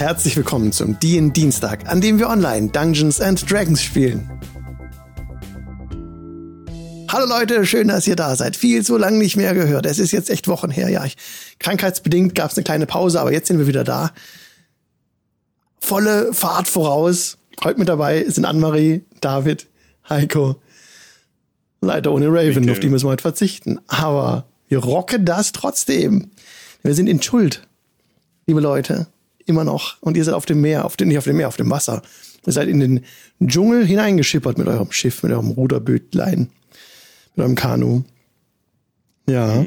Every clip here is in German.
Herzlich willkommen zum DIN Dienstag, an dem wir online Dungeons and Dragons spielen. Hallo Leute, schön, dass ihr da seid. Viel zu lang nicht mehr gehört. Es ist jetzt echt Wochen her. Ja, ich, krankheitsbedingt gab es eine kleine Pause, aber jetzt sind wir wieder da. Volle Fahrt voraus. Heute mit dabei sind Annemarie, David, Heiko. Leider ohne Raven, Bitte. auf die müssen wir heute verzichten. Aber wir rocken das trotzdem. Wir sind in Schuld, liebe Leute. Immer noch. Und ihr seid auf dem Meer, auf dem, nicht auf dem Meer, auf dem Wasser. Ihr seid in den Dschungel hineingeschippert mit eurem Schiff, mit eurem Ruderbötlein mit einem Kanu. Ja.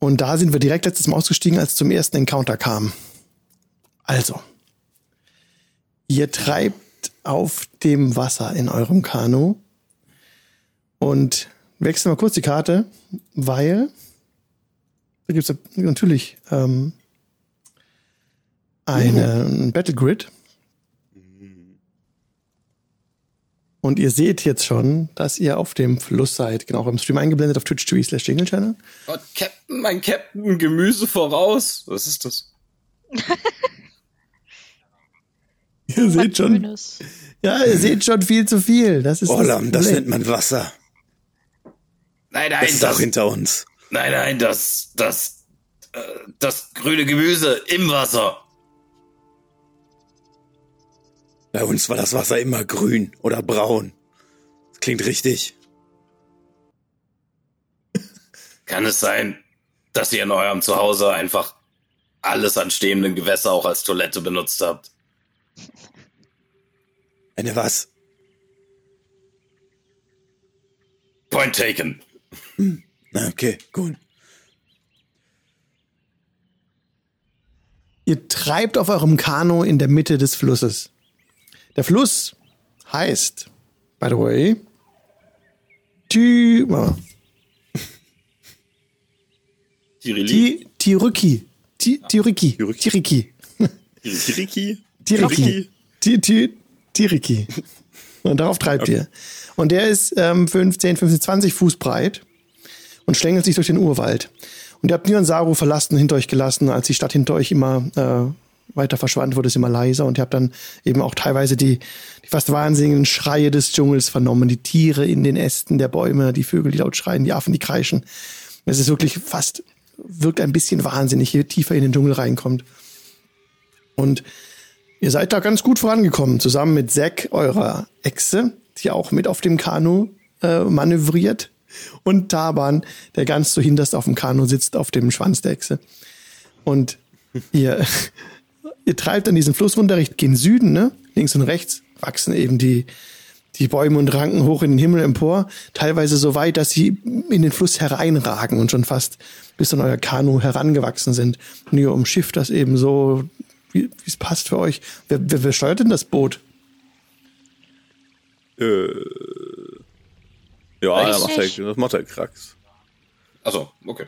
Und da sind wir direkt letztes Mal ausgestiegen, als zum ersten Encounter kam. Also, ihr treibt auf dem Wasser in eurem Kanu und wechseln mal kurz die Karte, weil da gibt es natürlich ähm, eine mhm. Battle Grid. Und ihr seht jetzt schon, dass ihr auf dem Fluss seid. Genau, im Stream eingeblendet auf twitch.tv slash Jingle Channel. Oh, Captain, mein Captain, Gemüse voraus. Was ist das? ihr seht schon. Grünes. Ja, ihr seht schon viel zu viel. Das ist Orlam, das, das nennt man Wasser. Nein, nein, das ist das, auch hinter uns. Nein, nein, das, das, äh, das grüne Gemüse im Wasser. Bei uns war das Wasser immer grün oder braun. Das klingt richtig. Kann es sein, dass ihr in eurem Zuhause einfach alles an stehenden Gewässer auch als Toilette benutzt habt? Eine was? Point taken. Hm. Okay, gut. Ihr treibt auf eurem Kanu in der Mitte des Flusses. Der Fluss heißt, by the way, Ty, Tiriki. Tiriki. Tiriki. Tiriki. Tiriki. Tiriki. Tiriki. Und darauf treibt okay. ihr. Und der ist ähm, 15, 15, 20 Fuß breit und schlängelt sich durch den Urwald. Und ihr habt Nian Saru verlassen, hinter euch gelassen, als die Stadt hinter euch immer äh, weiter verschwand, wurde es immer leiser und ihr habt dann eben auch teilweise die, die fast wahnsinnigen Schreie des Dschungels vernommen, die Tiere in den Ästen der Bäume, die Vögel, die laut schreien, die Affen, die kreischen. Es ist wirklich fast, wirkt ein bisschen wahnsinnig, je tiefer in den Dschungel reinkommt. Und ihr seid da ganz gut vorangekommen, zusammen mit Zack, eurer Echse, die auch mit auf dem Kanu äh, manövriert. Und Taban, der ganz so hinterst auf dem Kanu sitzt, auf dem Schwanz der Echse. Und ihr ihr treibt an diesem Fluss runter Richtung Süden, ne? Links und rechts wachsen eben die, die Bäume und Ranken hoch in den Himmel empor, teilweise so weit, dass sie in den Fluss hereinragen und schon fast bis an euer Kanu herangewachsen sind. Und ihr umschifft das eben so, wie es passt für euch. Wer, wer, wer steuert denn das Boot? Äh, ja, das macht, der, das macht der Krax. Also, okay.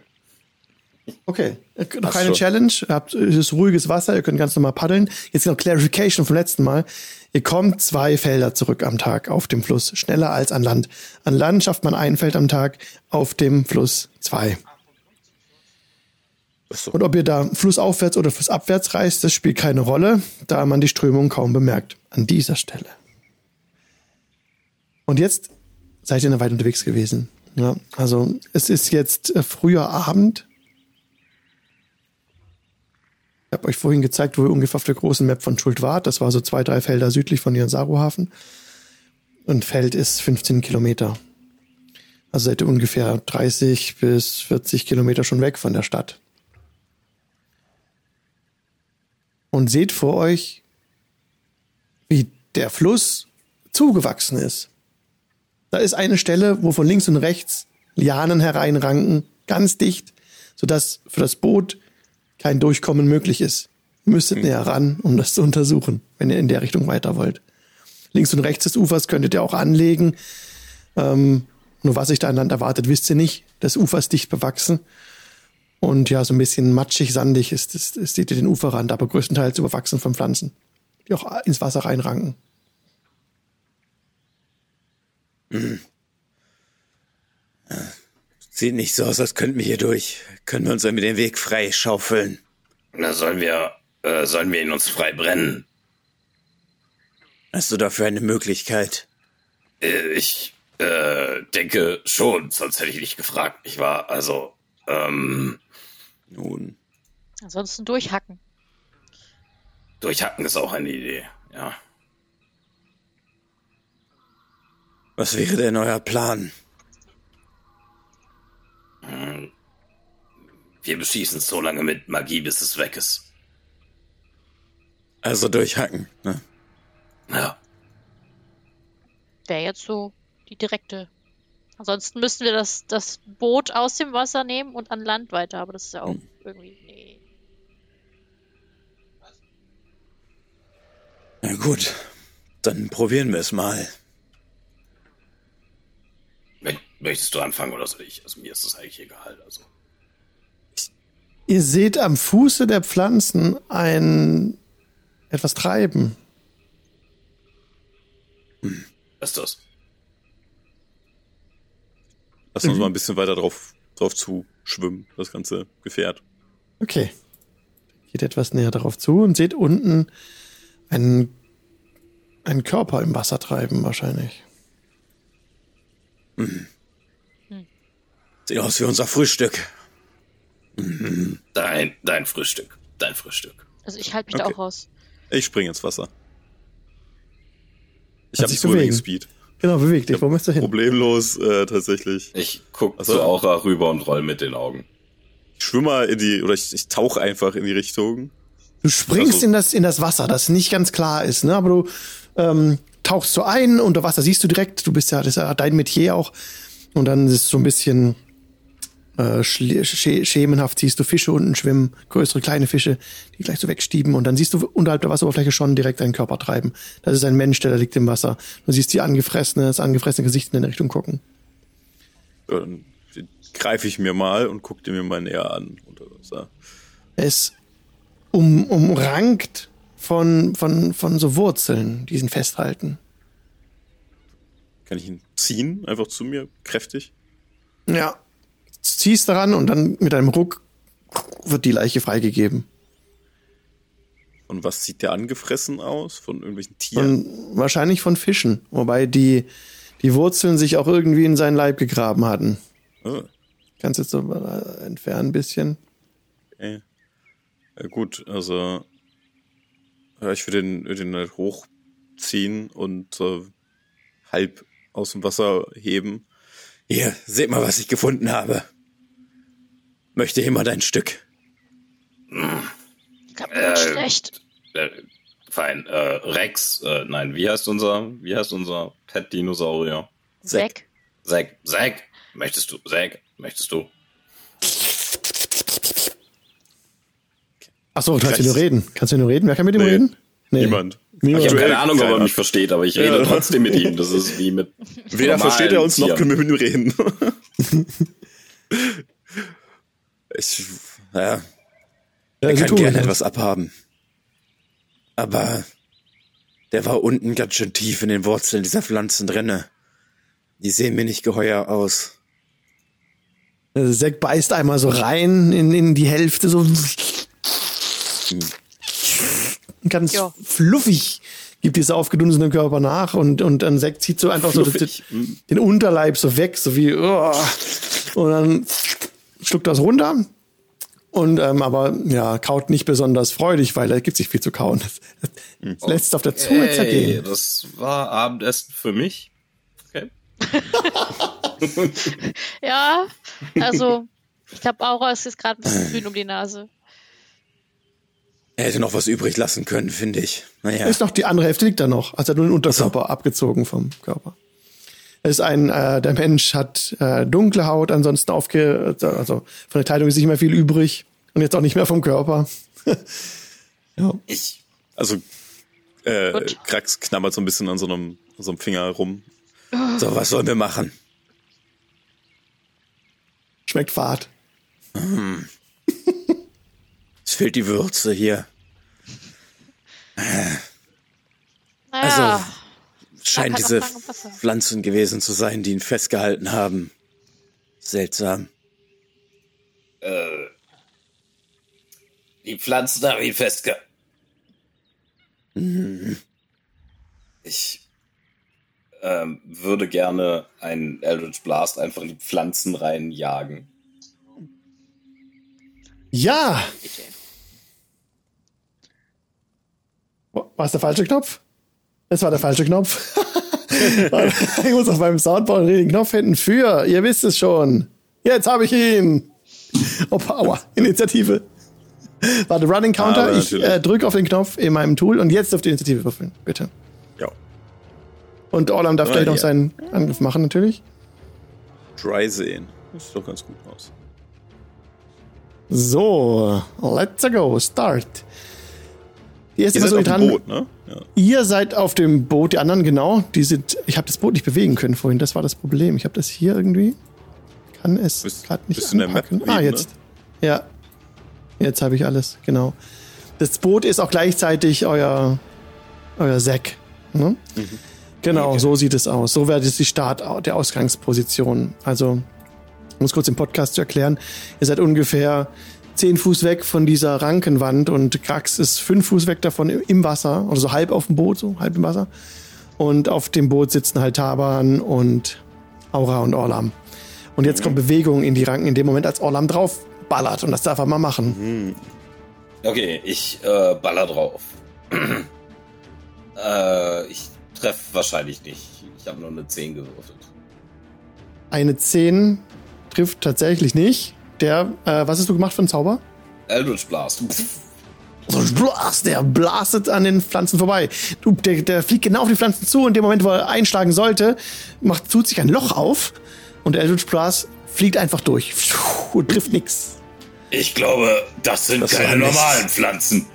Okay, noch keine Challenge. Ihr habt es ist ruhiges Wasser, ihr könnt ganz normal paddeln. Jetzt noch Clarification vom letzten Mal. Ihr kommt zwei Felder zurück am Tag auf dem Fluss, schneller als an Land. An Land schafft man ein Feld am Tag, auf dem Fluss zwei. So. Und ob ihr da flussaufwärts oder flussabwärts reist, das spielt keine Rolle, da man die Strömung kaum bemerkt. An dieser Stelle. Und jetzt seid ihr noch weit unterwegs gewesen. Ja, also es ist jetzt äh, früher Abend ich habe euch vorhin gezeigt, wo ihr ungefähr auf der großen Map von Schuld wart. Das war so zwei, drei Felder südlich von Jansaru-Hafen. Und Feld ist 15 Kilometer. Also seid ihr ungefähr 30 bis 40 Kilometer schon weg von der Stadt. Und seht vor euch, wie der Fluss zugewachsen ist. Da ist eine Stelle, wo von links und rechts Lianen hereinranken, ganz dicht, sodass für das Boot kein Durchkommen möglich ist. Ihr müsstet mhm. näher ran, um das zu untersuchen, wenn ihr in der Richtung weiter wollt. Links und rechts des Ufers könntet ihr auch anlegen. Ähm, nur was sich da an Land erwartet, wisst ihr nicht. Das Ufer ist dicht bewachsen. Und ja, so ein bisschen matschig, sandig ist, ist, ist, seht ihr den Uferrand, aber größtenteils überwachsen von Pflanzen, die auch ins Wasser reinranken. Mhm. Sieht nicht so aus, als könnten wir hier durch. Können wir uns irgendwie den Weg frei schaufeln? Na, sollen wir Äh, sollen wir ihn uns frei brennen? Hast du dafür eine Möglichkeit? Äh, ich äh, denke schon, sonst hätte ich nicht gefragt. Ich war also, ähm, Nun, Ansonsten durchhacken. durchhacken ist auch eine Idee. Ja. was wäre denn euer Plan? Wir beschießen es so lange mit Magie, bis es weg ist. Also durchhacken, ne? Ja. Wäre jetzt so die direkte. Ansonsten müssten wir das, das Boot aus dem Wasser nehmen und an Land weiter, aber das ist ja auch irgendwie. Nee. Na gut, dann probieren wir es mal. Mö- Möchtest du anfangen oder soll ich? Also mir ist das eigentlich egal. Also. Ihr seht am Fuße der Pflanzen ein etwas treiben. Was ist das? Lass uns mal ein bisschen weiter drauf, drauf zu schwimmen, das ganze Gefährt. Okay. Geht etwas näher darauf zu und seht unten einen, einen Körper im Wasser treiben wahrscheinlich. Sieht aus wie unser Frühstück. Dein, dein Frühstück. Dein Frühstück. Also ich halte mich da Okay. auch raus. Ich springe ins Wasser. Ich habe Swimming bewegen. Speed. Genau, beweg dich. Wo möchtest du hin? Problemlos äh, tatsächlich. Ich guck Ach so. zu Aura rüber und roll mit den Augen. Ich schwimme mal in die, oder ich, ich tauche einfach in die Richtung. Du springst Also- in, das, in das Wasser, das nicht ganz klar ist, ne? aber du ähm, tauchst so ein, unter Wasser siehst du direkt, du bist ja, das ist ja dein Metier auch. Und dann ist es so ein bisschen äh, schemenhaft, siehst du Fische unten schwimmen, größere, kleine Fische, die gleich so wegstieben. Und dann siehst du unterhalb der Wasseroberfläche schon direkt einen Körper treiben. Das ist ein Mensch, der da liegt im Wasser. Du siehst die angefressene, das angefressene Gesicht in deine Richtung gucken. Dann greife ich mir mal und gucke mir mal näher an. Unter Wasser. Ist um, umrankt von, von, von so Wurzeln, die ihn festhalten. Kann ich ihn ziehen, einfach zu mir, kräftig? Ja. Ziehst daran und dann mit einem Ruck wird die Leiche freigegeben. Und was sieht der angefressen aus? Von irgendwelchen Tieren? Und wahrscheinlich von Fischen, wobei die, die Wurzeln sich auch irgendwie in seinen Leib gegraben hatten. Ah, Kannst jetzt so äh, entfernen ein bisschen. okay. Ja, gut, also ja, ich würde den, den halt hochziehen und äh, halb aus dem Wasser heben. Hier, seht mal, was ich gefunden habe. Möchte jemand ein Stück? Ich mir Äh, schlecht. Äh, fein. Äh, Rex, äh, nein, wie heißt unser, wie heißt unser Pet-Dinosaurier? Weg. Zack, Zack, möchtest du, Zack, möchtest du? Ach so, kannst du nur reden? Kannst du nur reden? Wer kann mit ihm Nee. reden? Nee. Niemand. Niemand. Ich habe keine Ahnung, ob er mich versteht, aber ich rede Ja. trotzdem mit ihm. Das ist wie mit. Weder versteht er uns noch Tieren. können wir mit ihm reden. Ich, ja, Ja, er sie kann tun gerne etwas abhaben. Aber der war unten ganz schön tief in den Wurzeln dieser Pflanzen drinne. Die sehen mir nicht geheuer aus. Also Zack beißt einmal so rein in, in die Hälfte, so ganz Ja. fluffig gibt dieser aufgedunsene Körper nach und, und dann Zack zieht so einfach so den, Fluffig. Den Unterleib so weg, so wie oh, und dann schluckt das runter und ähm, aber ja, kaut nicht besonders freudig, weil da gibt sich viel zu kauen. Das, das lässt es auf der Zunge Hey, zergehen. das war Abendessen für mich. Okay. Ja, also ich glaube, Aura ist jetzt gerade ein bisschen grün um die Nase. Er hätte noch was übrig lassen können, finde ich. Naja, Ist noch die andere Hälfte liegt da noch, also nur den Unterkörper abgezogen vom Körper. Ist ein, äh, der Mensch hat äh, dunkle Haut, ansonsten aufge, also von der Kleidung ist nicht mehr viel übrig und jetzt auch nicht mehr vom Körper. ja. Ich, Also äh, Gut. Krax knabbert so ein bisschen an so einem, an so einem Finger rum. so, was sollen wir machen? Schmeckt fad. Es fehlt die Würze hier. Naja, Also, Scheint diese. Pflanzen gewesen zu sein, die ihn festgehalten haben. Seltsam. äh, die Pflanzen haben ihn festge... Ich ähm, würde gerne einen Eldritch Blast einfach in die Pflanzen reinjagen. Ja! War es der falsche Knopf? Es war der falsche Knopf. ich muss auf meinem Soundboard den Knopf hinten für. Ihr wisst es schon. Jetzt habe ich ihn. Oh, Power. Initiative. Warte, Running Counter. Aber ich äh, drücke auf den Knopf in meinem Tool und jetzt dürft ihr Initiative würfeln. Bitte. Ja. Und Orlam darf Ah, gleich noch ja. seinen Angriff machen, natürlich. Dry sehen. Das sieht doch ganz gut aus. So, let's go. Start. Die erste Ihr seid Person, auf die dem. Boot, ne? Ja. Ihr seid auf dem Boot, die anderen genau. Die sind. Ich habe das Boot nicht bewegen können vorhin. Das war das Problem. Ich habe das hier irgendwie. Kann es gerade nicht bist anpacken. Ah, jetzt. Ja. Jetzt habe ich alles, genau. Das Boot ist auch gleichzeitig euer, euer Sack. Ne? Genau, so sieht es aus. So wäre das die Start der Ausgangsposition. Also, um es kurz im Podcast zu erklären, ihr seid ungefähr zehn Fuß weg von dieser Rankenwand und Krax ist fünf Fuß weg davon im Wasser, oder so halb auf dem Boot, so halb im Wasser. Und auf dem Boot sitzen halt Taban und Aura und Orlam. Und jetzt kommt Bewegung in die Ranken in dem Moment, als Orlam drauf ballert. Und das darf er mal machen. Okay, ich äh, baller drauf. äh, ich treffe wahrscheinlich nicht. Ich habe nur eine 10 gewürfelt. Eine 10 trifft tatsächlich nicht. Der, äh, was hast du gemacht für einen Zauber? Eldritch Blast. So ein Blast, der blastet an den Pflanzen vorbei. Du, der, der fliegt genau auf die Pflanzen zu und in dem Moment, wo er einschlagen sollte, macht, tut sich ein Loch auf und der Eldritch Blast fliegt einfach durch und trifft nix. Ich glaube, das sind Das keine nichts. normalen Pflanzen.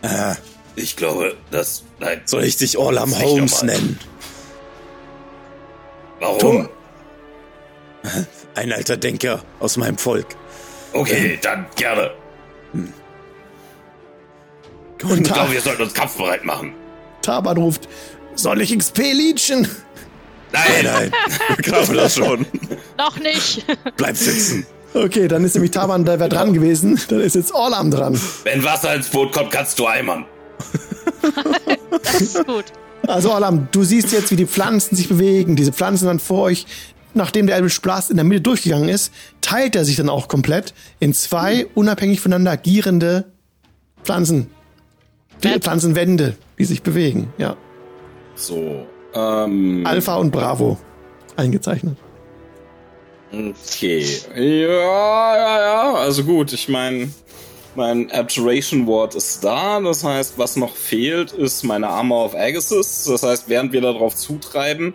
Ah, Ich glaube, das. Nein. soll ich dich Orlam Holmes nennen? Warum? Ein alter Denker aus meinem Volk. Okay, dann gerne. Und Ich Ta glaube, wir sollten uns kampfbereit machen. Taban ruft, soll ich XP leechen? Nein, Nein, Klappe das schon. Noch nicht. bleib sitzen. Okay, dann ist nämlich Taban da wär dran gewesen. Dann ist jetzt Orlam dran. wenn Wasser ins Boot kommt, kannst du eimern. Das ist gut. Also Orlam, du siehst jetzt, wie die Pflanzen sich bewegen. Diese Pflanzen dann vor euch, nachdem der Eldritch Blast in der Mitte durchgegangen ist, teilt er sich dann auch komplett in zwei unabhängig voneinander agierende Pflanzen. Ja. Pflanzenwände, die sich bewegen. Ja. So. Ähm, Alpha und Bravo eingezeichnet. okay. Ja, ja, ja. Also gut, ich meine, mein Abjuration Ward ist da. Das heißt, was noch fehlt, ist meine Armor of Agassiz. Das heißt, während wir darauf zutreiben,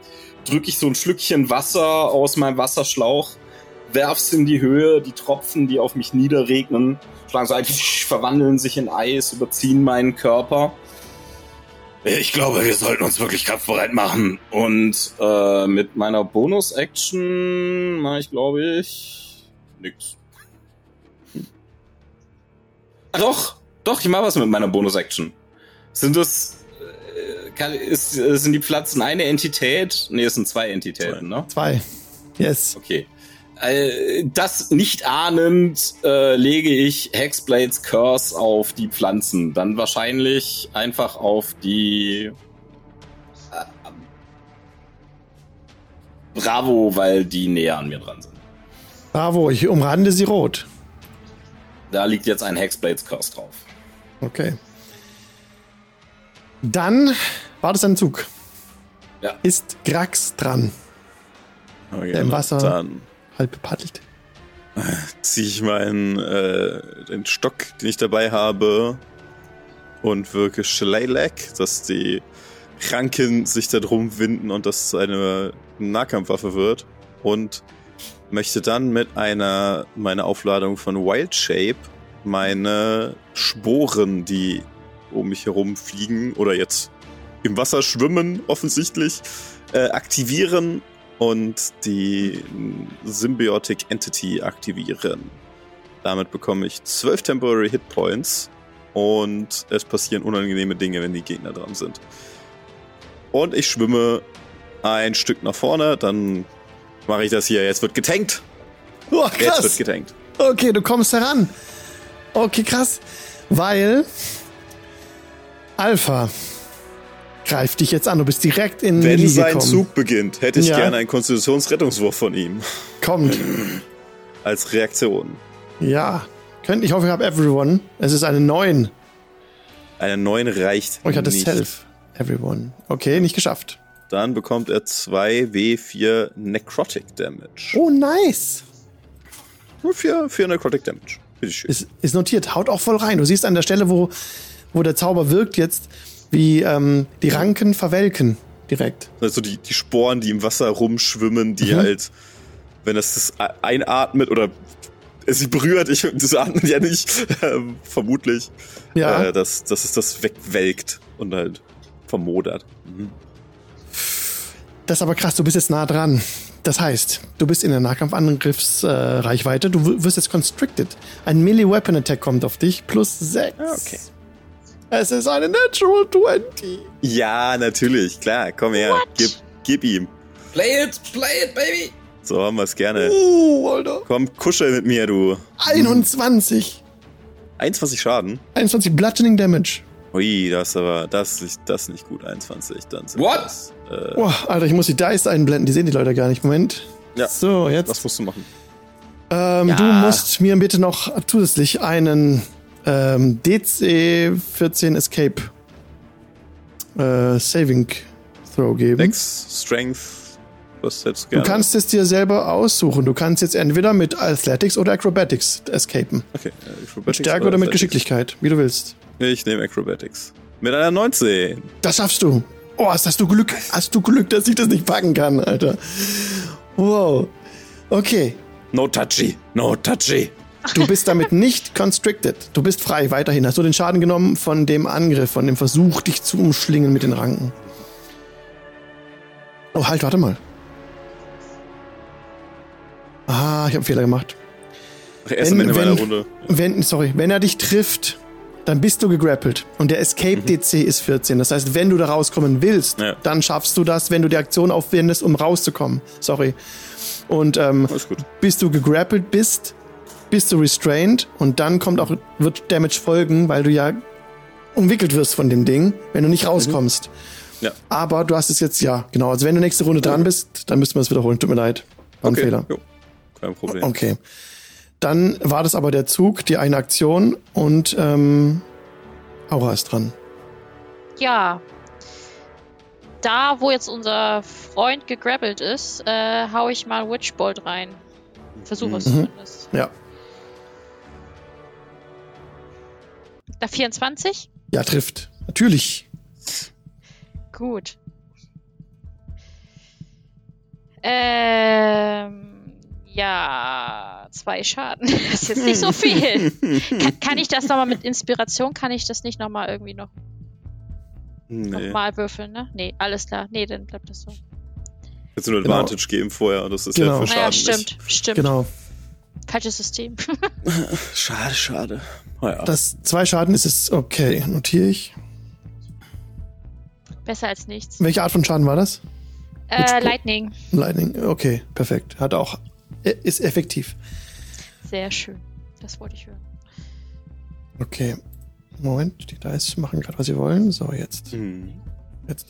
drücke ich so ein Schlückchen Wasser aus meinem Wasserschlauch, werf's in die Höhe, die Tropfen, die auf mich niederregnen, schlagen so ein, verwandeln sich in Eis, überziehen meinen Körper. Ich glaube, wir sollten uns wirklich kampfbereit machen. Und äh, mit meiner Bonus-Action mache ich, glaube ich, nix. Doch, doch, ich mache was mit meiner Bonus-Action. Sind äh, kann, ist, sind die Pflanzen eine Entität? Nee, es sind zwei Entitäten, ne? Zwei. Yes. Okay. Äh, Das nicht ahnend äh, lege ich Hexblades Curse auf die Pflanzen. Dann wahrscheinlich einfach auf die äh, Bravo, weil die näher an mir dran sind. Bravo, ich umrande sie rot. Da liegt jetzt ein Hexblades Curse drauf. Okay. Dann war das ein Zug. Ja. Ist Grax dran. Okay, Der im Wasser- Dann Halb bepaddelt. ziehe ich meinen äh, den Stock, den ich dabei habe, und wirke Shalaylek, dass die Ranken sich da drum winden und das eine Nahkampfwaffe wird. Und möchte dann mit einer meiner Aufladung von Wild Shape meine Sporen, die um mich herum fliegen oder jetzt im Wasser schwimmen, offensichtlich, äh, aktivieren und die Symbiotic Entity aktivieren. Damit bekomme ich 12 Temporary Hit Points und es passieren unangenehme Dinge, wenn die Gegner dran sind. Und ich schwimme ein Stück nach vorne, dann mache ich das hier. Jetzt wird getankt. Oh, Jetzt wird krass. getankt. Okay, du kommst heran. Okay, krass. Weil Alpha greift dich jetzt an. Du bist direkt in Wenn sein gekommen. Zug beginnt, hätte ich Ja. gerne einen Konstitutionsrettungswurf von ihm. Kommt. Als Reaktion. Ja. Könnt, ich hoffe, ich habe Everyone. Es ist eine 9. Eine 9 reicht Oh, ich hatte nicht. Self. Everyone. Okay, nicht geschafft. Dann bekommt er 2 W4 Necrotic Damage. Oh, nice. Nur 4, 4 Necrotic Damage. Bitteschön. Ist, ist notiert. Haut auch voll rein. Du siehst an der Stelle, wo, wo der Zauber wirkt jetzt, wie ähm, die Ranken verwelken. Direkt. Also die, die Sporen, die im Wasser rumschwimmen, die Mhm. halt, wenn es das einatmet oder es sie berührt, ich, das atmet ja nicht, ähm, vermutlich, Ja. äh, dass, dass es das wegwelkt und halt vermodert. Das ist aber krass, du bist jetzt nah dran. Das heißt, du bist in der Nahkampfangriffsreichweite. Äh, Reichweite. du wirst jetzt constricted. Ein Melee Weapon Attack kommt auf dich. Plus 6. Ah, okay. Es ist eine Natural 20. Ja, natürlich, klar, komm her, gib, gib ihm. Play it, play it, baby! So haben wir es gerne. Oh, Alter. Komm, kuschel mit mir, du. 21. 21 Schaden. 21 Bludgeoning Damage. Ui, das ist aber, das ist nicht, das ist nicht gut, 21. Dann sind What? Das, äh, Boah, Alter, ich muss die Dice einblenden. Die sehen die Leute gar nicht. Moment. Ja. So, jetzt. was musst du machen? Ähm, Ja. Du musst mir bitte noch zusätzlich einen ähm, DC 14 Escape äh, Saving Throw geben. Dex, Strength, was hättest du Du gerne? kannst es dir selber aussuchen. Du kannst jetzt entweder mit Athletics oder Acrobatics escapen. Okay, äh, Mit Acrobatics Stärke oder mit Athletics? Geschicklichkeit, wie du willst. Ich nehme Acrobatics. Mit einer 19. Das schaffst du. Oh, hast hast du Glück. Hast du Glück, dass ich das nicht packen kann, Alter. Wow. Okay. No touchy, no touchy. Du bist damit nicht constricted. Du bist frei weiterhin. Hast du den Schaden genommen von dem Angriff, von dem Versuch, dich zu umschlingen mit den Ranken? Oh, halt, warte mal. Ah, ich habe einen Fehler gemacht. Ach, erst am Ende meiner wenn, Runde. wenn, sorry, wenn er dich trifft, dann bist du gegrappelt. Und der Escape DC ist 14. Das heißt, wenn du da rauskommen willst, Ja. dann schaffst du das, wenn du die Aktion aufwendest, um rauszukommen. Sorry. Und ähm, Alles gut. bis du gegrappelt bist, bist du restrained und dann kommt auch, wird Damage folgen, weil du ja umwickelt wirst von dem Ding, wenn du nicht rauskommst. Ja. Aber du hast es jetzt, ja, genau. Also wenn du nächste Runde dran bist, dann müssten wir es wiederholen. Tut mir leid. War ein Okay, Fehler. jo, kein Problem. Okay. Dann war das aber der Zug, die eine Aktion und ähm, Aura ist dran. Ja. Da, wo jetzt unser Freund gegrabbelt ist, äh, hau ich mal Witchbolt rein. Versuche es Mhm. zumindest. Ja. Da 24? Ja, trifft. Natürlich. Gut. Ähm, ja, zwei Schaden. Das ist jetzt nicht so viel. kann, kann ich das nochmal mit Inspiration, kann ich das nicht nochmal irgendwie noch, Nee. noch mal würfeln, ne? Nee, alles klar. Nee, dann bleibt das so. Du eine Genau. Advantage geben vorher und das ist Genau. ja für Schaden nicht. stimmt, stimmt. Genau. Falsches System. Schade, schade. Naja. Das zwei Schaden ist es. Okay, notiere ich. Besser als nichts. Welche Art von Schaden war das? Äh. Lightning. Lightning. Okay, perfekt. Hat auch. äh, Ist effektiv. Sehr schön. Das wollte ich hören. Okay. Moment, die Dice machen gerade, was sie wollen. So, jetzt. Hm. jetzt.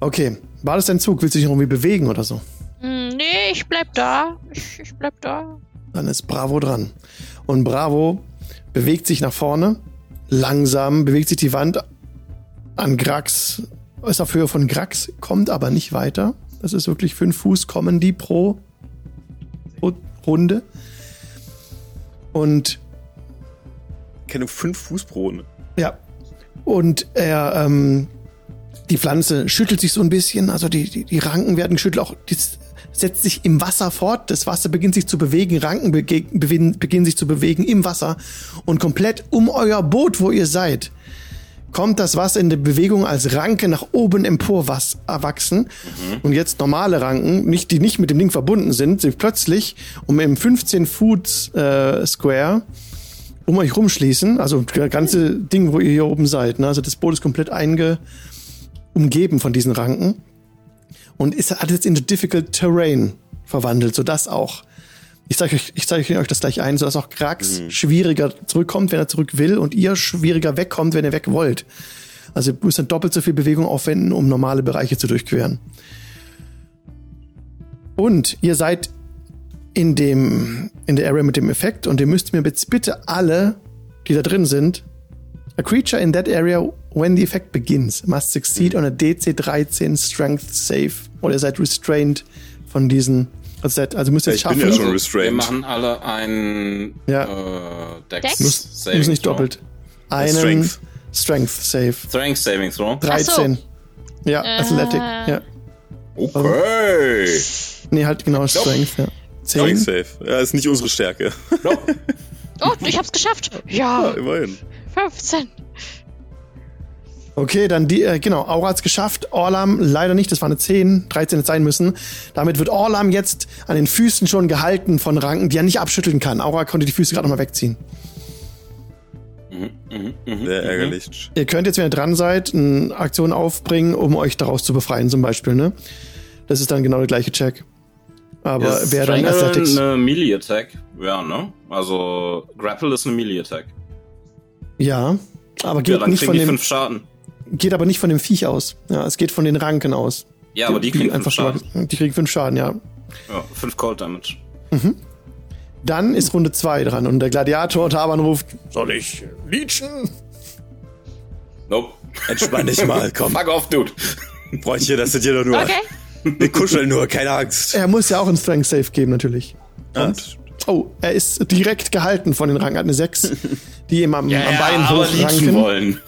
Okay. War das dein Zug? Willst du dich irgendwie bewegen oder so? Hm, nee, ich bleib da. Ich, ich bleib da. Dann ist Bravo dran. Und Bravo bewegt sich nach vorne. Langsam bewegt sich die Wand an Grax. Ist auf Höhe von Grax, kommt aber nicht weiter. Das ist wirklich fünf Fuß kommen die pro, Runde. Und Keine fünf Fuß pro Runde. ja. Und er, ähm, die Pflanze schüttelt sich so ein bisschen, also die, die, die Ranken werden geschüttelt, auch das setzt sich im Wasser fort, das Wasser beginnt sich zu bewegen, Ranken bege beginnen, beginnen sich zu bewegen im Wasser und komplett um euer Boot, wo ihr seid, kommt das Wasser in der Bewegung als Ranke nach oben empor was erwachsen. Und jetzt normale Ranken, nicht, die nicht mit dem Ding verbunden sind, sind plötzlich um im 15 Foot äh, Square um euch rumschließen. Also das ganze Ding, wo ihr hier oben seid. Ne? Also das Boot ist komplett einge umgeben von diesen Ranken. Und ist hat jetzt in the difficult terrain verwandelt, sodass auch ich zeige euch, ich zeige euch das gleich ein, sodass auch Krax schwieriger zurückkommt, wenn er zurück will, und ihr schwieriger wegkommt, wenn ihr weg wollt. Also du musst dann doppelt so viel Bewegung aufwenden, um normale Bereiche zu durchqueren. Und ihr seid in dem, in der Area mit dem Effekt und ihr müsst mir jetzt bitte alle, die da drin sind, a creature in that area when the effect begins must succeed on a DC 13 Strength Save. Oder ihr seid restrained von diesen, also, seid, also müsst ihr es ich bin schaffen. ja schon Wir restrained. machen alle ein Ja. äh, Dex, Dex? muss, Saving muss nicht Throw. doppelt. Einen Strength. Strength Save. Strength Saving Throw. 13. Ja, Äh. Athletic. Ja. Okay. Nee, halt genau Strength, ja. Strength 10. Safe. Ja, ist nicht unsere Stärke. Oh, ich hab's geschafft. Ja, Ja, immerhin. 15. Okay, dann die, äh, genau, Aura hat's geschafft. Orlam leider nicht, das war eine 10, 13 hätte sein müssen. Damit wird Orlam jetzt an den Füßen schon gehalten von Ranken, die er nicht abschütteln kann. Aura konnte die Füße gerade nochmal wegziehen. Mhm, mhm, Sehr ärgerlich. Ihr könnt jetzt, wenn ihr dran seid, eine Aktion aufbringen, um euch daraus zu befreien, zum Beispiel, ne? Das ist dann genau der gleiche Check. Aber wer dann Athletics. eine Melee Attack? Ja, ne? Also Grapple ist eine Melee Attack. Ja, aber Ja, geht dann nicht von die dem, fünf Schaden. geht aber nicht von dem Viech aus. Ja, es geht von den Ranken aus. Ja, aber die kriegen fünf einfach Schaden. schon- Die kriegen fünf Schaden, ja. Ja, fünf Cold Damage. Dann ist Runde zwei dran und der Gladiator Taban ruft, soll ich leechen? Nope. Entspann dich mal, komm. Fuck off, dude. Bräuchte, das sind hier doch nur. Okay. Wir kuscheln nur, keine Angst. Er muss ja auch einen Strength Save geben, natürlich. Und? Oh, er ist direkt gehalten von den. Er hat eine 6, die ihm am, am Bein aber leechen hochranken. wollen.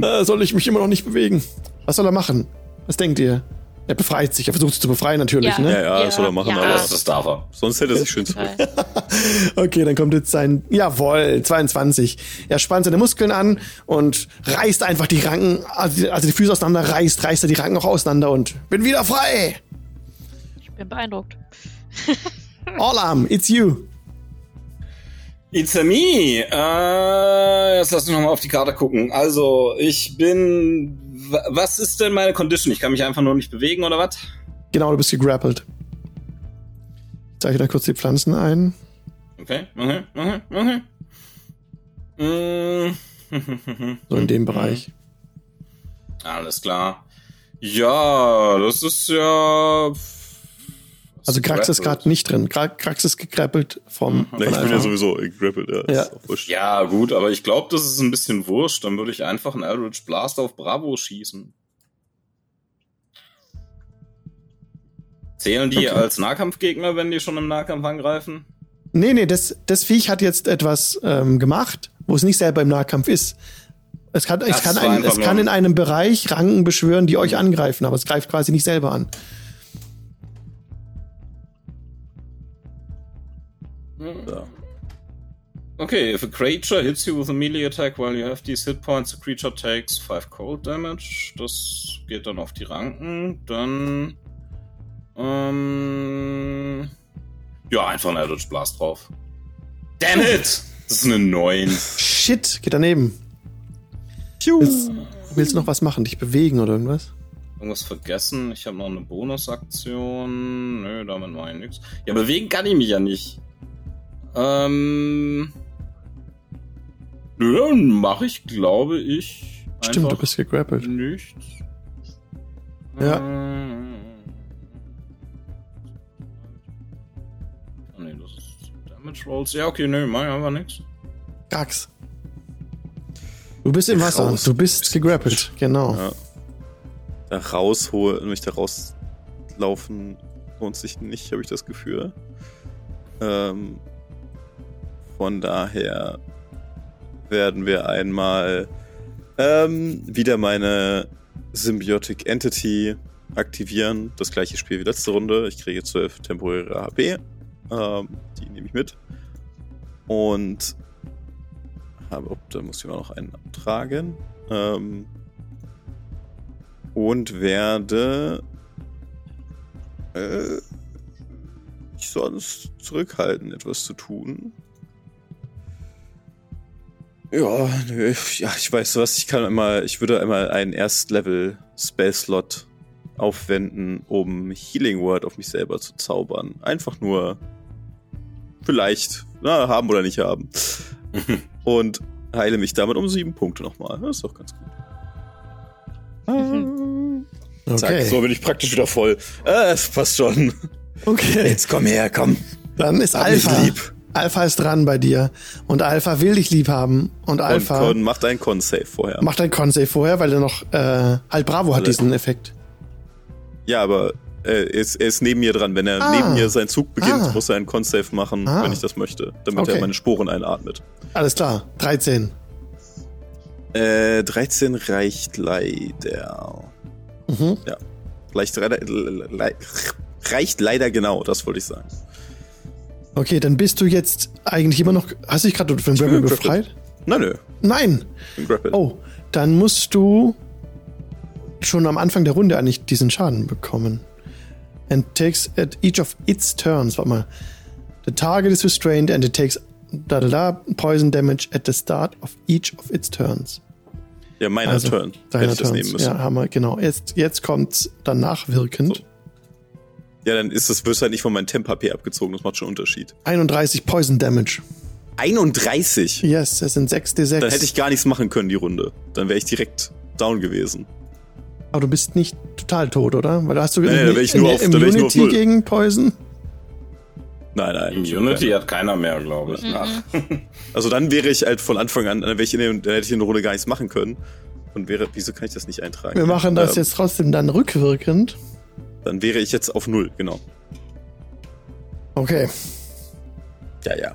Äh, soll ich mich immer noch nicht bewegen? Was soll er machen? Was denkt ihr? Er befreit sich. Er versucht sich zu befreien, natürlich, Ja. ne? Ja, ja, das soll er machen, Ja. aber Das, das darf er. sonst hätte er sich schön zurück. Okay, dann kommt jetzt sein, jawohl, 22. Er spannt seine Muskeln an und reißt einfach die Ranken, also die, also die Füße auseinander reißt, reißt er die Ranken auch auseinander und bin wieder frei. Ich bin beeindruckt. Orlam, it's you. It's a me. Äh, jetzt lass mich nochmal auf die Karte gucken. Also, ich bin. wa- Was ist denn meine Condition? Ich kann mich einfach nur nicht bewegen oder was? Genau, du bist gegrappelt. Ich zeige da kurz die Pflanzen ein. Okay, okay, okay, okay. Mm. So in dem Bereich. Alles klar. Ja, das ist ja. Also Krax ist gerade nicht drin. Krax ist gegrappelt vom. Ja, von ich bin ja sowieso gegrappelt, ja. Ja. Ja, gut, aber ich glaube, das ist ein bisschen wurscht. Dann würde ich einfach einen Eldritch Blast auf Bravo schießen. Zählen die Okay. als Nahkampfgegner, wenn die schon im Nahkampf angreifen? Nee, nee, das, das Viech hat jetzt etwas ähm, gemacht, wo es nicht selber im Nahkampf ist. Es kann, es kann, ein, es kann in einem Bereich Ranken beschwören, die euch angreifen, aber es greift quasi nicht selber an. Ja. Okay, if a creature hits you with a melee attack while you have these hit points, the creature takes 5 cold damage. Das geht dann auf die Ranken. Dann. Ähm. Ja, einfach ein Eldritch Blast drauf. Damn it! Das ist eine 9. Shit, geht daneben. Willst, willst du noch was machen? Dich bewegen oder irgendwas? Irgendwas vergessen? Ich habe noch eine Bonusaktion. Nö, damit mache ich nichts. Ja, bewegen kann ich mich ja nicht. Ähm. Nö, dann mache ich, glaube ich. Stimmt, du bist gegrappelt. Nichts. Ja. Ähm. Ah, nee, das ist Damage Rolls. Ja, okay, nö, mach ich einfach nichts. Krax. Du bist im Wasser. Raus. Du bist gegrappelt. Genau. Ja. Da rausholen, mich da rauslaufen lohnt sich nicht, habe ich das Gefühl. Ähm, von daher werden wir einmal ähm, wieder meine Symbiotic Entity aktivieren. Das gleiche Spiel wie letzte Runde. Ich kriege 12 temporäre HP. Ähm, die nehme ich mit. Und habe, oh, da muss ich mal noch einen abtragen. Ähm, und werde äh, ich sonst zurückhalten, etwas zu tun. Ja, nö, ja, ich weiß was, ich kann einmal, ich würde einmal einen Erstlevel Spell Slot aufwenden, um Healing Word auf mich selber zu zaubern. Einfach nur vielleicht, na, haben oder nicht haben. Und heile mich damit um sieben Punkte nochmal. Das ist doch ganz gut. Zack, Okay. so bin ich praktisch wieder voll. Äh, es passt schon. okay. Jetzt komm her, komm. Dann ist Alpha. lieb. Alpha ist dran bei dir. Und Alpha will dich lieb haben. Und Alpha Und Con macht einen Con-Save vorher. macht ein Con-Save vorher, weil er noch, äh, halt Bravo hat diesen Effekt. Ja, aber äh, er, ist, er ist neben mir dran. Wenn er Ah. neben mir seinen Zug beginnt, Ah. muss er einen Con-Save machen, Ah. wenn ich das möchte, damit Okay. er meine Sporen einatmet. Alles klar. 13. Äh, 13 reicht leider. Mhm. Ja. Reicht leider, le, reicht leider genau, das wollte ich sagen. Okay, dann bist du jetzt eigentlich immer noch. Hast du dich gerade von grappled. befreit? Nein, nö, Nein. Oh, dann musst du schon am Anfang der Runde eigentlich diesen Schaden bekommen. And takes at each of its turns. Warte mal. The target is restrained and it takes da da da poison damage at the start of each of its turns. Ja, meiner Also, Turn. Deiner müssen. Ja, haben wir, genau. Jetzt, jetzt kommt's dann nachwirkend. So. Ja, dann ist das, wirst halt nicht von meinem Temp-HP abgezogen, das macht schon einen Unterschied. 31 Poison Damage. 31? Yes, das sind 6 D6. Dann hätte ich gar nichts machen können, die Runde. Dann wäre ich direkt down gewesen. Aber du bist nicht total tot, oder? Weil da hast du Nee, nee, da wär ich nur eine auf- da wär ich nur auf Immunity null. gegen Poison. Nein, nein. Immunity hat keiner mehr, glaube ich. Nach. Also dann wäre ich halt von Anfang an, dann, wäre ich in der, dann hätte ich in der Runde gar nichts machen können. Und wäre, wieso kann ich das nicht eintragen? Wir machen das Ähm, jetzt trotzdem dann rückwirkend. Dann wäre ich jetzt auf null, genau. Okay. Ja, ja.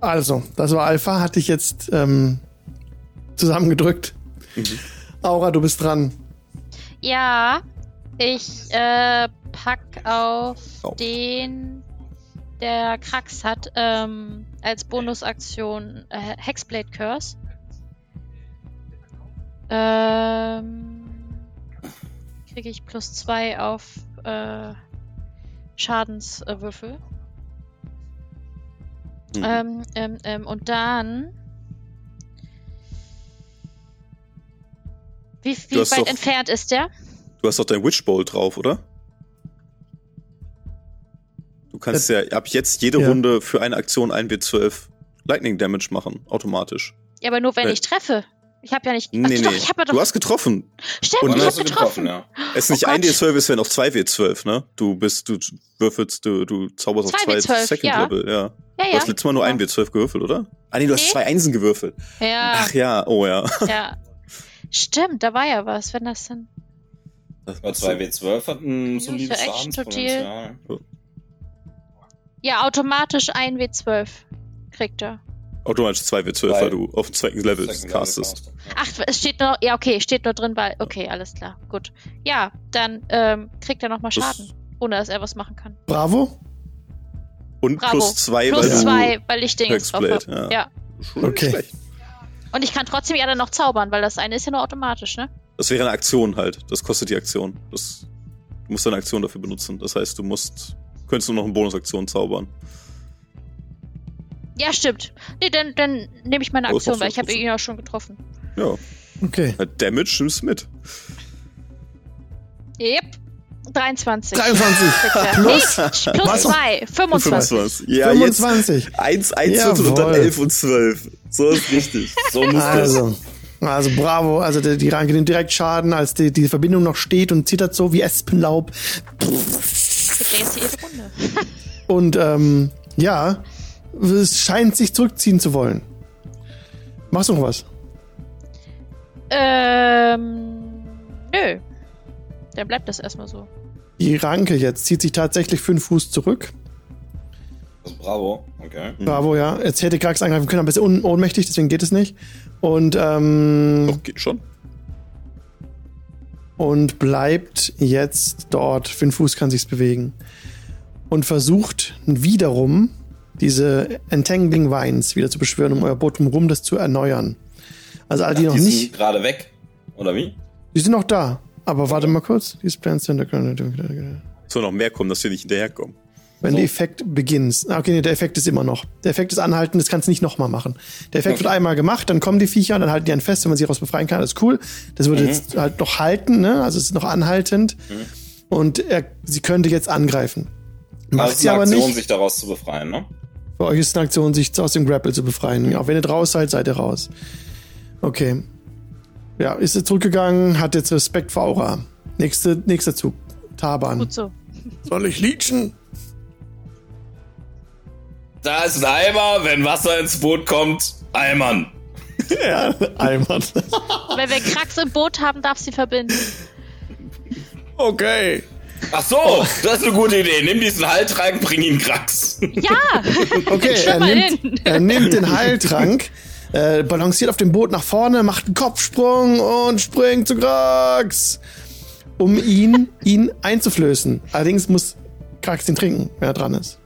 Also, das war Alpha, hatte ich jetzt ähm, zusammengedrückt. Mhm. Aura, du bist dran. Ja, ich äh, pack auf Oh. den, der Krax hat, ähm, als Bonusaktion äh, Hexblade Curse. Ähm, kriege ich plus zwei auf äh, Schadenswürfel. Mhm. Ähm, ähm, ähm, und dann. Wie, wie weit doch- entfernt ist der? Du hast doch dein Witch Bolt drauf, oder? Du kannst ja ab jetzt jede Ja. Runde für eine Aktion 1w12 Lightning Damage machen, automatisch. Ja, aber nur wenn Äh. ich treffe. Ich habe ja nicht. Nee, Ach, doch, nee. ich habe ja doch. Du hast getroffen. Stimmt, Und ich hast habe du getroffen. getroffen, ja. Es ist nicht Oh Gott. 1d12, es wären auch 2w12, ne? Du bist, du würfelst, du, du zauberst auf 2 2W12, Second ja. Level, ja. Ja, Du ja. hast letztes Mal nur Ja. 1w12 gewürfelt, oder? Ah nee, du hast Nee. zwei Einsen gewürfelt. Ja, Ach ja, oh ja. ja. Stimmt, da war ja was, wenn das dann. Aber 2W12 hat ein solides Schadenspotenzial. Ja, automatisch ein W12 kriegt er. Automatisch 2w12, Weil- weil du auf dem zweiten Level castest. ja. Ach, es steht nur. Ja, okay, steht nur drin, weil. Okay, alles klar. Gut. Ja, dann ähm, kriegt er nochmal Das- Schaden. Ohne dass er was machen kann. Bravo. Und Bravo. plus 2, Plus weil du zwei, weil ich Dings drauf hab. ja. Ja. Okay. Und ich kann trotzdem ja dann noch zaubern, weil das eine ist ja nur automatisch, ne? Das wäre eine Aktion halt. Das kostet die Aktion. Das, du musst eine Aktion dafür benutzen. Das heißt, du musst, könntest nur noch eine Bonusaktion zaubern. Ja, stimmt. Nee, dann, dann nehme ich meine das Aktion, weil ich habe ihn ja schon getroffen. Ja. Okay. Halt Damage nimmst du mit. Yep. 23. 23. Kriegt er. Plus Nee, plus Was? 2. 25. Ja, 25. jetzt 1, 1 und dann Jawohl. 11 und 12. So ist richtig. So muss das. Also, also bravo. Also die, die Ranke nimmt direkt Schaden, als die, die Verbindung noch steht und zittert so wie Espenlaub. Kriegt er jetzt jede Runde. Und ähm, ja, es scheint sich zurückziehen zu wollen. Machst du noch was? Ähm. Nö. Dann bleibt das erstmal so. Die Ranke jetzt zieht sich tatsächlich fünf Fuß zurück. Also bravo, okay. Bravo, ja. Jetzt hätte Krax angreifen können, aber ist un ohnmächtig, deswegen geht es nicht. Und, ähm, Doch, geht schon. und bleibt jetzt dort. Fünf Fuß kann sich's bewegen. Und versucht wiederum diese Entangling Vines wieder zu beschwören, um euer Boot rum das zu erneuern. Also alle, die noch die nicht, sind gerade weg. Oder wie? die sind noch da. Aber warte mal kurz. These plans sind Soll noch mehr kommen, dass wir nicht hinterherkommen. Wenn der Effekt beginnt. Ah, Okay, nee, der Effekt ist immer noch. Der Effekt ist anhalten, das kannst du nicht nochmal machen. Der Effekt Okay. wird einmal gemacht, dann kommen die Viecher und dann halten die einen fest, wenn man sie raus befreien kann. Das ist cool. Das würde jetzt halt noch halten, ne? Also es ist noch anhaltend. Und er, sie könnte jetzt angreifen. Macht Also sie aber Aktion, nicht. sich daraus zu befreien, ne? Für euch ist es eine Aktion, sich aus dem Grapple zu befreien. Auch wenn ihr raus seid, seid ihr raus. Okay. Ja, ist jetzt zurückgegangen, hat jetzt Respekt vor Aura. Nächste, nächster Zug. Taban. Gut so. Soll ich leechen? Da ist ein Eimer, wenn Wasser ins Boot kommt, Eimern. ja, Eimern. Wenn wir Krax im Boot haben, darf sie verbinden. okay. Ach so, das ist eine gute Idee. Nimm diesen Haltrank, bring ihn Krax. Ja! Okay, er mal nimmt, hin. er nimmt den Heiltrank, äh, balanciert auf dem Boot nach vorne, macht einen Kopfsprung und springt zu Krax, um ihn, ihn einzuflößen. Allerdings muss Krax den trinken, wenn er dran ist.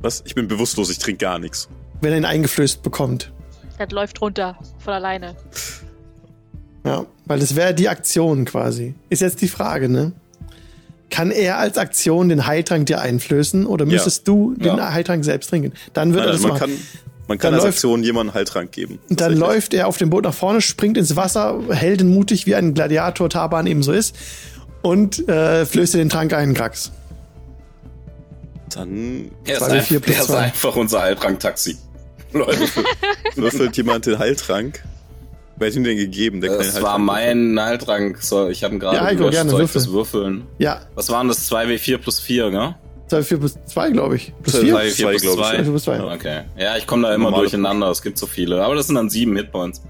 Was? Ich bin bewusstlos, ich trinke gar nichts. Wenn er ihn eingeflößt bekommt. Das läuft runter von alleine. Ja, weil das wäre die Aktion quasi. Ist jetzt die Frage, ne? Kann er als Aktion den Heiltrank dir einflößen oder müsstest du den Ja. Heiltrank selbst trinken? Dann wird Nein, er das man machen. kann, man kann Dann als läuft- Aktion jemandem Heiltrank geben. Dann läuft er auf dem Boot nach vorne, springt ins Wasser, heldenmutig wie ein Gladiator Taban eben so ist und äh, flößt dir den Trank ein, Krax. Dann Er ist, plus er ist einfach unser Haltrank-Taxi. Leute, würfelt jemand den Heiltrank. Wer hat ihm den gegeben? Der das war mein Haltrank. So, ich habe ihn gerade Ja, Heiko, gelöscht. gerne, Soll ich würfel. das würfeln? Ja, Was waren das? 2W4 plus 4, ne? 2, 4 plus 2, glaube ich. Plus Zwei, 4? drei. 2W4 Zwei, plus glaub ich. 2. Zwei plus zwei. Okay. Ja, ich komme da immer Normale durcheinander. Es gibt so viele. Aber das sind dann sieben Hitpoints.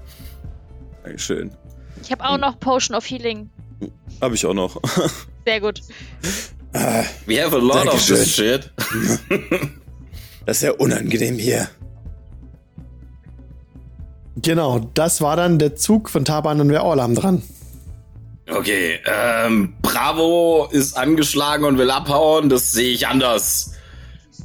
Dankeschön. Ich habe auch noch Potion of Healing. Habe ich auch noch. Sehr gut. We have a lot Dankeschön. of this shit. Das ist ja unangenehm hier. Genau, das war dann der Zug von Taban und wir Orlam dran. Okay, ähm, Bravo ist angeschlagen und will abhauen. Das sehe ich anders.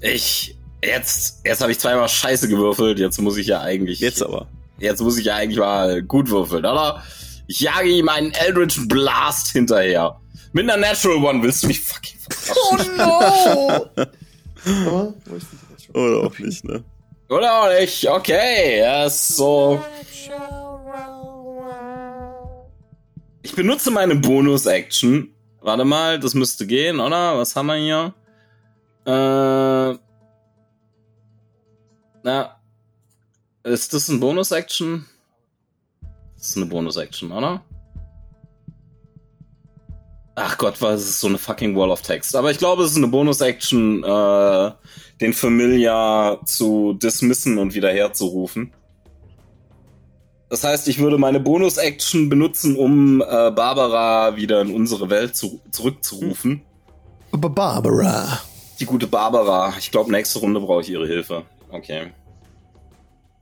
Ich, jetzt, jetzt habe ich zweimal Scheiße gewürfelt. Jetzt muss ich ja eigentlich. Jetzt aber. Jetzt muss ich ja eigentlich mal gut würfeln, oder? Ich jage ihm einen Eldritch Blast hinterher. Mit einer Natural One willst du mich fucking verarschen? no! Aber, wo ist die jetzt schon? Oder auch nicht, ne? Oder auch nicht? Okay, er ist so. Ich benutze meine Bonus-Action. Warte mal, das müsste gehen, oder? Was haben wir hier? Äh. Na. Ist das ein Bonus-Action? Das ist eine Bonus-Action, oder? Ach Gott, was ist so eine fucking Wall of Text. Aber ich glaube, es ist eine Bonus-Action, äh, den Familiar zu dismissen und wieder herzurufen. Das heißt, ich würde meine Bonus-Action benutzen, um äh, Barbara wieder in unsere Welt zu zurückzurufen. Aber Barbara. Die gute Barbara. Ich glaube, nächste Runde brauche ich ihre Hilfe. Okay.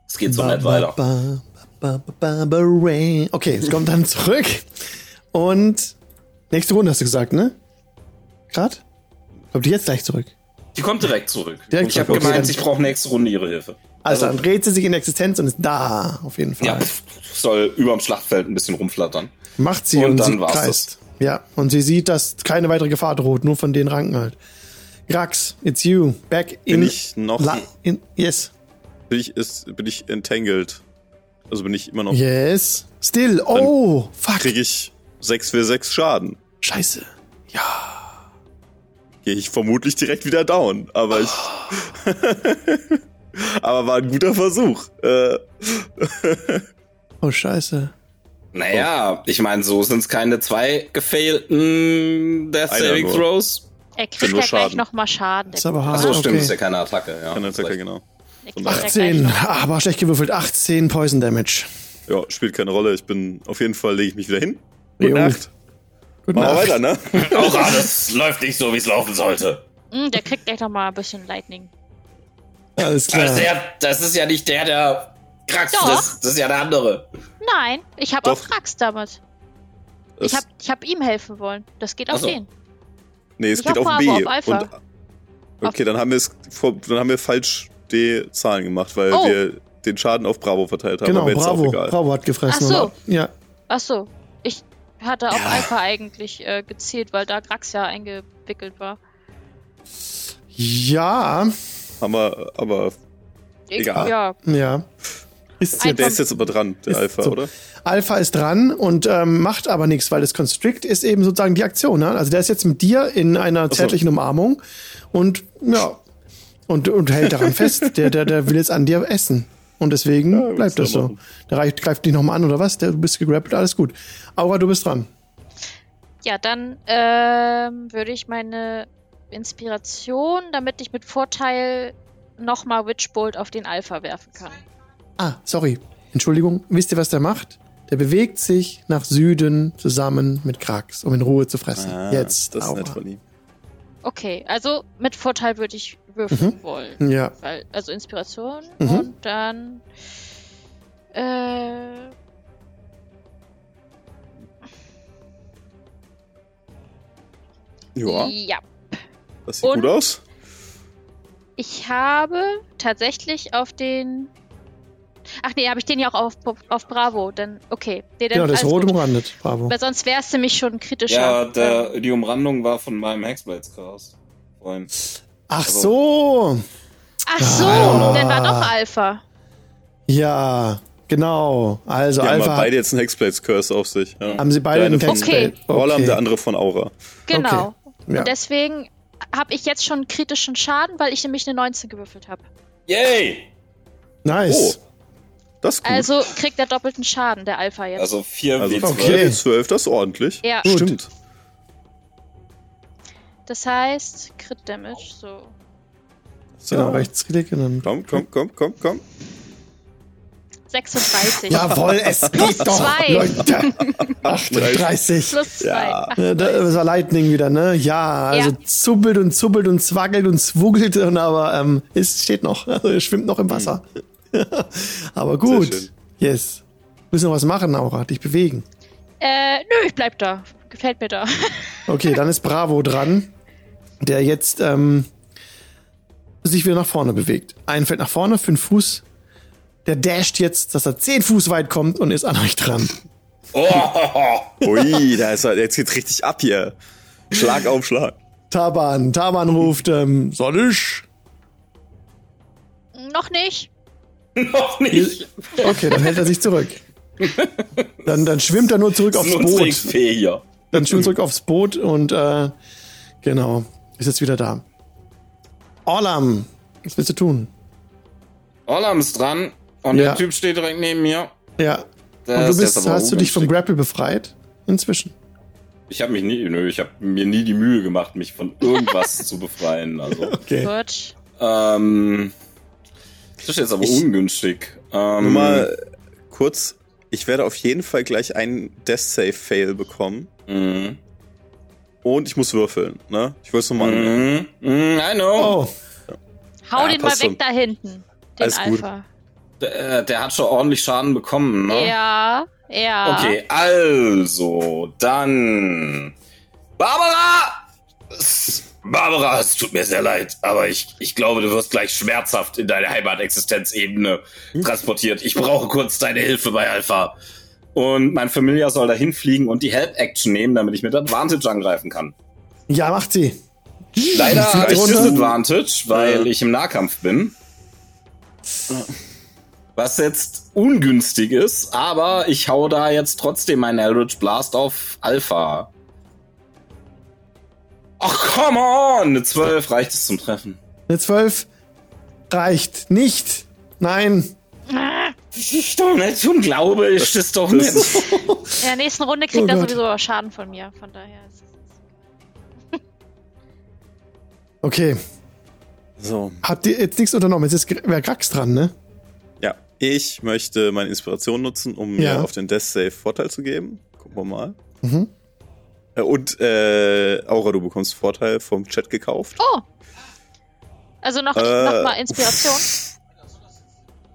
Es geht so Ba- nicht weiter. ba- ba- ba- Barbara. Okay, es kommt dann zurück. Und nächste Runde hast du gesagt, ne? Grad? Kommt die jetzt gleich zurück? Die kommt direkt zurück. Direkt ich habe okay, gemeint, ich brauche nächste Runde ihre Hilfe. Also dann dreht sie sich in Existenz und ist da, auf jeden Fall. Ja, soll überm Schlachtfeld ein bisschen rumflattern. Macht sie Und und, dann sie war's kreist. Ja, und sie sieht, dass keine weitere Gefahr droht, nur von den Ranken halt. Grax, it's you. Back in. Bin ich noch- La in yes. Bin ich, ist, bin ich entangled? Also bin ich immer noch. Yes. Still. Oh, fuck. Kriege ich 6 für 6 Schaden. Scheiße. Gehe ich vermutlich direkt wieder down. Aber ich. aber war ein guter Versuch. Äh, Oh, scheiße. Naja, ich meine, so sind es keine zwei gefailten Death Einer Saving. Throws. Er kriegt ja gleich Schaden. nochmal Schaden. Ist aber Ach hart. so, stimmt, okay. ist ja keine Attacke. Ja, keine Attacke, Vielleicht. genau. Der Von kriegt ja gleich 18. noch- Ah, aber schlecht gewürfelt. 18 Poison Damage. Ja, spielt keine Rolle. Ich bin auf jeden Fall lege ich mich wieder hin. Gute Jo. Nacht. Gute Machen wir Nacht. weiter, ne? Auch alles läuft nicht so, wie es laufen sollte. Hm, der kriegt gleich nochmal ein bisschen Lightning. Alles Das klar. ist, ja, das ist ja nicht der, der Krax, das, das ist ja der andere. Nein, ich habe auch Krax damit. Ich habe ich hab ihm helfen wollen. Das geht auf so. den. nee, es nicht geht auf B. auf Alpha. Und, okay, dann haben wir dann haben wir falsch die Zahlen gemacht, weil Oh. wir den Schaden auf Bravo verteilt haben. Genau, aber jetzt Bravo. auch egal. Bravo hat gefressen. Ach so. oder? Ja. Ach so, ich hatte auf Alpha eigentlich äh, gezählt, weil da Grax ja eingewickelt war. Ja. Aber Ich, Egal. Ja, Ja. Ist jetzt der ist jetzt aber dran, der Ist Alpha, so. oder? Alpha ist dran und ähm, macht aber nichts, weil das Constrict ist eben sozusagen die Aktion. Ne? Also der ist jetzt mit dir in einer so. zärtlichen Umarmung und ja und, und hält daran fest. Der, der, der will jetzt an dir essen. Und deswegen Ja, bleibt das so. Der reicht, greift dich nochmal an, oder was? Der, du bist gegrappelt, alles gut. Aura, du bist dran. Ja, dann ähm, würde ich meine Inspiration, damit ich mit Vorteil nochmal Witchbolt auf den Alpha werfen kann. Ah, sorry. Entschuldigung. Wisst ihr, was der macht? Der bewegt sich nach Süden zusammen mit Krax, um in Ruhe zu fressen. Ah, Jetzt, Das ist Aura. nett von ihm. Okay, also mit Vorteil würde ich würfeln wollen. Ja, Weil, also Inspiration Mhm. und dann äh, Ja, ja. das sieht Und- gut aus. Ich habe tatsächlich auf den. Ach nee, habe ich den ja auch auf, auf Bravo. Dann, okay. Nee, dann genau, das ist rot gut. umrandet. Bravo. Weil sonst wäre es nämlich schon kritischer. Ja, der, die Umrandung war von meinem Hexblades Cast. Ach so. Ach so, Ah. dann war doch Alpha. Ja, genau. Also Die haben Alpha aber beide jetzt einen Hexblades Curse auf sich. Ja. haben sie beide Der eine einen von Text. Okay. Orlam, der andere von Aura. Genau. Ja. Und deswegen habe ich jetzt schon kritischen Schaden, weil ich nämlich eine 19 gewürfelt habe. Yay! Nice. Das ist gut. Also kriegt er doppelten Schaden, der Alpha jetzt. Also 4 Also W12. Okay. 12, das ist ordentlich. ja, Gut. Stimmt. Das heißt Crit Damage, so. So. Genau, rechtsklick und dann. Komm, komm, komm, komm, komm. 36. Jawohl, es geht doch, zwei. Leute. 38. Plus 2. Ja. Ja, das war Lightning wieder, ne? Ja, also Ja. zubbelt und zubbelt und zwaggelt und zwuggelt, und aber ähm, es steht noch. Also er schwimmt noch im Wasser. aber gut. Sehr schön. Yes. Müssen wir was machen, Aura. Dich bewegen. Äh, nö, ich bleib da. Gefällt mir da. Okay, dann ist Bravo dran, der jetzt ähm, sich wieder nach vorne bewegt. Ein fällt nach vorne, fünf Fuß. Der dasht jetzt, dass er zehn Fuß weit kommt und ist an euch dran. Oh, Ui, da ist er, jetzt geht's richtig ab hier. Schlag auf Schlag. Taban, Taban ruft, ähm, soll ich? Noch nicht. noch nicht. Okay, dann hält er sich zurück. Dann, dann schwimmt er nur zurück aufs Boot. Dann schwimmt zurück aufs Boot und äh, genau, ist jetzt wieder da. Orlam, was willst du tun? Orlam ist dran und Ja. der Typ steht direkt neben mir. Ja. Der Und du bist, hast du dich vom. Grapple befreit? Inzwischen. Ich habe mich nie, nö, ich habe mir nie die Mühe gemacht, mich von irgendwas zu befreien. Also, Okay. Ähm, das ist jetzt aber Ich- ungünstig. Ähm, Nur mal kurz. Ich werde auf jeden Fall gleich einen Death Save Fail bekommen. Mhm. Und ich muss würfeln, ne? Ich wollte es nur mal. Mhm. Mhm, I know. Oh, Hau Ja, den mal weg schon. da hinten. Den Alles gut. Alpha. Der, der hat schon ordentlich Schaden bekommen, ne? Ja, ja. Okay, also, dann. Barbara! Barbara, es tut mir sehr leid, aber ich, ich glaube, du wirst gleich schmerzhaft in deine Heimatexistenzebene transportiert. Ich brauche kurz deine Hilfe bei Alpha. Und mein Familiar soll dahin fliegen und die Help-Action nehmen, damit ich mit Advantage angreifen kann. ja, macht sie. Leider habe ich. Disadvantage, weil Ja. ich im Nahkampf bin. Was jetzt ungünstig ist, aber ich hau da jetzt trotzdem meinen Eldritch Blast auf Alpha. Ach, come on! Eine 12 reicht es zum Treffen. Eine 12 reicht nicht. Nein. Ich doch nicht tun glaube ich das doch nicht. In der nächsten Runde kriegt Oh er Gott. sowieso Schaden von mir. Von daher ist es. Okay. So. Habt ihr jetzt nichts unternommen? Jetzt ist Gra- wer Grax dran, ne? Ja. Ich möchte meine Inspiration nutzen, um Ja. mir auf den Death Save Vorteil zu geben. Gucken wir mal. Mhm. Äh, Und äh, Aura, du bekommst Vorteil vom Chat gekauft. Oh! Also noch, Äh, noch mal Inspiration.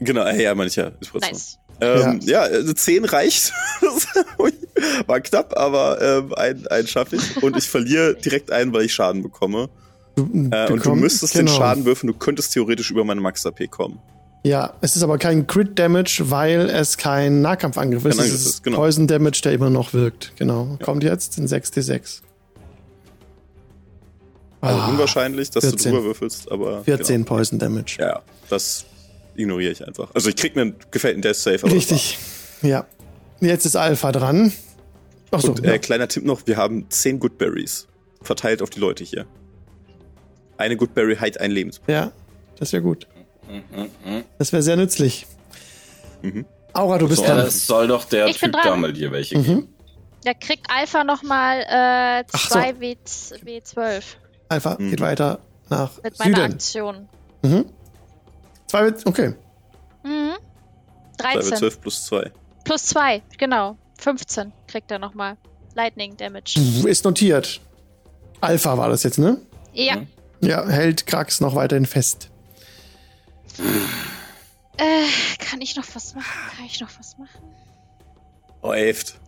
Genau, äh, ja, meine ich ja. Inspiration. Nice. Ähm, ja. also 10 reicht. War knapp, aber ähm, ein, ein schaffe ich. Und ich verliere direkt einen, weil ich Schaden bekomme. Du, Äh, und du bekomm- müsstest genau. den Schaden würfeln, du könntest theoretisch über meine Max-AP kommen. Ja, es ist aber kein Crit Damage, weil es kein Nahkampfangriff ist. Kein Es Angriff ist ist, genau. Poison Damage, der immer noch wirkt. Genau. Kommt jetzt in 6d6. Also Ah, unwahrscheinlich, dass 14. du drüber würfelst, aber. 14 Poison Damage. Genau. Ja, das ignoriere ich einfach. Also ich krieg einen gefällten Death Save. Richtig. Ja. Jetzt ist Alpha dran. Achso, Und äh, kleiner Tipp noch, wir haben 10 Goodberries verteilt auf die Leute hier. Eine Goodberry heilt ein Lebenspunkt. ja, das wäre gut. Das wäre sehr nützlich. Aura, du bist Ja, dran. es soll doch der Ich Typ mal dir welche Mhm. geben. Da kriegt Alpha nochmal äh, Ach so. 2 W W12 Alpha Mhm. geht weiter nach mit meiner Süden. Aktion. Mhm. Zwei, wird- okay. Mhm. 2 13. 12 plus 2. Plus 2, genau. 15 kriegt er nochmal. Lightning Damage. Ist notiert. Alpha war das jetzt, ne? Ja. Mhm. Ja, hält Krax noch weiterhin fest. Äh, kann ich noch was machen? Kann ich noch was machen? Oh, elft.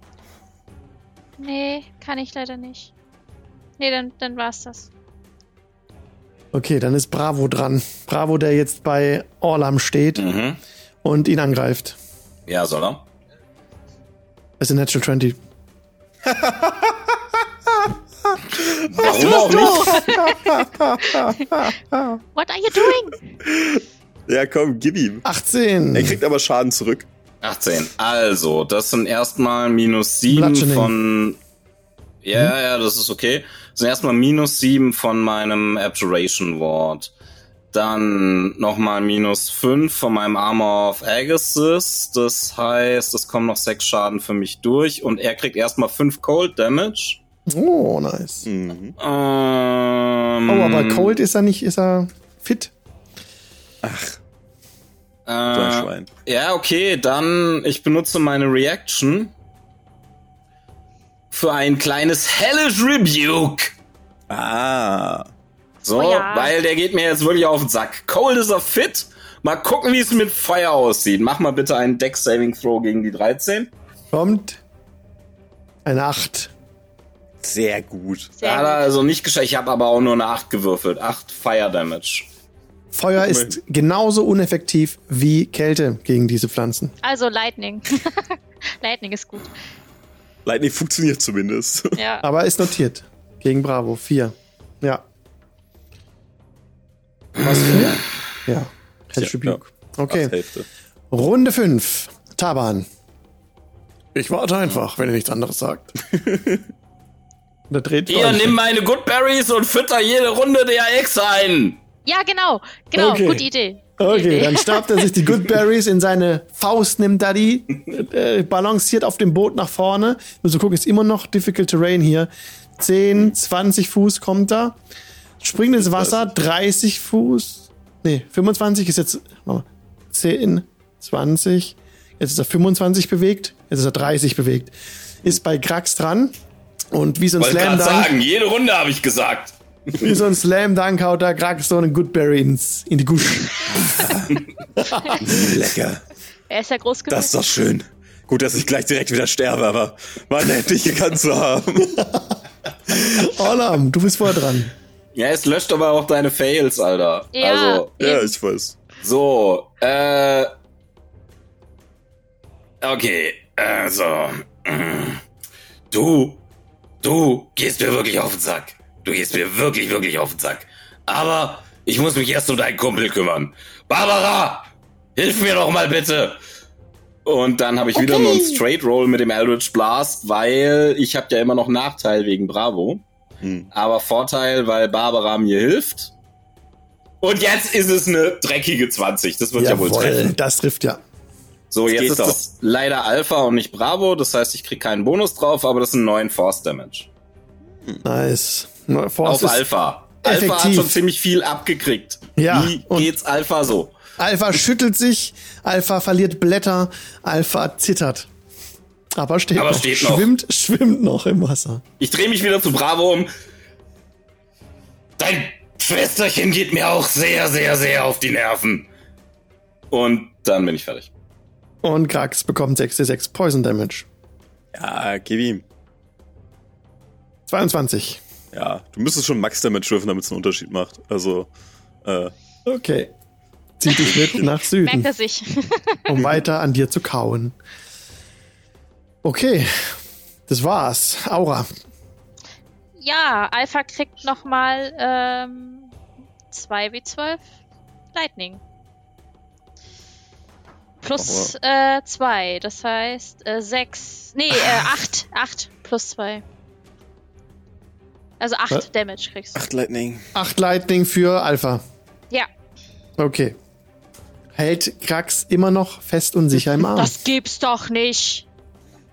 Nee, kann ich leider nicht. Nee, dann, dann war's das. Okay, dann ist Bravo dran. Bravo, der jetzt bei Orlam steht Mhm. und ihn angreift. Ja, soll er? Das ist ein Natural 20. Warum auch nicht? What are you doing? Ja, komm, gib ihm. 18. Er kriegt aber Schaden zurück. 18. Also, das sind erstmal minus 7 Bludgeoning. von. Ja, ja, das ist okay. Das sind erstmal minus 7 von meinem Abjuration Ward. Dann nochmal minus 5 von meinem Armor of Agassiz. Das heißt, es kommen noch 6 Schaden für mich durch. Und er kriegt erstmal 5 Cold Damage. Oh, nice. Mhm. Ähm, Oh, aber Cold ist er nicht, ist er fit. Ach, äh. Ja, okay, dann ich benutze meine Reaction für ein kleines Hellish Rebuke. Ah. So, Oh ja. weil der geht mir jetzt wirklich auf den Sack. Cold ist er fit. Mal gucken, wie es mit Feuer aussieht. Mach mal bitte einen Deck Saving Throw gegen die 13. Kommt. Eine 8. Sehr gut. Sehr Hat er gut. also nicht geschafft. Ich habe aber auch nur eine 8 gewürfelt. 8 Fire Damage. Feuer ist genauso uneffektiv wie Kälte gegen diese Pflanzen. Also Lightning. Lightning ist gut. Lightning funktioniert zumindest. Ja. Aber ist notiert. Gegen Bravo. 4. Ja. Was für? Ja. Ja. Okay. Runde 5. Taban. Ich warte einfach, wenn ihr nichts anderes sagt. da dreht euch. nimm meine Good Berries und fütter jede Runde der Ex ein. Ja, genau. Genau, Okay. gute Idee. Okay, dann stappt er sich die Good Berries in seine Faust, nimmt da die, äh, balanciert auf dem Boot nach vorne. Nur so gucken, ist immer noch Difficult Terrain hier. 10, 20 Fuß kommt er. Springt ins Wasser, 30 Fuß. Nee, 25 ist jetzt. warte mal, 10, 20. Jetzt ist er 25 bewegt. Jetzt ist er 30 bewegt. Ist bei Krax dran. Und wie so ein Slam Dunk, sagen, jede Runde habe ich gesagt. Wie so ein Slam Dunk haut da Krax so einen Good Berry ins, in die Gusch. Lecker. Er ist ja groß genug. Das ist doch schön. Gut, dass ich gleich direkt wieder sterbe, aber war nett, dich gekannt zu haben. Olam, du bist vorher dran. Ja, es löscht aber auch deine Fails, Alter. Ja. Also, ja, ich weiß. so, äh. Okay, also. mm, Du, du gehst mir wirklich auf den Sack. Du gehst mir wirklich, wirklich auf den Sack. Aber ich muss mich erst um deinen Kumpel kümmern. Barbara, hilf mir doch mal bitte. Und dann habe ich wieder nur einen Straight Roll mit dem Eldritch Blast, weil ich habe ja immer noch Nachteil wegen Bravo. Hm. Aber Vorteil, weil Barbara mir hilft. Und jetzt ist es eine dreckige 20. Das wird ja wohl treffen. Jawohl, das trifft ja. So, jetzt geht ist doch. das leider Alpha und nicht Bravo. Das heißt, ich krieg keinen Bonus drauf, aber das sind neun Force Damage. Nice. Force auf ist- Alpha. Alpha hat effektiv. schon ziemlich viel abgekriegt. Ja, Wie geht's Alpha so? Alpha schüttelt sich, Alpha verliert Blätter, Alpha zittert. Aber steht Aber noch. steht noch. Schwimmt, schwimmt noch im Wasser. Ich drehe mich wieder zu Bravo um. Dein Schwesterchen geht mir auch sehr, sehr, sehr auf die Nerven. Und dann bin ich fertig. Und Krax bekommt 6d6 Poison Damage. Ja, gib ihm. 22. Ja, du müsstest schon Max Damage würfen, damit es einen Unterschied macht. Also, äh, Okay. Zieht dich mit nach Merkt Süden, er sich. um weiter an dir zu kauen. Okay. Das war's. Aura. ja, Alpha kriegt nochmal ähm, 2W12 Lightning. Plus 2, das heißt 6. nee, äh, 8. 8 plus 2. Also 8 Was? Damage kriegst du. 8 Lightning. 8 Lightning für Alpha. Ja. Okay. hält Krax immer noch fest und sicher im Arm. Das gibt's doch nicht.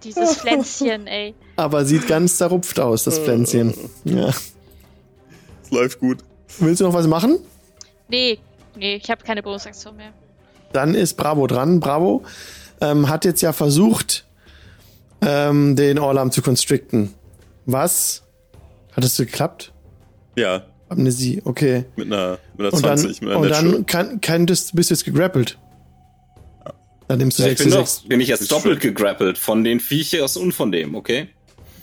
Dieses Pflänzchen, ey. Aber sieht ganz zerrupft aus, das Pflänzchen. Ja. Es läuft gut. Willst du noch was machen? Nee, nee, ich habe keine Bonusaktion mehr. Dann ist Bravo dran. Bravo ähm, hat jetzt ja versucht, ähm, den Orlam zu constricten. Was? Hat es geklappt? Ja, Amnesie, okay. mit einer, mit einer Und 20, dann, mit einer und Natural. dann kann, kann das, bist du jetzt gegrappelt. Dann nimmst du Ich 6 bin, zu doch, 6. bin ich jetzt doppelt gegrappelt von den Viechers und von dem, okay?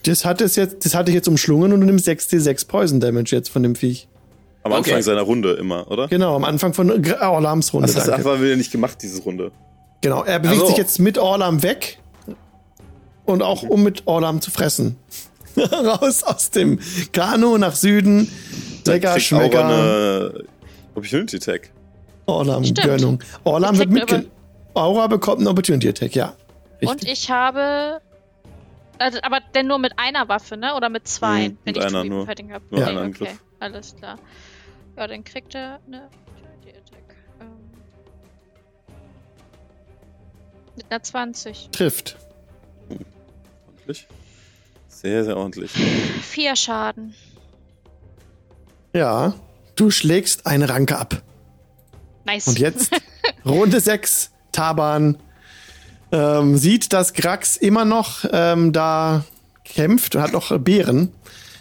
Das hat es jetzt, das hatte ich jetzt umschlungen und du nimmst 6 6 Poison Damage jetzt von dem Viech. Am Anfang Okay. seiner Runde immer, oder? Genau, am Anfang von Orlams Runde. Das hast du einfach wieder nicht gemacht, diese Runde. Genau, er bewegt Also- sich jetzt mit Orlam weg und auch um mit Orlam zu fressen. Raus aus dem Kanu nach Süden. Lecker, Schmecker. eine Opportunity Attack. Orlam, Stimmt. Gönnung. Orlam wird mitge... Aura bekommt einen Opportunity Attack, ja. Und Richtig. ich habe. Also, aber denn nur mit einer Waffe, ne? Oder mit zwei? Mhm, wenn mit ich einer nur. Fighting hab. Nur okay, einer okay, Angriff. alles klar. Ja, dann kriegt er eine Opportunity Attack. Ähm, mit einer 20. Trifft. Ordentlich. Sehr, sehr ordentlich. Vier Schaden. Ja, du schlägst eine Ranke ab. Nice. Und jetzt Runde 6, Taban ähm, sieht, dass Grax immer noch ähm, da kämpft und hat noch Beeren,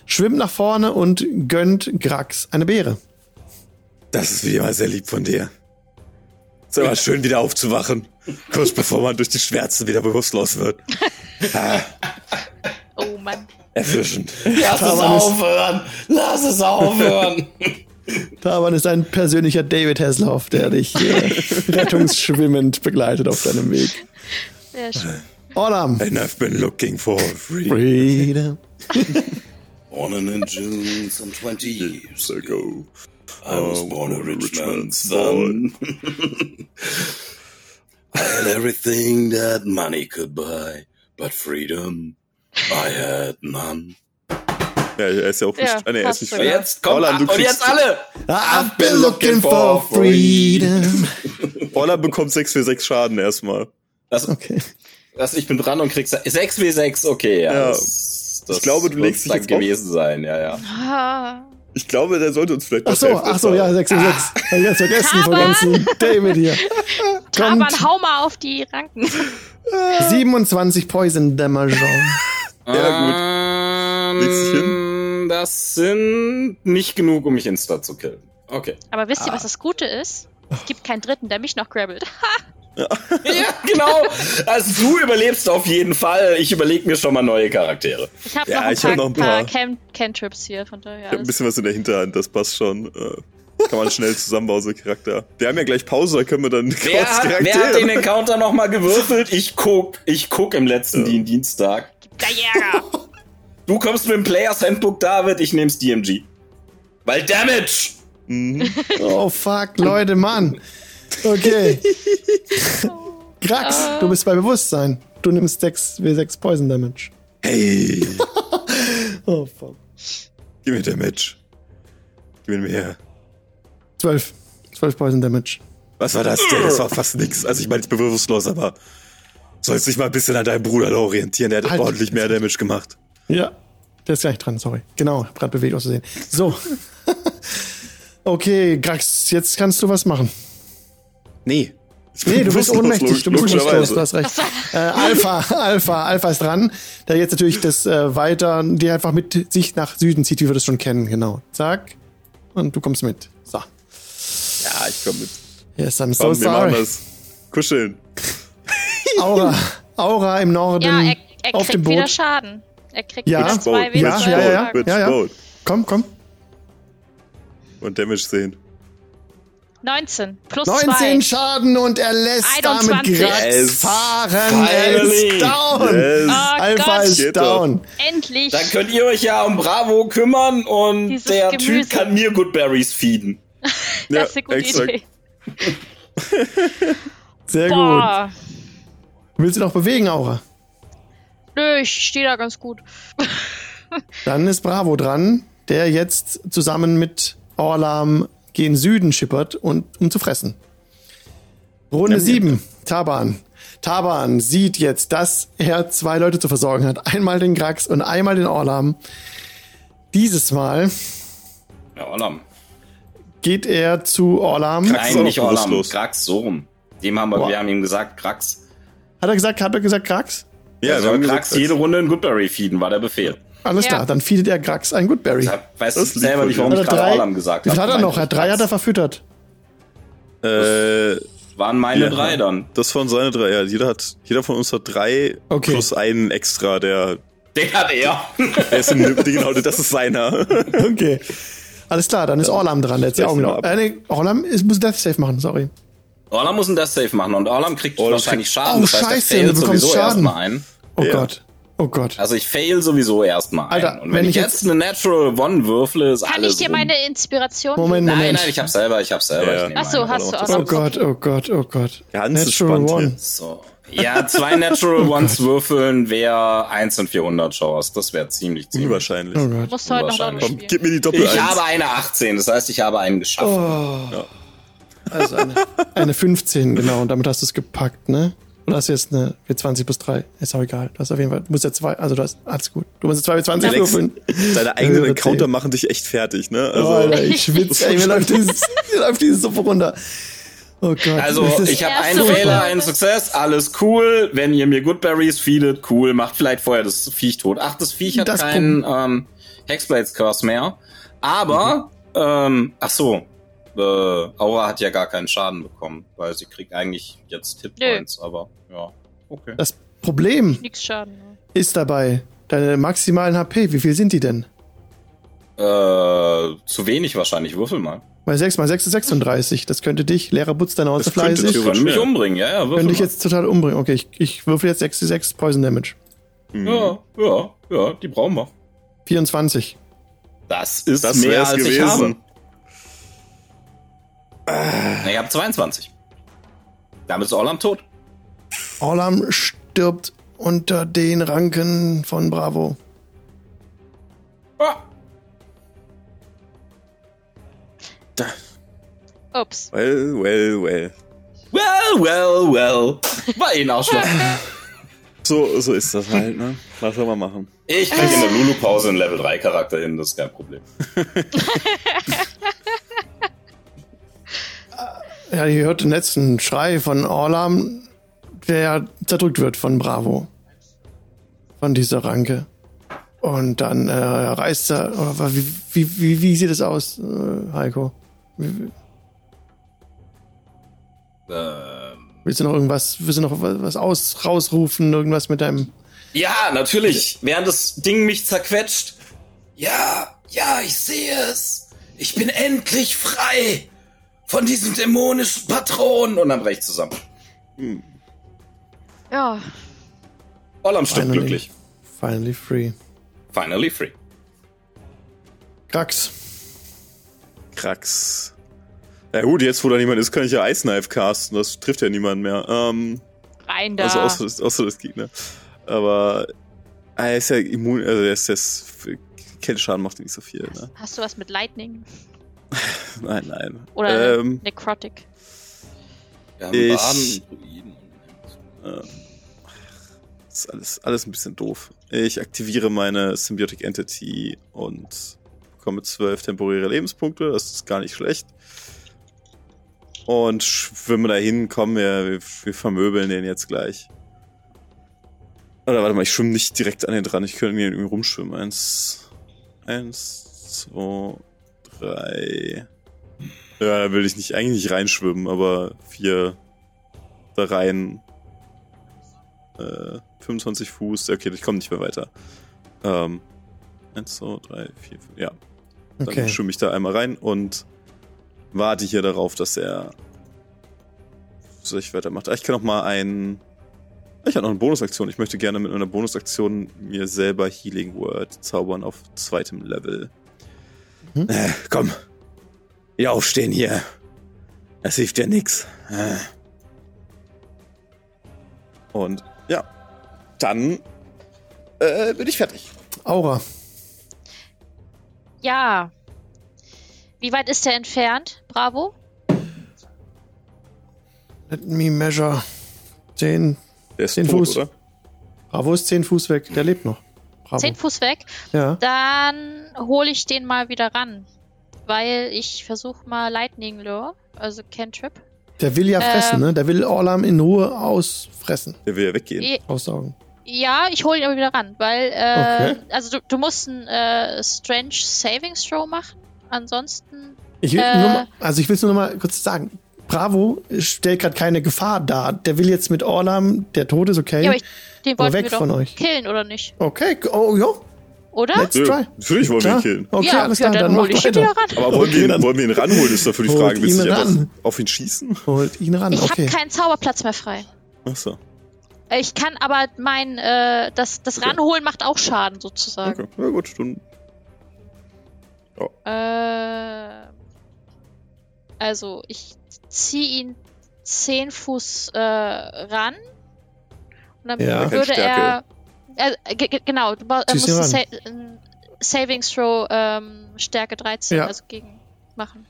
schwimmt nach vorne und gönnt Grax eine Beere. Das ist wie immer sehr lieb von dir. Ist aber schön, wieder aufzuwachen. Kurz bevor man durch die Schmerzen wieder bewusstlos wird. Oh Mann. Erfrischend. Lass es Taban ist- aufhören! Lass es aufhören! Taban ist ein persönlicher David Hasselhoff, der dich äh, rettungsschwimmend begleitet auf deinem Weg. Sehr schön. Orlam. And I've been looking for free. Freedom. Born in June some 20 years ago. I was Oh, born a born a rich man's son. I had everything that money could buy, but freedom I had none. Ja, er ist ja auch nicht. Ja, ah, nee, er ist nicht sogar. Und jetzt kommt Orlan, du und kriegst- jetzt alle! I've been looking for freedom. Orla bekommt 6 für 6 Schaden erstmal. Das, Okay. das, ich bin dran und krieg 6 w 6, okay, ja. Ja. Das, das Ich glaube, du legst dich jetzt gewesen sein, ja, ja. Ah, Ich glaube, der sollte uns vielleicht Ach so, helfen. ach so, ja, 6 zu 6. Hab ich ganz vergessen von Taban. ganzen David hier. Taban, Kommt hau mal auf die Ranken. 27 Poison Damage. Ja, Ähm, Legst dich hin? Das sind nicht genug, um mich insta zu killen. Okay. Aber wisst ihr, was das Gute ist? Es gibt keinen Dritten, der mich noch grabbelt. Ja, genau. Also du überlebst auf jeden Fall. Ich überlege mir schon mal neue Charaktere. Ich habe Ja, noch ein ich hab paar, noch ein paar paar. Can Cantrips hier, von daher. Ich hab ein bisschen was in der Hinterhand, das passt schon. Kann man schnell zusammenbauen, so Charakter. Wir haben ja gleich Pause, da können wir dann Wer kurz hat, wer hat den Encounter nochmal gewürfelt? Ich guck. Ich guck im letzten ja. Dienstag. Der Jäger. Du kommst mit dem Players Handbook, David, ich nehm's DMG. Weil Damage! Mhm. Oh fuck, Leute, Mann. Okay. Grax, du bist bei Bewusstsein. Du nimmst 6 W6 Poison Damage. Hey, Oh fuck. gib mir Damage. Gib mir mehr. 12. 12 Poison Damage. Was war das denn? Das war fast nix. Also ich meine, ich bin bewusstlos, aber sollst dich mal ein bisschen an deinem Bruder da orientieren. Der hat Halt. ordentlich mehr Damage gemacht. Ja, der ist gleich dran, sorry. Genau, hab grad bewegt auszusehen. So. okay, Grax, jetzt kannst du was machen. Nee. Nee, du bist ohnmächtig, du bist bewusstlos, du hast recht. Äh, Alpha, Alpha, Alpha ist dran, der jetzt natürlich das äh, weiter, die einfach mit sich nach Süden zieht, wie wir das schon kennen, genau. Zack. Und du kommst mit. Ja, ich komm mit. Yes, I'm so Komm, wir machen sorry. das. Kuscheln. Aura, Aura im Norden Ja, er, er auf dem kriegt wieder. Schaden. Er kriegt Ja. wieder zwei Boat, Ja, Bridge ja, Boat, ja, ja, ja. Boat. Komm, komm. Und Damage sehen. 19 plus 19 2. Schaden und er lässt damit 21. Grax Yes. fahren. Er ist down. Yes. Oh Alpha Gott, ist Geht doch. down. endlich. Dann könnt ihr euch ja um Bravo kümmern und Dieses der Gemüse. Typ kann mir Good Berries feeden. Das ist eine gute exakt. Idee. Sehr gut. Boah. Willst du noch bewegen, Aura? Nö, ich stehe da ganz gut. Dann ist Bravo dran, der jetzt zusammen mit Orlam gen Süden schippert, und, um zu fressen. Runde 7. Taban. Taban sieht jetzt, dass er zwei Leute zu versorgen hat. Einmal den Grax und einmal den Orlam. Dieses Mal Ja, Orlam. Geht er zu Orlam. Krax. Nein, nicht Orlam. Krax, so rum. Dem haben wir, Boah. wir haben ihm gesagt, Krax. Hat er gesagt, hat er gesagt Grax? Ja, wir er soll haben Krax gesagt, jede Runde in Goodberry feeden, war der Befehl. Alles Ja. klar, dann feedet er Grax ein Goodberry. Ich weiß Das liegt selber von nicht, warum Hat ich er gerade drei? Orlam gesagt Wie viel habe. hat er noch? Er hat drei hat er verfüttert. Äh, Waren meine Ja. drei dann. das waren seine drei. Ja, jeder hat, jeder von uns hat drei Okay. plus einen extra, der, Den hat er. der ist in, genau, das ist seiner. Okay. Alles klar, dann ist Orlam dran. Der hat die Augen noch. Äh, nee, Orlam ist, muss Death Save machen, sorry. Orlam muss ein Death Save machen und Orlam kriegt Orlam wahrscheinlich Schaden. Oh, das heißt, scheiße, du bekommst sowieso Schaden. erstmal ein. Oh Ja. Gott. Oh Gott. Also ich fail sowieso erstmal ein. Alter, und wenn, wenn ich ich jetzt eine Natural One würfle, ist Kann alles ich dir meine Inspiration Moment, Nein, Moment. nein, ich hab selber, ich hab selber. Ja. Ich nehme Ach so, eine. hast du. das- oh Gott, oh Gott, oh Gott. Ganz Natural One. So. Ja, zwei Natural Ones würfeln wäre 1 und 400 Chance. Das wäre ziemlich, ziemlich. Unwahrscheinlich. Oh musst heute noch Komm, gib mir die Doppel Ich habe eine 18, das heißt, ich habe einen geschafft. Oh. Also eine, eine 15, genau. Und damit hast du es gepackt, ne? Oder hast du jetzt eine W20 plus 3? Ist auch egal. Du hast auf jeden Fall, du musst ja zwei, also du hast, alles gut. Du musst jetzt zwei W20 Alex, würfeln. Deine eigenen Ja, Encounter machen dich echt fertig, ne? Oh, Also, Alter, ich schwitze, ey, mir läuft dieses, mir läuft diese Suppe runter. Oh Gott. Also, das ist- ich habe einen Runde. Fehler, einen Success, alles cool. Wenn ihr mir Goodberries feedet, cool. Macht vielleicht vorher das Viech tot. Ach, das Viech hat Das keinen ähm, Hexblades Curse mehr. Aber, ähm, ach so, äh, Aura hat ja gar keinen Schaden bekommen, weil sie kriegt eigentlich jetzt Hit Nö. Points. Aber ja, okay. Das Problem Nix Schaden. ne? ist dabei, deine maximalen HP, wie viel sind die denn? Äh, zu wenig wahrscheinlich. Würfel mal. Weil 6 mal 6 ist 36. Das könnte dich, leerer Butz deiner Das könnte Ausfleißig, theoretisch- Können mich umbringen, ja, ja, würfel könnte ich mal. jetzt total umbringen. Okay, ich, ich würfel jetzt 6 6 Poison Damage. Ja, ja, ja, die brauchen wir. 24. Das ist das mehr als ich gewesen. habe. Na, Ich habe 22. Damit ist Orlam tot. Orlam stirbt unter den Ranken von Bravo. Ah. Ups. Well, well, well. Well, well, well. War eh ein Arschloch. So, so ist das halt, ne? Was soll man machen? Ich krieg in der Lulu-Pause einen Level 3 Charakter hin, das ist kein Problem. Ja, ihr hört den letzten Schrei von Orlam, der zerdrückt wird von Bravo. Von dieser Ranke. Und dann äh, reißt er. Wie, wie, wie sieht es aus, äh, Heiko? Ähm, willst du noch irgendwas, willst du noch was, aus, rausrufen, irgendwas mit deinem. ja, natürlich. Während das Ding mich zerquetscht. Ja, ja, ich sehe es. Ich bin endlich frei von diesem dämonischen Patron. Und dann brech ich zusammen. Ja. Orlam stirbt Finally. glücklich. Finally free. Finally free. Krax. Krax. Ja gut, jetzt wo da niemand ist, kann ich ja Ice Knife casten. Das trifft ja niemand mehr. Ähm, Rein da. also außer, das- außer das Gegner. Aber er ist ja immun, also er ist das Kälteschaden macht ihm nicht so viel, ne? Hast du was mit Lightning? Nein, nein. Oder ähm, Necrotic? Wir haben Ich- Baden, Druiden das ist alles, alles ein bisschen doof. Ich aktiviere meine Symbiotic Entity und bekomme zwölf temporäre Lebenspunkte. Das ist gar nicht schlecht. Und schwimme dahin, komm, wir, wir, wir vermöbeln den jetzt gleich. Oder warte mal, ich schwimme nicht direkt an den dran. Ich könnte hier irgendwie rumschwimmen. Eins, eins, zwei, drei. Ja, da will ich nicht eigentlich nicht reinschwimmen, aber vier da rein. Äh, 25 Fuß. Okay, ich komme nicht mehr weiter. Ähm, eins, zwei, drei, vier, fünf. Ja. Dann Okay. schwimme ich da einmal rein und warte hier darauf, dass er sich weitermacht. Ah, Ich kann auch mal ein. Ich habe noch eine Bonusaktion. Ich möchte gerne mit einer Bonusaktion mir selber Healing Word zaubern auf zweitem Level. Mhm. Äh, komm. Wieder aufstehen hier. Das hilft ja nix. Äh. Und ja, dann äh, bin ich fertig. Aura. Ja. Wie weit ist der entfernt? Bravo? Let me measure. 10. Der ist 10 tot, Fuß. oder? Bravo ist 10 Fuß weg. Der lebt noch. Bravo. Zehn Fuß weg. Ja. Dann hole ich den mal wieder ran. Weil ich versuche mal Lightning Lure, also Cantrip. Der will ja Ähm. fressen, ne? Der will Orlam in Ruhe ausfressen. Der will ja weggehen. I- Aussaugen. Ja, ich hole ihn aber wieder ran, weil, äh, Okay. also du, du musst einen äh, Strange Savings Throw machen. Ansonsten, Ich will Äh. nur mal, also ich will es nur noch mal kurz sagen. Bravo stellt gerade keine Gefahr dar. Der will jetzt mit Orlam, der Tod ist okay. ja, aber ich, den Aber wollten weg wir doch von euch. killen, oder nicht? okay, oh ja, Oder? let's Ja, try. natürlich wollen wir ihn killen. Okay, ja, alles ja, klar, dann, dann, hole macht ich ihn wieder ran. Aber wollen, Okay, wir ihn, dann- wollen wir ihn ranholen, ist dafür die Frage. Willst du ihn einfach auf ihn schießen? Holt ihn ran, Ich okay. habe keinen Zauberplatz mehr frei. Achso. Ich kann aber mein, äh, das, das Okay. Ranholen macht auch Schaden sozusagen. Okay. Ja gut, dann Äh, also ich ziehe ihn 10 Fuß äh, ran. Und dann Ja. würde Keine er. Äh, ge- ge- genau, du äh, musst ihn ein Sa ein Savings Throw ähm, Stärke 13, Ja. also gegen machen.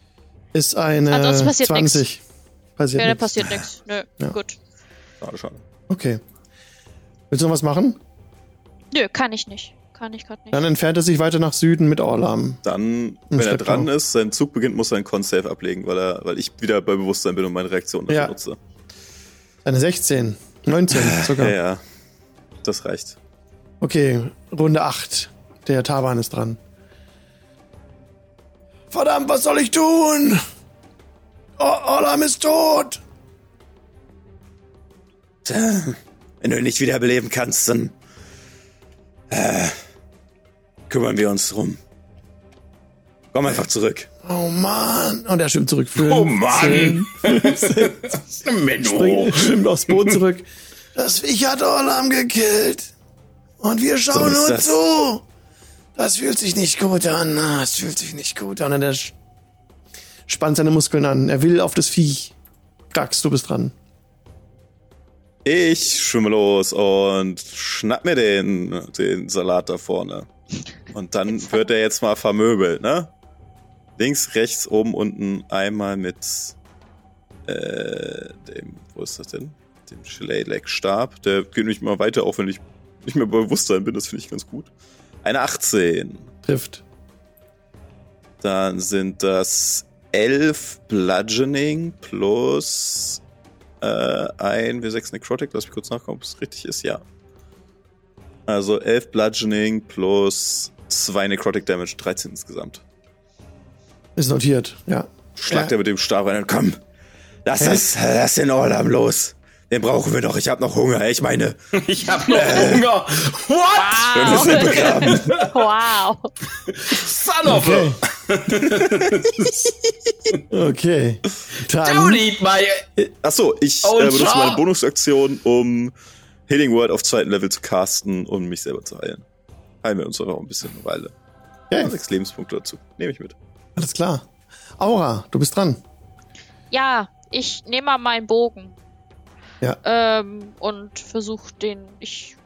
Ist eine Ansonsten passiert 20. Passiert Ja, da nix. passiert nichts. Nö, Ja. gut. schade, schade. Okay. Willst du noch was machen? Nö, kann ich nicht. Kann ich gerade nicht. Dann entfernt er sich weiter nach Süden mit Orlam. Dann, wenn er dran ist, sein Zug beginnt, muss er einen Con-Save ablegen, weil, er, weil ich wieder bei Bewusstsein bin und meine Reaktion dafür Ja. nutze. Eine 16. 19 sogar. Ja, ja. Das reicht. Okay, Runde 8. Der Taban ist dran. Verdammt, was soll ich tun? O- Orlam ist tot. Wenn du ihn nicht wiederbeleben kannst, dann äh, kümmern wir uns drum. Komm einfach zurück. Oh Mann. Und er schwimmt zurück. Oh Mann. Springt, schwimmt aufs Boot zurück. Das Viech hat Orlam gekillt. Und wir schauen So nur das. zu. Das fühlt sich nicht gut an. Ah, Das fühlt sich nicht gut an. Und er spannt seine Muskeln an. Er will auf das Viech. Gax, du bist dran. Ich schwimme los und schnapp mir den, den Salat da vorne. Und dann wird er jetzt mal vermöbelt, ne? Links, rechts, oben, unten, einmal mit äh, dem, wo ist das denn? Dem Shillelagh-Stab. Der geht nämlich mal weiter, auch wenn ich nicht mehr bei Bewusstsein bin, das finde ich ganz gut. Eine 18. Trifft. Dann sind das 11 Bludgeoning plus äh, ein W6 Necrotic. Lass mich kurz nachgucken, ob es richtig ist. Ja. Also 11 Bludgeoning plus 2 Necrotic Damage, 13 insgesamt. Ist notiert, ja. Schlagt Ja. er mit dem Stab rein und komm. Lass das, lass den Orlam los. Den brauchen wir noch. Ich hab noch Hunger. Ich meine, Ich hab noch Hunger. What? wir müssen begraben. wow. Son of Okay. a... Okay. Don't Dann eat my... Achso, ich äh, benutze meine Bonusaktion, um Healing Word auf zweiten Level zu casten und mich selber zu heilen. Heilen wir uns aber auch ein bisschen eine Weile. Okay. Sechs Lebenspunkte dazu. Nehme ich mit. Alles klar. Aura, du bist dran. Ja, ich nehme mal meinen Bogen. Ja. Ähm, und versuche den. Ich.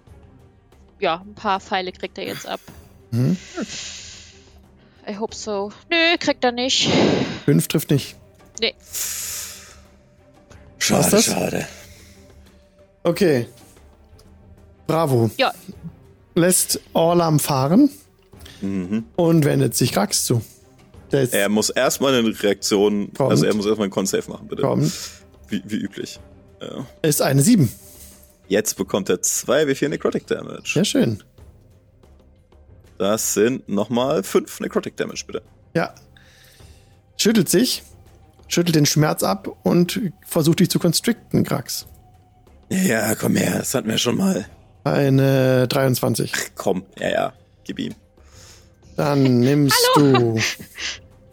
Ja, ein paar Pfeile kriegt er jetzt ab. Mhm. I hope so. Nö, kriegt er nicht. Fünf trifft nicht. Nee. Schade, das? schade. Okay. Bravo. Ja, Lässt Orlam fahren Mhm. und wendet sich Krax zu. Er muss erstmal eine Reaktion, Kommt. also er muss erstmal einen Con-Save machen, bitte. kommt. Wie, wie üblich. Ja. Ist eine sieben. Jetzt bekommt er 2 W4 Necrotic Damage. Sehr schön. Das sind nochmal 5 Necrotic Damage, bitte. Ja. Schüttelt sich, schüttelt den Schmerz ab und versucht dich zu constricten, Krax. Ja, komm her. Das hatten wir schon mal. Eine 23. Komm, ja, ja, gib ihm. Dann nimmst du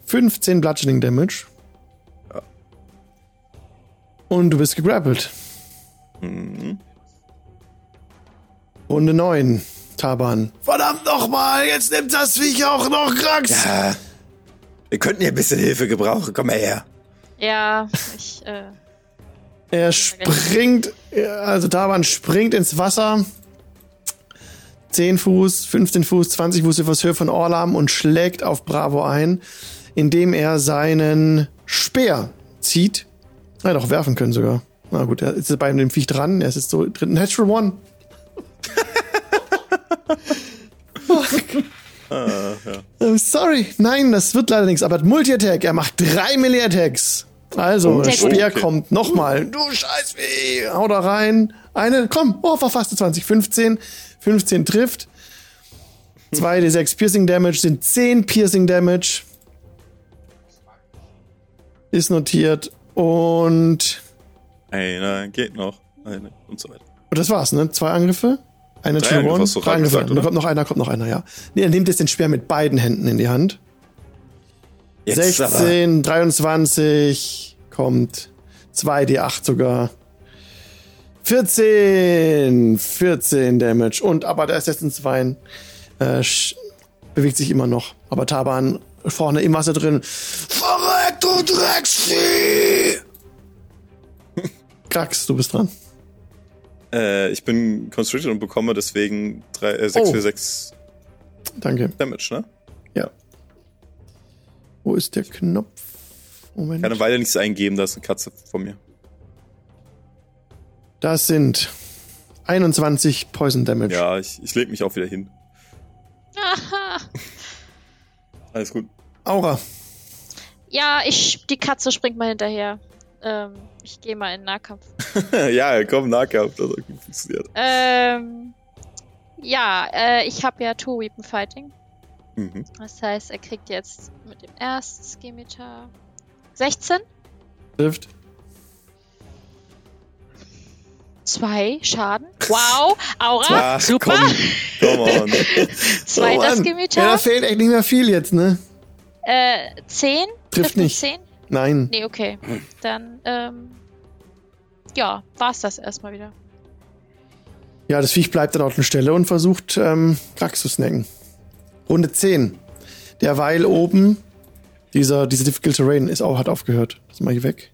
15 Bludgeoning Damage. Und du bist gegrappelt. Mhm. Runde 9. Taban. Verdammt nochmal, jetzt nimmt das Viech auch noch Krax. Ja. Wir könnten hier ein bisschen Hilfe gebrauchen. Komm mal her. ja, ich. Äh, Er springt, also Taban springt ins Wasser. 10 Fuß, 15 Fuß, 20 Fuß etwas Höhe von Orlam und schlägt auf Bravo ein, indem er seinen Speer zieht. Er hätte auch werfen können sogar. Na gut, er ist bei dem Viech dran. Er ist jetzt so drin. Natural One. Ah, ja. Oh, sorry. Nein, das wird leider nichts. Aber Multi-Attack, er macht drei Melee-Attacks. Also, Oh, der Speer okay. kommt nochmal. Du Scheißweh. Hau da rein. Eine, komm. Oh, verfasste 20. 15. 15 trifft. 2d6 Piercing Damage sind 10 Piercing Damage. Ist notiert. Und Einer geht noch. Eine und so weiter. Und das war's, ne? Zwei Angriffe. Eine Drei Angriffe hast du drei Angriffe. gesagt, kommt noch einer, kommt noch einer, ja. Nee, er nimmt jetzt den Speer mit beiden Händen in die Hand. Jetzt 16, 23, kommt 2d8 sogar. 14, 14 Damage. Und aber der Assassin's Wein äh, bewegt sich immer noch. Aber Taban vorne im Wasser drin. Verreck, du Drecksvieh! Krax, du bist dran. Äh, ich bin constricted und bekomme deswegen drei, äh, 6 Oh. für 6 Danke. Damage, ne? Ja. Wo ist der Knopf? Moment. Kann eine Weile nichts eingeben, da ist eine Katze von mir. Das sind 21 Poison Damage. Ja, ich, ich leg mich auch wieder hin. Aha. Alles gut. Aura. Ja, ich, die Katze springt mal hinterher. Ähm, ich gehe mal in den Nahkampf. ja, komm, Nahkampf, das hat gut funktioniert. Ähm, ja, äh, ich habe ja Two Weapon Fighting. Mhm. Das heißt, er kriegt jetzt mit dem ersten Skimitar 16, Trifft. zwei Schaden. Wow, Aura, Ach, super. komm, come on. Zweiter Oh Mann. Ja, Skimitar, da fehlt echt nicht mehr viel jetzt, ne? äh, 10. Trifft nicht. 10? Nein. Nee, okay. Dann, ähm, ja, war's das erstmal wieder. Ja, das Viech bleibt dann auf der Stelle und versucht, ähm, Krax zu snacken. Runde 10. Derweil oben, dieser, diese Difficult Terrain ist auch, hat aufgehört. Das mach ich weg.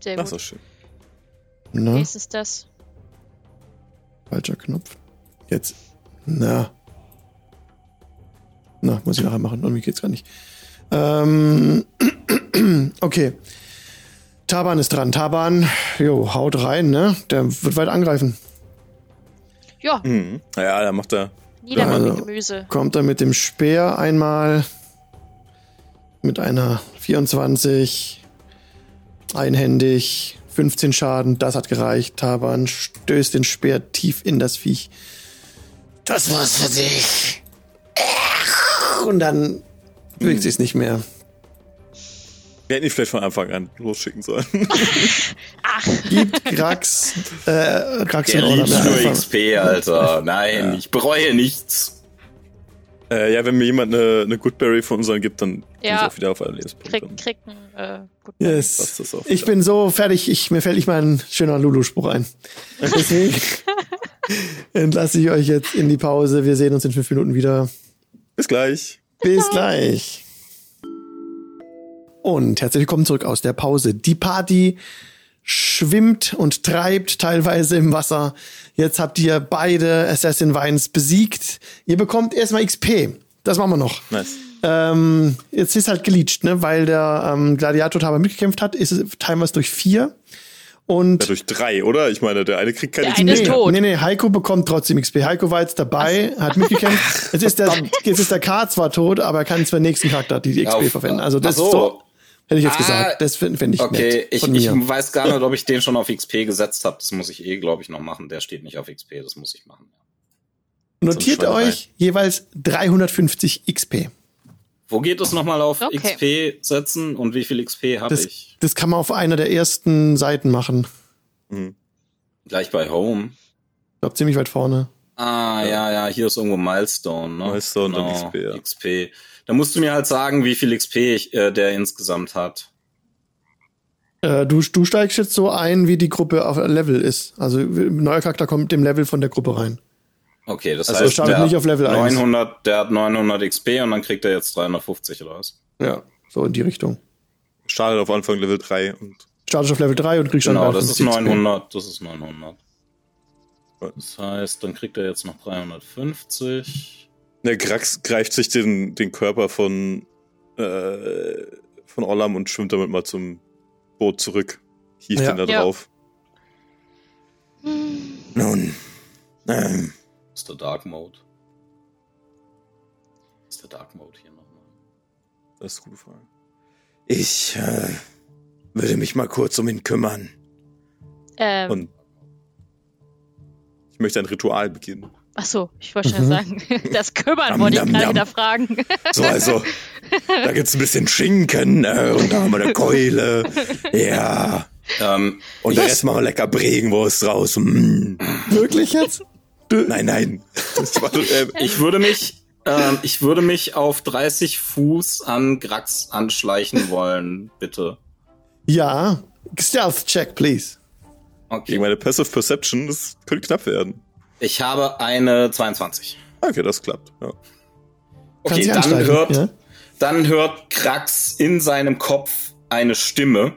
Sehr Ach gut. so, schön. Na, Nächstes das. falscher Knopf. Jetzt. Na. Na, muss ich nachher machen. Irgendwie geht's gar nicht. Ähm, okay. Taban ist dran. Taban, jo, haut rein, ne? Der wird weit angreifen. Ja, Mhm. Ja, da macht er. nieder mit also- dem Gemüse. Kommt er mit dem Speer einmal mit einer 24 einhändig 15 Schaden, das hat gereicht. Taban stößt den Speer tief in das Viech. Das war's für dich. Und dann bewegt sich's nicht mehr. Wir hätten ihn vielleicht von Anfang an losschicken sollen. Ach, Gibt Krax, äh, Krax Der und liebt nur XP, Alter. Nein, ich bereue nichts. äh, ja, wenn mir jemand eine, eine Goodberry von unseren gibt, dann bin Ja. ich auch wieder auf einen Lebenspunkt. krieg, krieg ein, äh, gut. Yes. passt das auch Ich wieder. bin so fertig, ich, mir fällt nicht mal ein schöner Lulu-Spruch ein. Deswegen entlasse ich euch jetzt in die Pause. Wir sehen uns in fünf Minuten wieder. Bis gleich. Bis gleich. Und herzlich willkommen zurück aus der Pause. Die Party schwimmt und treibt teilweise im Wasser. Jetzt habt ihr beide Assassin Vines besiegt. Ihr bekommt erstmal XP. Das machen wir noch. Nice. Ähm, jetzt ist halt geleached, ne? Weil der ähm, Gladiator Taber mitgekämpft hat, ist es timers durch vier. Und Ja, durch drei, oder? Ich meine, der eine kriegt keine Der XP. eine ist nee, tot. nee, nee, Heiko bekommt trotzdem XP. Heiko war jetzt dabei, hat mitgekämpft. Jetzt ist der, jetzt ist der K zwar tot, aber er kann für den nächsten Charakter die, die XP Auf- verwenden. Also das Ach so. ist so, hätte ich jetzt Ah, gesagt. Das finde find ich Okay, nett ich, von ich mir. weiß gar nicht, ob ich den schon auf XP gesetzt habe. Das muss ich eh, glaube ich, noch machen. Der steht nicht auf XP, das muss ich machen. Notiert euch jeweils 350 XP. Wo geht es nochmal auf Okay. XP setzen und wie viel XP habe ich? das kann man auf einer der ersten Seiten machen. Mhm. Gleich bei Home. Ich glaube, ziemlich weit vorne. Ah, ja, ja, hier ist irgendwo Milestone, ne? Milestone und XP, ja. XP. Da musst du mir halt sagen, wie viel XP ich, äh, der insgesamt hat. Äh, du, du steigst jetzt so ein, wie die Gruppe auf Level ist. Also ein neuer Charakter kommt mit dem Level von der Gruppe rein. Okay, das Also heißt, startet der nicht hat auf Level 1. 900, der hat 900 XP und dann kriegt er jetzt 350 oder was? Ja, so in die Richtung. Startet auf Anfang Level 3 und Startest auf Level 3 und kriegst Genau, dann das ist 350 XP. 900, das ist 900. Das heißt, dann kriegt er jetzt noch 350. der Grax greift sich den, den Körper von, äh, von Orlam und schwimmt damit mal zum Boot zurück. Hieft Ja. ihn da Ja. drauf. Nun, ähm, ist der Dark Mode. Ist der Dark Mode hier nochmal? Das ist eine gute Frage. ich äh, würde mich mal kurz um ihn kümmern. Ähm, Und ich möchte ein Ritual beginnen. ach so, ich wollte Mhm. schon sagen, das Kümmern wollte ich gerade wieder fragen. So, also, da gibt's ein bisschen Schinken äh, und da haben wir eine Keule. Ja. Ähm, Und da erstmal mal lecker Bregenwurst raus. Mm. Wirklich jetzt? Nein, nein. Ich, warte, äh, ich würde mich, ähm, ich würde mich auf 30 Fuß an Grax anschleichen wollen, bitte. Ja. Stealth check, please. Okay. gegen meine Passive Perception, das könnte knapp werden. Ich habe eine 22. Okay, das klappt. Ja. Okay, dann hört, ja? dann hört Krax in seinem Kopf eine Stimme.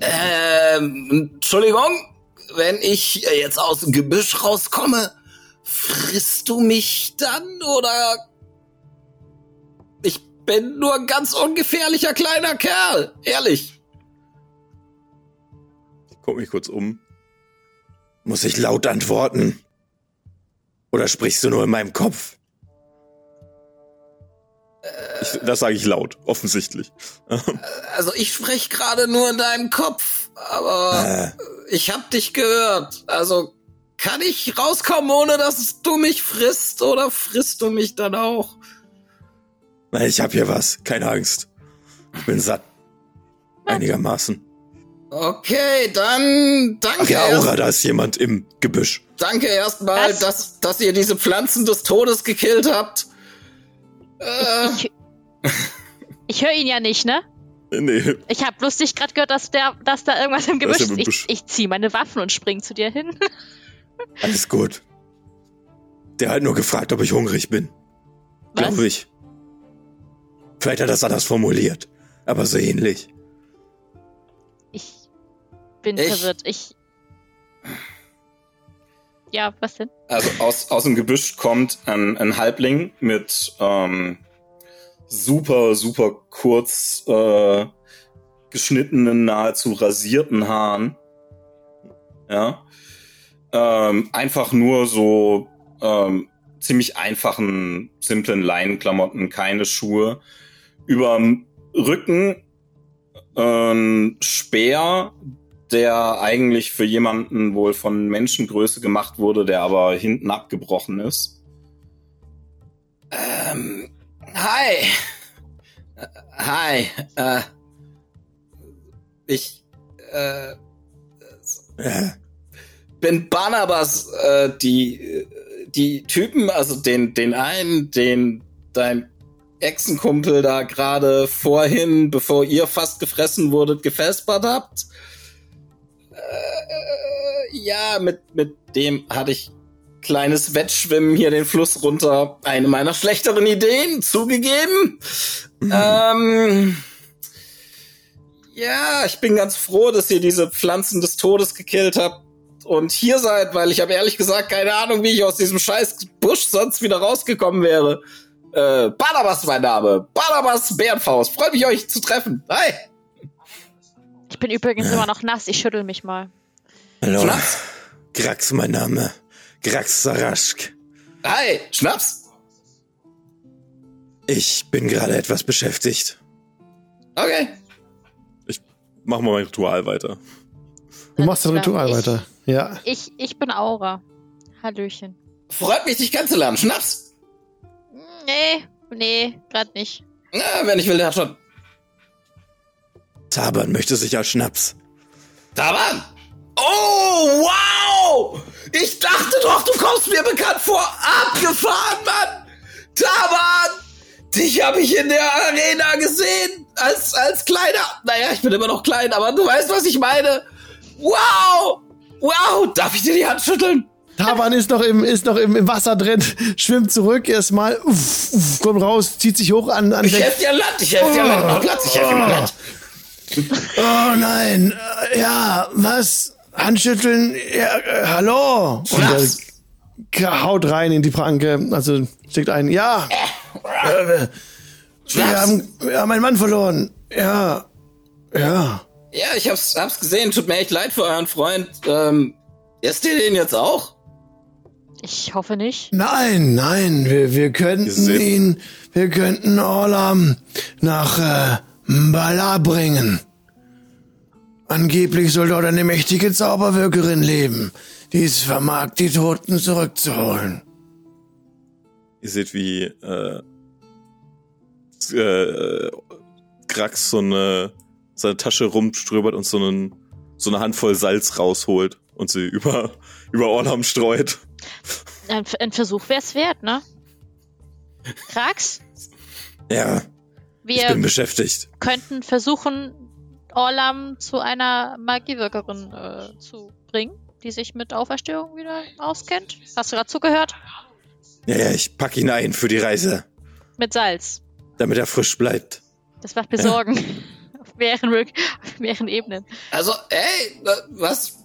Ähm, Entschuldigung, wenn ich jetzt aus dem Gebüsch rauskomme, frisst du mich dann oder? Ich bin nur ein ganz ungefährlicher kleiner Kerl, ehrlich. Ich gucke mich kurz um. Muss ich laut antworten? Oder sprichst du nur in meinem Kopf? Ich, das sage ich laut, offensichtlich. Also ich spreche gerade nur in deinem Kopf, aber Äh, ich hab dich gehört. Also kann ich rauskommen, ohne dass du mich frisst oder frisst du mich dann auch? nein, ich hab hier was. Keine Angst. Ich bin satt. Einigermaßen. Okay, dann Ach danke ja, erst, Aura, da ist jemand im Gebüsch. danke erstmal, dass, dass ihr diese Pflanzen des Todes gekillt habt. Äh, Ich, ich höre ihn ja nicht, ne? Nee, Ich habe lustig gerade gehört, dass, der, dass da irgendwas im Gebüsch ist im. Ich, ich ziehe meine Waffen und spring zu dir hin. Alles gut. Der hat nur gefragt, ob ich hungrig bin. Glaube ich. Vielleicht hat er das anders formuliert. Aber so ähnlich. Ich bin Ich- verwirrt. Ich. Ja, was denn? also aus, aus dem Gebüsch kommt ein, ein Halbling mit ähm, super, super kurz äh, geschnittenen, nahezu rasierten Haaren. Ja. Ähm, einfach nur so ähm, ziemlich einfachen, simplen Leinenklamotten, keine Schuhe. Überm Rücken ein Speer, der eigentlich für jemanden wohl von Menschengröße gemacht wurde, der aber hinten abgebrochen ist. Ähm, hi. Äh, Hi. Äh, ich äh, Äh, bin Barnabas, äh, die, die Typen, also den, den einen, den dein Echsenkumpel da gerade vorhin, bevor ihr fast gefressen wurdet, gefespert habt. Äh, ja, mit, mit dem hatte ich kleines Wettschwimmen hier den Fluss runter. Eine meiner schlechteren Ideen, zugegeben. Ähm, ja, ich bin ganz froh, dass ihr diese Pflanzen des Todes gekillt habt und hier seid, weil ich habe ehrlich gesagt keine Ahnung, wie ich aus diesem scheiß Busch sonst wieder rausgekommen wäre. Äh, Barnabas mein Name. Barnabas Bärenfaust. Freut mich, euch zu treffen. Hi. Ich bin übrigens immer noch nass. Ich schüttel mich mal. hallo. Schnaps. Grax, mein Name. Grax Saraschk. Hi. Schnaps. Ich bin gerade etwas beschäftigt. Okay. mach mal mein Ritual weiter. Du machst klar. Ritual Ich- weiter. Ja. Ich, ich bin Aura. Hallöchen. Freut mich, dich kennenzulernen. Schnaps. Nee, nee, grad nicht. Na, wenn ich will, der hat schon. Taban möchte sich als Schnaps. Taban. Oh, wow. Ich dachte doch, du kommst mir bekannt vor. Abgefahren, Mann. Taban. Dich habe ich in der Arena gesehen. Als, als kleiner. Naja, ich bin immer noch klein, aber du weißt, was ich meine. Wow. Wow. Darf ich dir die Hand schütteln? Taban ist noch im, ist noch im, im Wasser drin, schwimmt zurück erstmal, uff, uff, kommt raus, zieht sich hoch an, an Ich helfe dir an Land. Ich helfe dir an Land. Platz. Ich helfe dir an Land. Oh nein, äh, ja, was? Handschütteln, ja, äh, hallo. Und er haut rein in die Pranke, also steckt ein, ja, äh, wir haben, wir haben einen Mann verloren. Ja, ja. Ja, ich hab's, hab's gesehen. Tut mir echt leid für euren Freund. Ähm, Esst ihr den jetzt auch? Ich hoffe nicht. Nein, nein, wir, wir könnten ihn, wir könnten Orlam nach äh, Mbala bringen. Angeblich soll dort eine mächtige Zauberwirkerin leben, die es vermag, die Toten zurückzuholen. Ihr seht, wie äh, äh, Grax so eine seine Tasche rumströbert und so, einen, so eine Handvoll Salz rausholt und sie über, über Orlam streut. Ein, ein Versuch wäre es wert, ne? Krax, Ja, ich wir bin beschäftigt. könnten versuchen, Orlam zu einer Magiewirkerin äh, zu bringen, die sich mit Auferstehung wieder auskennt. Hast du gerade zugehört? Ja, ja, ich pack ihn ein für die Reise, Mit Salz. damit er frisch bleibt. Das macht mir Sorgen. auf, mehreren, auf mehreren Ebenen. Also, ey, wa- was?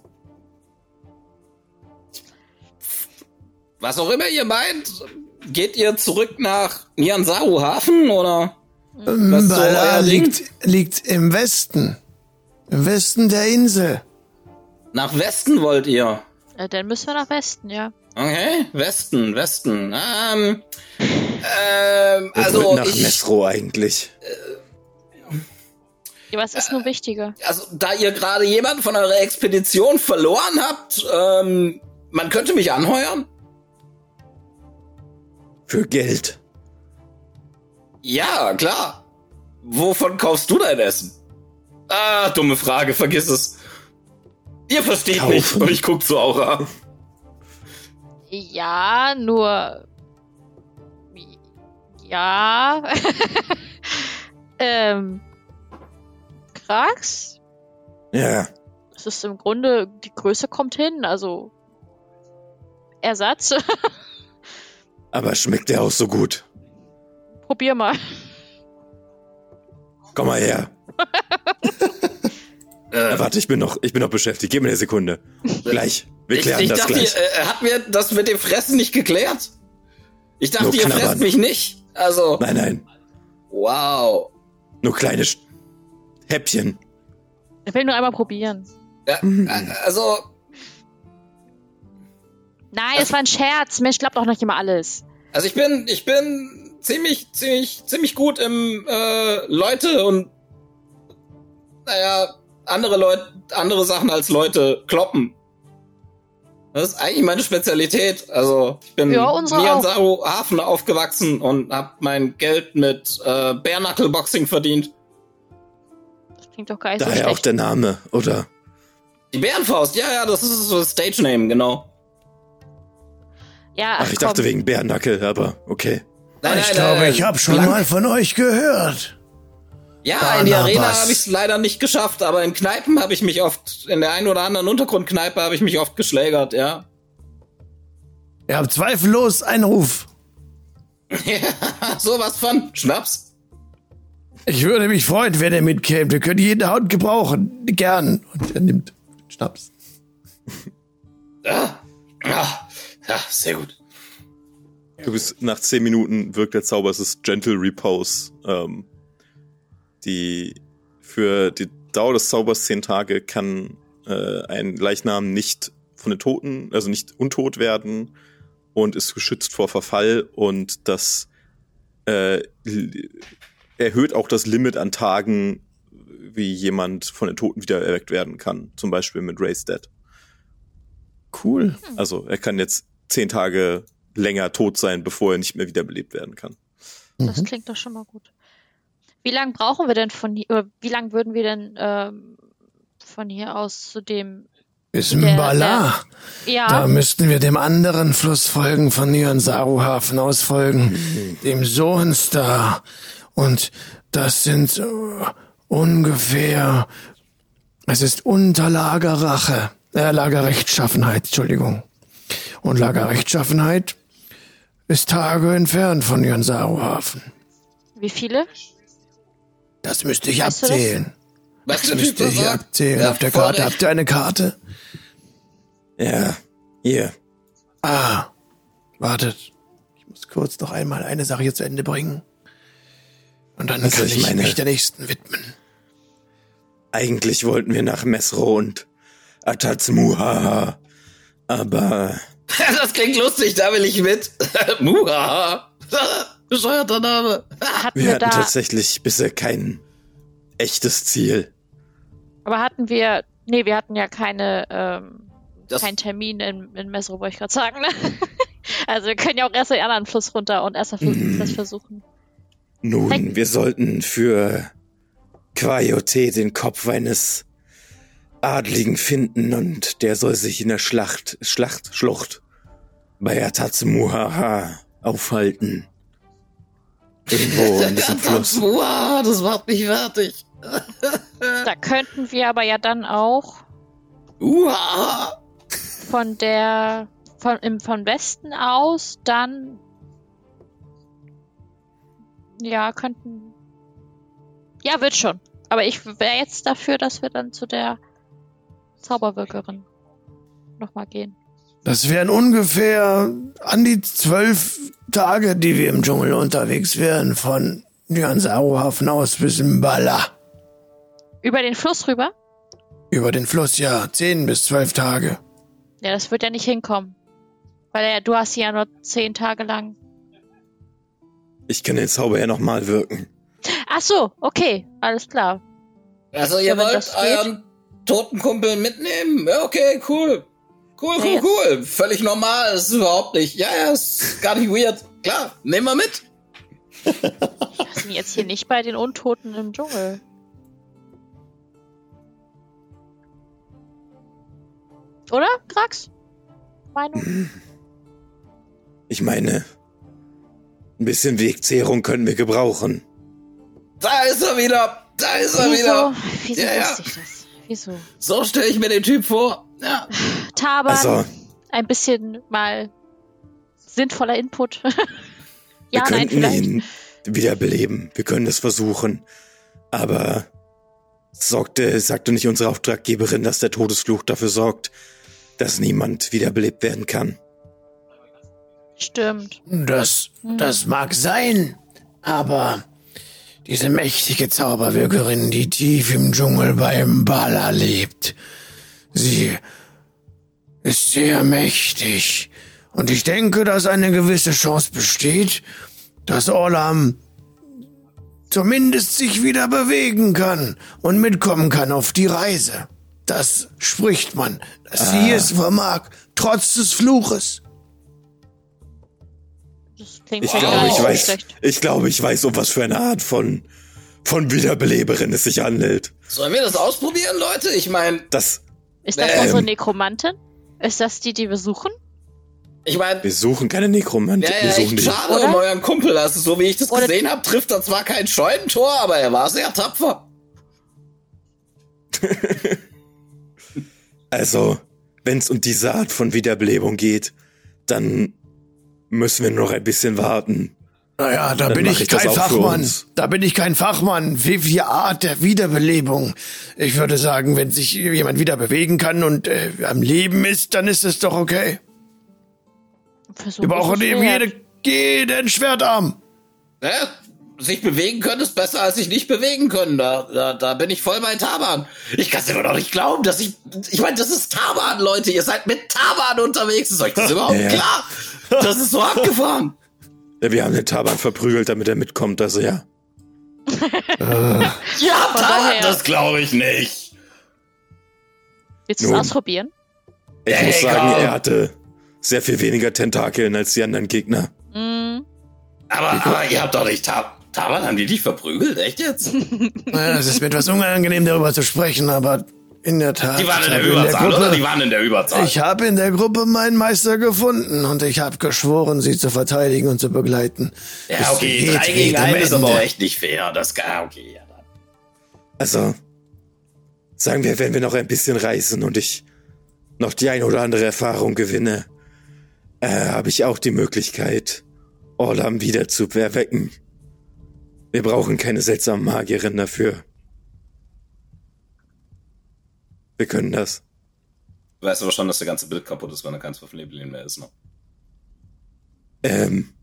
Was auch immer ihr meint, geht ihr zurück nach Nianzau Hafen oder? So Mbala Ding? liegt, liegt im Westen. Im Westen der Insel. Nach Westen wollt ihr? Äh, dann müssen wir nach Westen, ja. Okay, Westen, Westen. Ähm, ähm, also nach ich, Mesro eigentlich. Ja, was ist nun wichtiger? also da ihr gerade jemanden von eurer Expedition verloren habt, ähm, man könnte mich anheuern. Für Geld. Ja, klar. Wovon kaufst du dein Essen? Ah, dumme Frage, vergiss es. Ihr versteht Kaufen. mich und ich guck zu Aura. Ja, nur. Ja. ähm. Krax? Ja, Es ist im Grunde, die Größe kommt hin, also. Ersatz. aber schmeckt der auch so gut? Probier mal. Komm mal her. Äh, Ja, warte, ich bin noch, ich bin noch beschäftigt. Gib mir eine Sekunde. Gleich. Wir ich, klären ich das dachte, gleich. ihr, äh, hat mir das mit dem Fressen nicht geklärt? Ich dachte, Nur ihr knabbern. fresst mich nicht. Also, Nein, nein. wow. Nur kleine Sch- Häppchen. Ich will nur einmal probieren. Ja, Mhm. äh, also, Nein, es war ein Scherz. Mensch, glaubt doch nicht immer alles. also ich bin, ich bin ziemlich, ziemlich, ziemlich gut im äh, Leute und naja, andere Leute, andere Sachen als Leute kloppen. Das ist eigentlich meine Spezialität. Also ich bin Ja, in. Nianzaro Hafen aufgewachsen und hab mein Geld mit äh, Bare Knuckle Boxing verdient. Das klingt doch gar nicht so Daher auch der Name, oder? Die Bärenfaust, ja, ja, das ist so das Stage Name, genau. Ja, Ach, ich komm. dachte wegen Bärnackel, aber okay. Nein, ich nein, glaube, äh, ich habe schon mal von euch gehört. Ja, in die Arena Barnabas. habe ich es leider nicht geschafft, aber in Kneipen habe ich mich oft, in der einen oder anderen Untergrundkneipe habe ich mich oft geschlägert, ja. Ihr habt zweifellos einen Ruf. ja sowas von Schnaps. Ich würde mich freuen, wenn er mitkäme. Wir können jede Haut gebrauchen. Gern. Und er nimmt Schnaps. Ja, ja, ja sehr gut. Du bist nach zehn Minuten wirkt der Zauber, es ist Gentle Repose. Ähm, die für die Dauer des Zaubers zehn Tage kann äh, ein Leichnam nicht von den Toten, also nicht untot werden und ist geschützt vor Verfall und das äh, erhöht auch das Limit an Tagen, wie jemand von den Toten wieder erweckt werden kann. Zum Beispiel mit Raise Dead. Cool. Also er kann jetzt zehn Tage länger tot sein, bevor er nicht mehr wiederbelebt werden kann. Das klingt doch schon mal gut. Wie lange brauchen wir denn von hier, oder wie lange würden wir denn ähm, von hier aus zu dem, Bis Der- Mbala. ja, Da müssten wir dem anderen Fluss folgen, von Nyansaru-Hafen aus folgen. Dem Sohnstar. Und das sind äh, ungefähr, es ist unter Lagerrache, äh, Lagerrechtschaffenheit, Entschuldigung. Und Lagerrechtschaffenheit ist Tage entfernt von Nyansaru-Hafen. wie viele? Das müsste ich Weißt du das? abzählen. Was Das Typ müsste ich sagt? abzählen. Ja, Auf der Karte. Habt ihr eine Karte? Ja, hier. Ah, wartet. Ich muss kurz noch einmal eine Sache hier zu Ende bringen. Und dann Also kann ich ich meine- mich der nächsten widmen. Eigentlich wollten wir nach Mesro und Atatsmuha. Aber Das klingt lustig, da will ich mit. Muhaha. Bescheuerter Name. Hatten wir wir, hatten da, tatsächlich bisher kein echtes Ziel. aber hatten wir, nee, wir hatten ja keine, ähm, keinen Termin in, in Messero, wollte ich gerade sagen, ne? Also wir können ja auch erst den anderen Fluss runter und erst Mhm. das versuchen. Nun, Hey. wir sollten für Quajote den Kopf eines Adligen finden und der soll sich in der Schlacht, Schlacht, Schlucht bei Atatsmuhaha aufhalten. Irgendwo in diesem Fluss. Das macht mich fertig. Da könnten wir aber ja dann auch Uhaha. von der, von, im, von Westen aus dann, ja, könnten, ja, wird schon. Aber ich wäre jetzt dafür, dass wir dann zu der Zauberwirkerin nochmal gehen. Das wären ungefähr an die zwölf Tage, die wir im Dschungel unterwegs wären, von Nyansaru-Hafen aus bis Mbala. Über den Fluss rüber? Über den Fluss, ja, zehn bis zwölf Tage. Ja, das wird ja nicht hinkommen. Weil er, du hast sie ja nur zehn Tage lang. Ich kann den Zauber ja nochmal wirken. Ach so, okay, alles klar. Also ihr Ja, wollt euren toten Kumpel mitnehmen? Ja, okay, cool. Cool, cool, cool. Völlig normal, das ist überhaupt nicht. Ja, ja, ist gar nicht weird. Klar, nehmen wir mit. Wir sind jetzt hier nicht bei den Untoten im Dschungel. Oder, Krax? Meinung? Ich meine, ein bisschen Wegzehrung können wir gebrauchen. Da ist er wieder. Da ist er Wieso? wieder. Wieso Ja, ja. wusste ich das? Wieso? So stelle ich mir den Typ vor. Ja. Taban, Also, ein bisschen mal sinnvoller Input. wir ja, nein, könnten vielleicht. ihn wiederbeleben. Wir können es versuchen. Aber sorgte, sagte nicht unsere Auftraggeberin, dass der Todesfluch dafür sorgt, dass niemand wiederbelebt werden kann. Stimmt. Das, das mag sein, aber diese mächtige Zauberwirkerin, die tief im Dschungel bei Mbala lebt, sie ist sehr mächtig. Und ich denke, dass eine gewisse Chance besteht, dass Orlam zumindest sich wieder bewegen kann und mitkommen kann auf die Reise. Das spricht man, dass sie es vermag, trotz des Fluches. Das klingt Ich glaube, ich weiß, schlecht. ich glaube, ich weiß, um was für eine Art von, von Wiederbeleberin es sich handelt. Sollen wir das ausprobieren, Leute? Ich meine, Das, Ist das Ähm. unsere Nekromantin? Ist das die, die wir suchen? ich meine, wir suchen keine Nekromantik, ja, wir ja, suchen echt die. schade Oder? um euren Kumpel. Also, so wie ich das Oder- gesehen habe, trifft er zwar kein Scheunentor, aber er war sehr tapfer. Also, wenn es um diese Art von Wiederbelebung geht, dann müssen wir noch ein bisschen warten. Naja, da Dann bin ich ich kein Fachmann. Da bin ich kein Fachmann. Wie die Art der Wiederbelebung. Ich würde sagen, wenn sich jemand wieder bewegen kann und äh, am Leben ist, dann ist es doch okay. Versuchen Wir brauchen eben jede, jeden Schwertarm. Ne? Sich bewegen können ist besser als sich nicht bewegen können. Da, da, da bin ich voll bei Taban. Ich kann es immer noch nicht glauben, dass ich. Ich meine, das ist Taban, Leute. Ihr seid mit Taban unterwegs. Ist euch das überhaupt Ja. klar? Das ist so abgefahren. Ja, wir haben den Taban verprügelt, damit er mitkommt, also ja. Ja, Taban, daher- das glaube ich nicht. Willst du es ausprobieren? Ich Ey, muss sagen, komm. er hatte sehr viel weniger Tentakeln als die anderen Gegner. Mm, Aber, aber ihr habt doch nicht Taban. Taban haben die dich verprügelt? Echt jetzt? Naja, es ist mir etwas unangenehm, darüber zu sprechen, aber in der Tat. Die waren in der Überzahl, oder? Die Gruppe, waren in der Überzahl. ich habe in der Gruppe meinen Meister gefunden und ich habe geschworen, sie zu verteidigen und zu begleiten. Bis ja, zu okay, drei gegen einen ist aber echt nicht fair. Das ja, okay. Ja, dann. Also, sagen wir, wenn wir noch ein bisschen reisen und ich noch die ein oder andere Erfahrung gewinne, äh, habe ich auch die Möglichkeit, Orlam wieder zu erwecken. Wir brauchen keine seltsame Magierin dafür. Wir können das. Du weißt aber schon, dass der ganze Bild kaputt ist, wenn da kein Zwölfleben mehr ist, ne? Ähm,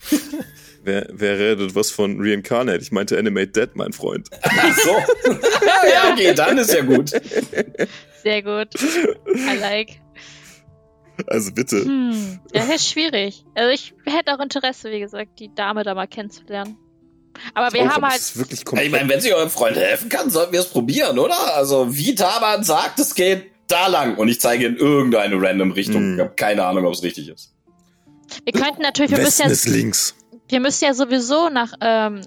Wer, wer redet was von Reincarnate? Ich meinte Animate Dead, mein Freund. Ach so. ja, okay, dann ist ja gut. sehr gut. I like. Also bitte. Hm, das ist schwierig. Also ich hätte auch Interesse, wie gesagt, die Dame da mal kennenzulernen. Aber wir Oh, haben halt. das ist wirklich Ich meine, wenn sie eurem Freund helfen kann, sollten wir es probieren, oder? Also, wie Taban sagt, es geht da lang. Und ich zeige in irgendeine random Richtung. Hm. Ich habe keine Ahnung, ob es richtig ist. Wir könnten natürlich, wir müssen Westen ja, ist links. wir müssen ja sowieso nach ähm,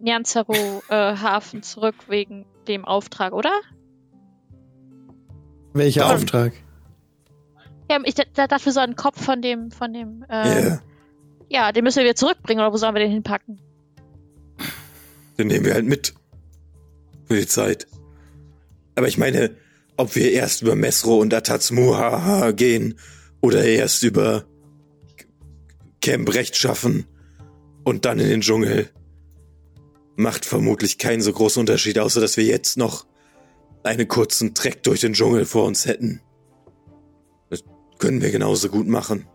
Nyanzaru äh, Hafen zurück wegen dem Auftrag, oder? Welcher Dann- Auftrag? Ja, ich da, dafür so einen Kopf von dem, von dem, äh, Ja, ja, den müssen wir wieder zurückbringen oder wo sollen wir den hinpacken? Den nehmen wir halt mit. Für die Zeit. Aber ich meine, ob wir erst über Mesro und Atatsmuha gehen oder erst über Camp Recht schaffen und dann in den Dschungel, macht vermutlich keinen so großen Unterschied, außer dass wir jetzt noch einen kurzen Treck durch den Dschungel vor uns hätten. Das können wir genauso gut machen.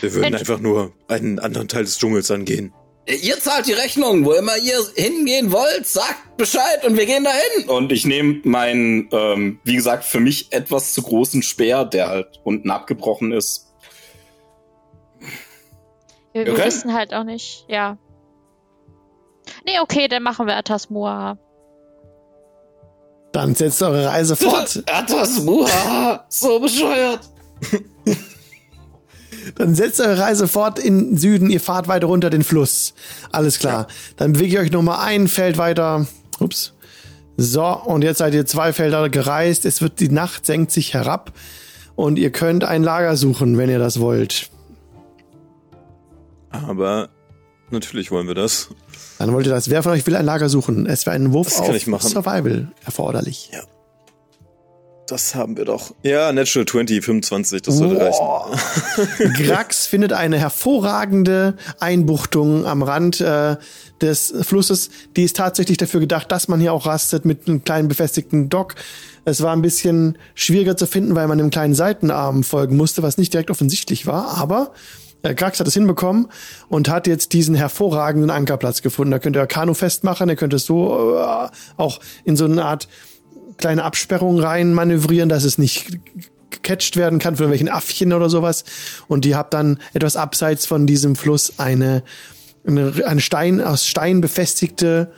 Wir würden Mensch. einfach nur einen anderen Teil des Dschungels angehen. Ihr zahlt die Rechnung, wo immer ihr hingehen wollt, sagt Bescheid und wir gehen dahin. Und ich nehme meinen, ähm, wie gesagt, für mich etwas zu großen Speer, der halt unten abgebrochen ist. Wir, Wir können- wissen halt auch nicht, ja. Nee, okay, dann machen wir Atasmua. Dann setzt eure Reise fort. Atas Muha, so bescheuert. Dann setzt eure Reise fort in Süden. Ihr fahrt weiter runter den Fluss. Alles klar. Dann bewege ich euch nochmal ein Feld weiter. Ups. So, und jetzt seid ihr zwei Felder gereist. Es wird, die Nacht senkt sich herab. Und ihr könnt ein Lager suchen, wenn ihr das wollt. Aber natürlich wollen wir das. Dann wollt ihr das. Wer von euch will ein Lager suchen? Es wäre ein Wurf Das auf. Survival erforderlich. Das haben wir doch. Ja, Natural 20, 25, das sollte reichen. Boah. Grax findet eine hervorragende Einbuchtung am Rand äh, des Flusses. Die ist tatsächlich dafür gedacht, dass man hier auch rastet mit einem kleinen befestigten Dock. Es war ein bisschen schwieriger zu finden, weil man einem kleinen Seitenarm folgen musste, was nicht direkt offensichtlich war. Aber äh, Grax hat es hinbekommen und hat jetzt diesen hervorragenden Ankerplatz gefunden. Da könnt ihr Kanu festmachen, ihr könnt es so äh, auch in so eine Art kleine Absperrung rein manövrieren, dass es nicht gecatcht werden kann von irgendwelchen Affchen oder sowas. Und ihr habt dann etwas abseits von diesem Fluss eine, eine, eine Stein, aus Stein befestigte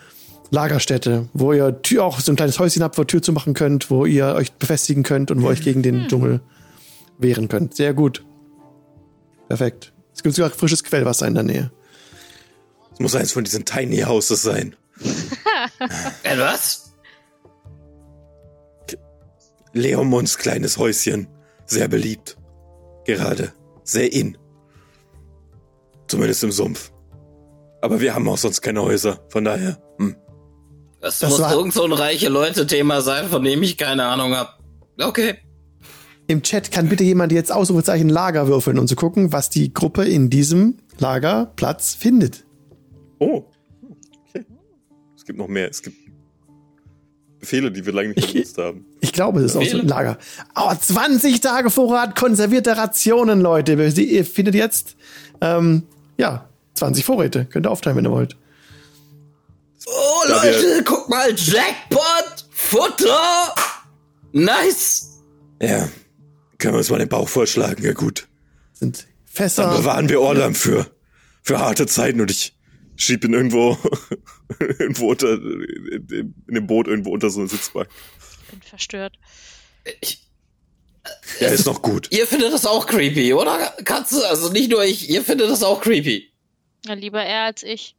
Lagerstätte, wo ihr Tür, auch so ein kleines Häuschen habt, wo ihr Tür zu machen könnt, wo ihr euch befestigen könnt und wo ihr euch gegen den Dschungel wehren könnt. Sehr gut. Perfekt. Es gibt sogar frisches Quellwasser in der Nähe. Es muss eins von diesen Tiny Houses sein. Äh, was? Leomunds kleines Häuschen. Sehr beliebt. Gerade. Sehr in. Zumindest im Sumpf. Aber wir haben auch sonst keine Häuser. Von daher. Hm. Das, Das muss war- irgend so ein reiche Leute-Thema sein, von dem ich keine Ahnung habe. Okay. Im Chat kann bitte jemand jetzt Ausrufezeichen Lager würfeln, um zu gucken, was die Gruppe in diesem Lagerplatz findet. Oh. Okay. Es gibt noch mehr. Es gibt Befehle, die wir lange nicht Ich- benutzt haben. Ich glaube, es ist auch so ein? Lager. Oh, 20 Tage Vorrat konservierte Rationen, Leute. Sie- Ihr findet jetzt, ähm, ja, 20 Vorräte. Könnt ihr aufteilen, wenn ihr wollt. Oh, Da Leute, guck mal, Jackpot, Futter, nice. Ja. Können wir uns mal den Bauch vollschlagen. Ja gut. Sind Dann Fässer. bewahren wir Orlam für, für harte Zeiten und ich. Schieb ihn irgendwo, irgendwo unter, in, in dem Boot irgendwo unter so eine Sitzbank. Bin verstört. Ich, Der ist noch gut. ihr findet das auch creepy, oder, Katze? Also nicht nur ich, ihr findet das auch creepy. Ja, lieber er als ich.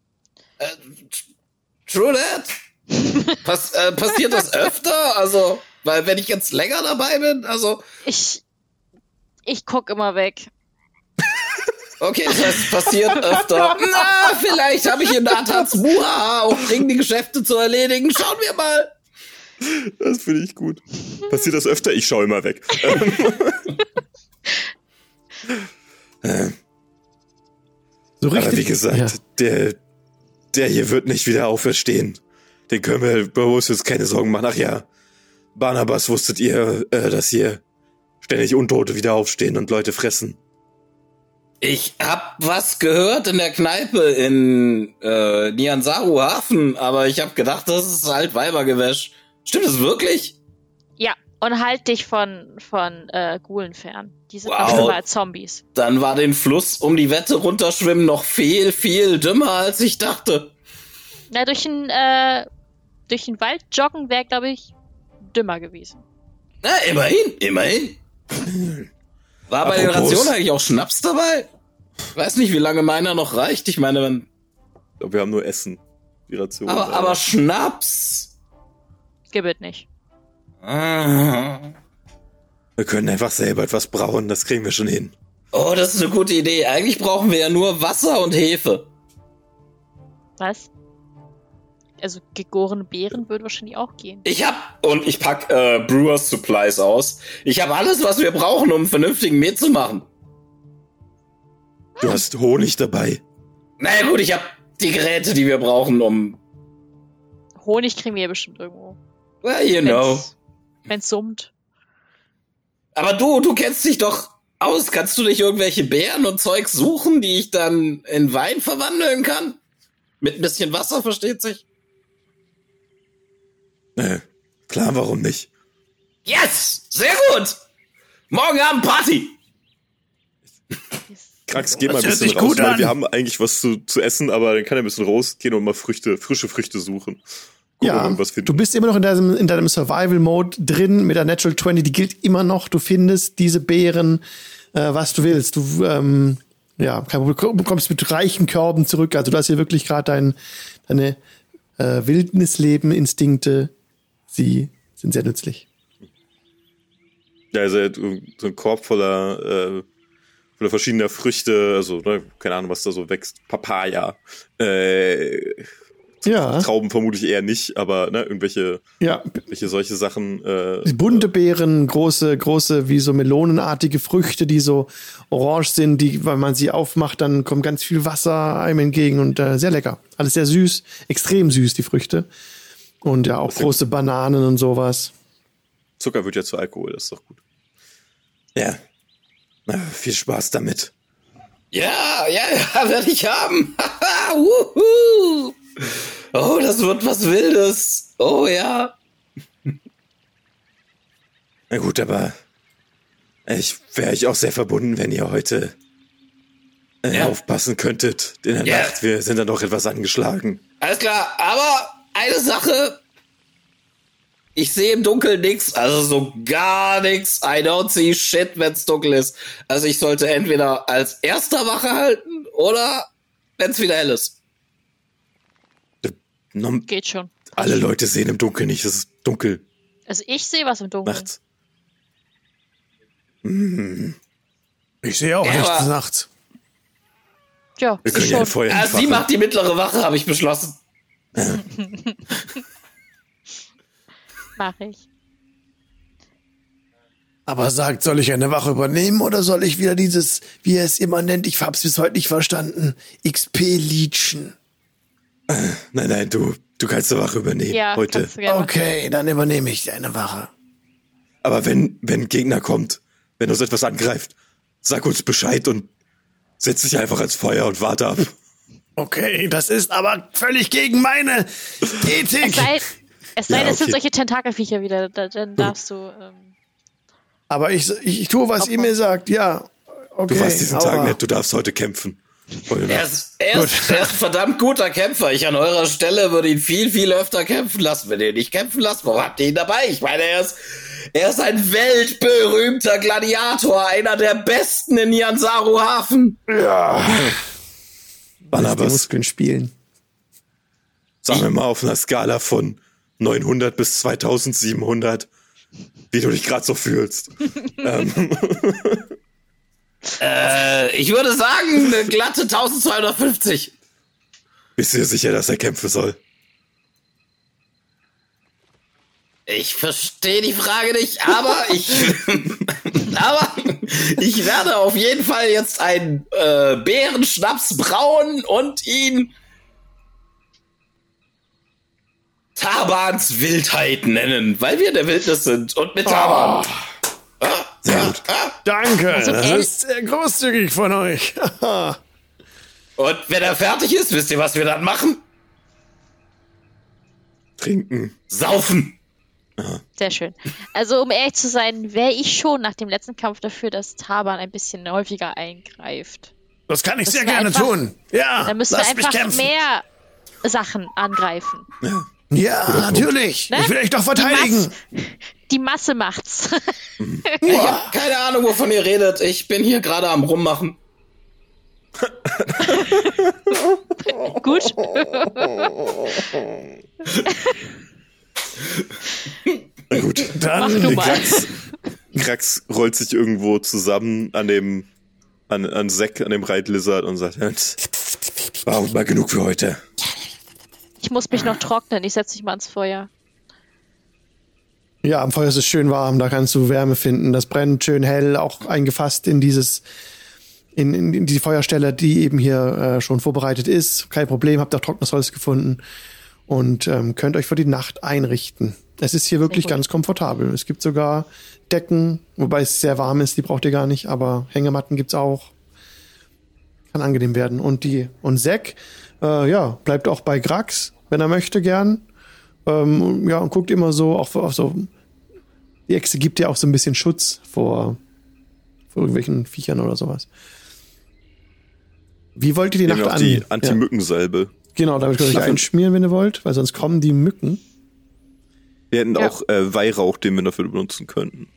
Äh, true that? Pass, äh, passiert das öfter? Also, weil wenn ich jetzt länger dabei bin, also, Ich. Ich guck immer weg. Okay, das passiert öfter. Na, vielleicht habe ich in Natans Muha auch dringende Geschäfte zu erledigen. Schauen wir mal. Das finde ich gut. Passiert das öfter? Ich schaue immer weg. so richtig. Aber wie gesagt, Ja. der, der hier wird nicht wieder auferstehen. Den können wir bei uns jetzt keine Sorgen machen. Ach ja, Barnabas, wusstet ihr, äh, dass hier ständig Untote wieder aufstehen und Leute fressen? Ich hab was gehört in der Kneipe in äh, Nianzaru Hafen, aber ich hab gedacht, das ist halt Weibergewäsch. Stimmt das wirklich? Und halt dich von, von äh, Gulen fern. Die sind Wow. noch schlimmer als Zombies. Dann war den Fluss um die Wette runterschwimmen noch viel, viel dümmer, als ich dachte. Na, durch den, äh, durch den Wald joggen wäre, glaube ich, dümmer gewesen. Na, immerhin, immerhin. War bei den Rationen eigentlich auch Schnaps dabei? Weiß nicht, wie lange meiner noch reicht. Ich meine, wenn, Ich glaube, wir haben nur Essen. Die Ration. aber, aber Schnaps. Gibt nicht. Ah. Wir können einfach selber etwas brauen, das kriegen wir schon hin. Oh, das ist eine gute Idee. Eigentlich brauchen wir ja nur Wasser und Hefe. Was? Also gegorene Beeren würde wahrscheinlich auch gehen. Ich hab, und ich pack äh, Brewers Supplies aus. Ich habe alles, was wir brauchen, um einen vernünftigen Met zu machen. Du hast Honig dabei. Naja gut, ich hab die Geräte, die wir brauchen, um... Honig kriegen wir ja bestimmt irgendwo. Well, you know. Wenn's, wenn's summt. Aber du, du kennst dich doch aus. Kannst du nicht irgendwelche Beeren und Zeugs suchen, die ich dann in Wein verwandeln kann? Mit ein bisschen Wasser, versteht sich? Äh, klar, warum nicht? Yes! Sehr gut! Morgen Abend Party! Krax, geh mal ein bisschen raus, gut weil an. wir haben eigentlich was zu, zu essen, aber dann kann er ein bisschen rausgehen und mal Früchte, frische Früchte suchen. Wir Ja, irgendwas finden. du bist immer noch in deinem, in deinem Survival-Mode drin mit der Natural 20, die gilt immer noch. Du findest diese Beeren, äh, was du willst. Du, ähm, ja, kein Problem. Du kommst mit reichen Körben zurück. Also du hast hier wirklich gerade dein, deine äh, Wildnisleben, Instinkte, sie sind sehr nützlich. Ja, also so ein Korb voller, äh, voller verschiedener Früchte, also ne, keine Ahnung, was da so wächst. Papaya, äh, Ja, Trauben vermutlich eher nicht, aber ne, irgendwelche, ja. welche solche Sachen. Äh, Bunte Beeren, große, große, wie so melonenartige Früchte, die so orange sind, die, weil man sie aufmacht, dann kommt ganz viel Wasser einem entgegen und äh, sehr lecker. Alles sehr süß, extrem süß, die Früchte. Und ja, auch große Bananen und sowas. Zucker wird ja zu Alkohol, das ist doch gut. Ja. Na, viel Spaß damit. Ja, ja, ja, werde ich haben. Wuhu. oh, das wird was Wildes. Oh ja. Na gut, aber ich wäre ich auch sehr verbunden, wenn ihr heute äh, Ja. aufpassen könntet in der Ja. Nacht. Wir sind dann doch etwas angeschlagen. Alles klar, aber eine Sache. Ich sehe im Dunkeln nix, also so gar nix. I don't see shit, wenn's dunkel ist. Also ich sollte entweder als erster Wache halten oder wenn's wieder hell ist. Geht schon. Alle Leute sehen im Dunkeln nicht, es ist dunkel Also ich sehe was im Dunkeln. nachts. Ich sehe auch Ja, nichts nachts. Ja, Wir ich können ja ein. Feuer Ah, sie macht die mittlere Wache, habe ich beschlossen. Mach ich. Aber sagt, soll ich eine Wache übernehmen oder soll ich wieder dieses, wie er es immer nennt, ich hab's bis heute nicht verstanden, XP-Leechen? Nein, nein, du, du kannst die Wache übernehmen Ja, heute. kannst du gerne machen. Okay, dann übernehme ich eine Wache. Aber wenn, wenn ein Gegner kommt, wenn uns etwas angreift, sag uns Bescheid und setz dich einfach ans Feuer und warte ab. Okay, das ist aber völlig gegen meine Ethik. Es sei, es, sei Ja, denn, es sind okay. solche Tentakelviecher wieder, da, dann darfst du. Ähm, Aber ich, ich, ich tue, was ihr mir sagt, ja. Okay, Du warst diesen aber- Tag nett, du darfst heute kämpfen. Er ist, er, ist, er ist ein verdammt guter Kämpfer. Ich an eurer Stelle würde ihn viel, viel öfter kämpfen lassen. Wenn ihr ihn nicht kämpfen lasst, warum habt ihr ihn dabei? Ich meine, er ist, er ist ein weltberühmter Gladiator, einer der besten in Yansaru Hafen. Die Barnabas, Muskeln spielen. sagen wir mal auf einer Skala von 900 bis 2700, wie du dich gerade so fühlst. ähm, Äh, ich würde sagen, eine glatte 1250. bist du dir sicher, dass er kämpfen soll? Ich verstehe die Frage nicht, aber ich, aber ich werde auf jeden Fall jetzt einen äh, Bärenschnaps brauen und ihn Tabans Wildheit nennen, weil wir in der Wildnis sind und mit Taban. Sehr gut. Danke, Also, das ist sehr großzügig von euch. Und wenn er fertig ist, wisst ihr, was wir dann machen? Trinken. Saufen. Sehr schön. Also, um ehrlich zu sein, wäre ich schon nach dem letzten Kampf dafür, dass Taban ein bisschen häufiger eingreift. Das kann ich Das sehr gerne einfach- tun. Ja, Dann müssen wir einfach mehr Sachen angreifen. Ja, natürlich. Ne? Ich will euch doch verteidigen. Die Masse macht's. Ich hab keine Ahnung, wovon ihr redet. Ich bin hier gerade am Rummachen. Gut. Na gut. Mach Dann du mal. Krax, Krax rollt sich irgendwo zusammen an dem, an, an Zack, an dem Reitlizard und sagt, War auch mal genug für heute. Ich muss mich noch trocknen. Ich setze mich mal ans Feuer. Ja, am Feuer ist es schön warm, da kannst du Wärme finden. Das brennt schön hell, auch eingefasst in dieses, in, in, in die Feuerstelle, die eben hier äh, schon vorbereitet ist. Kein Problem, habt auch trockenes Holz gefunden und ähm, könnt euch für die Nacht einrichten. Es ist hier wirklich gut. ganz komfortabel. Es gibt sogar Decken, wobei es sehr warm ist, die braucht ihr gar nicht, aber Hängematten gibt's auch. Kann angenehm werden. Und die, und Zack, äh, ja, bleibt auch bei Grax, wenn er möchte, gern. Ähm, ja, und guckt immer so, auch auf so, die Echse gibt ja auch so ein bisschen Schutz vor, vor irgendwelchen Viechern oder sowas. Wie wollt ihr die wir Nacht auch an? die ja, Anti-Mückensalbe. Genau, damit könnt ihr euch einschmieren, wenn ihr wollt, weil sonst kommen die Mücken. Wir hätten Ja. auch äh, Weihrauch, den wir dafür benutzen könnten.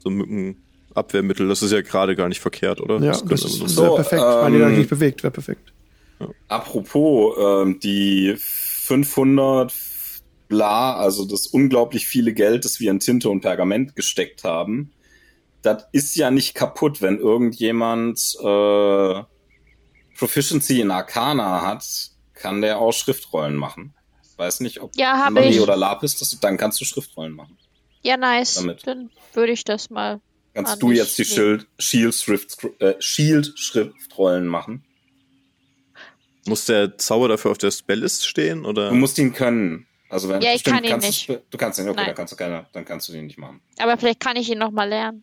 So Mückenabwehrmittel, das ist ja gerade gar nicht verkehrt, oder? Ja, das wir ist benutzen. So, perfekt, weil ihr ähm, euch nicht bewegt, wäre perfekt. Apropos, ähm, die 500 bla, also das unglaublich viele Geld, das wir in Tinte und Pergament gesteckt haben, das ist ja nicht kaputt, wenn irgendjemand äh, Proficiency in Arcana hat, kann der auch Schriftrollen machen. Weiß nicht, ob Ja, ich. oder Lapis, das, dann kannst du Schriftrollen machen. Ja, nice. Damit. Dann würde ich das mal. Kannst du jetzt die nee. Shield, Schrift, äh, Shield Schriftrollen machen? Muss der Zauber dafür auf der Spelllist stehen, oder? Du musst ihn können. Also wenn Ja, ich stimmt, kann ihn kannst nicht. Du, du kannst ihn, okay, Nein. dann kannst du keine, dann kannst du den nicht machen. Aber vielleicht kann ich ihn noch mal lernen.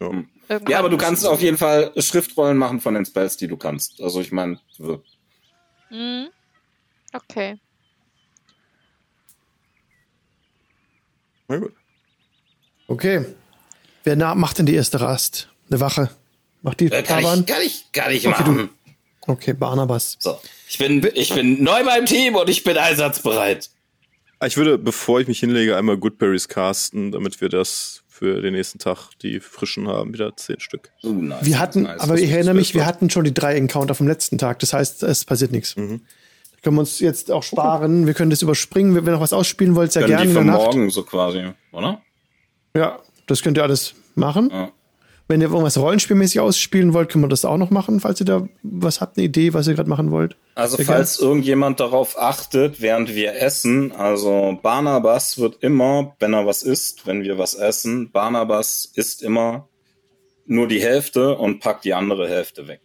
Ja. Irgendwann. Ja, aber du kannst auf jeden Fall Schriftrollen machen von den Spells, die du kannst. Also ich meine, Mhm. Okay. Na gut. Okay. Wer na, macht denn die erste Rast? Eine Wache. Macht die äh, kann, ich, kann ich, kann ich Okay, du- machen. Okay, Barnabas. So, ich bin, ich bin neu beim Team und ich bin einsatzbereit. Ich würde, bevor ich mich hinlege, einmal Goodberries casten, damit wir das für den nächsten Tag die frischen haben, wieder zehn Stück. Uh, nice, Wir hatten, nice, aber ich erinnere mich, wir hatten schon die drei Encounter vom letzten Tag. Das heißt, es passiert nichts. Mhm. Können wir uns jetzt auch sparen. Wir können das überspringen. Wenn ihr noch was ausspielen wollt, sehr Können gerne die in der von Nacht. morgen so quasi, oder? Ja, das könnt ihr alles machen. Ja. Wenn ihr irgendwas rollenspielmäßig ausspielen wollt, können wir das auch noch machen, falls ihr da was habt, eine Idee, was ihr gerade machen wollt. Also Sehr falls irgendjemand darauf achtet, während wir essen, also Barnabas wird immer, wenn er was isst, wenn wir was essen, Barnabas isst immer nur die Hälfte und packt die andere Hälfte weg.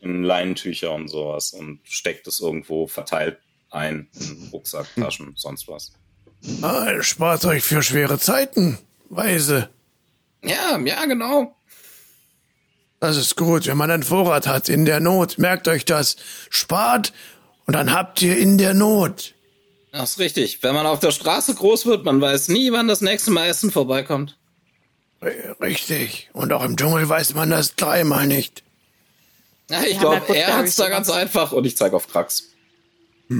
In Leinentücher und sowas und steckt es irgendwo verteilt ein, in Rucksack, Taschen, sonst was. Ah, spart euch für schwere Zeiten, Weise. Ja, ja, genau. Das ist gut, wenn man einen Vorrat hat in der Not. Merkt euch das. Spart und dann habt ihr in der Not. Das ist richtig. Wenn man auf der Straße groß wird, man weiß nie, wann das nächste Mal Essen vorbeikommt. Richtig. Und auch im Dschungel weiß man das dreimal nicht. Ja, ich glaube, ja Good er hat's Berries da ganz einfach und ich zeige auf Krax. Ja,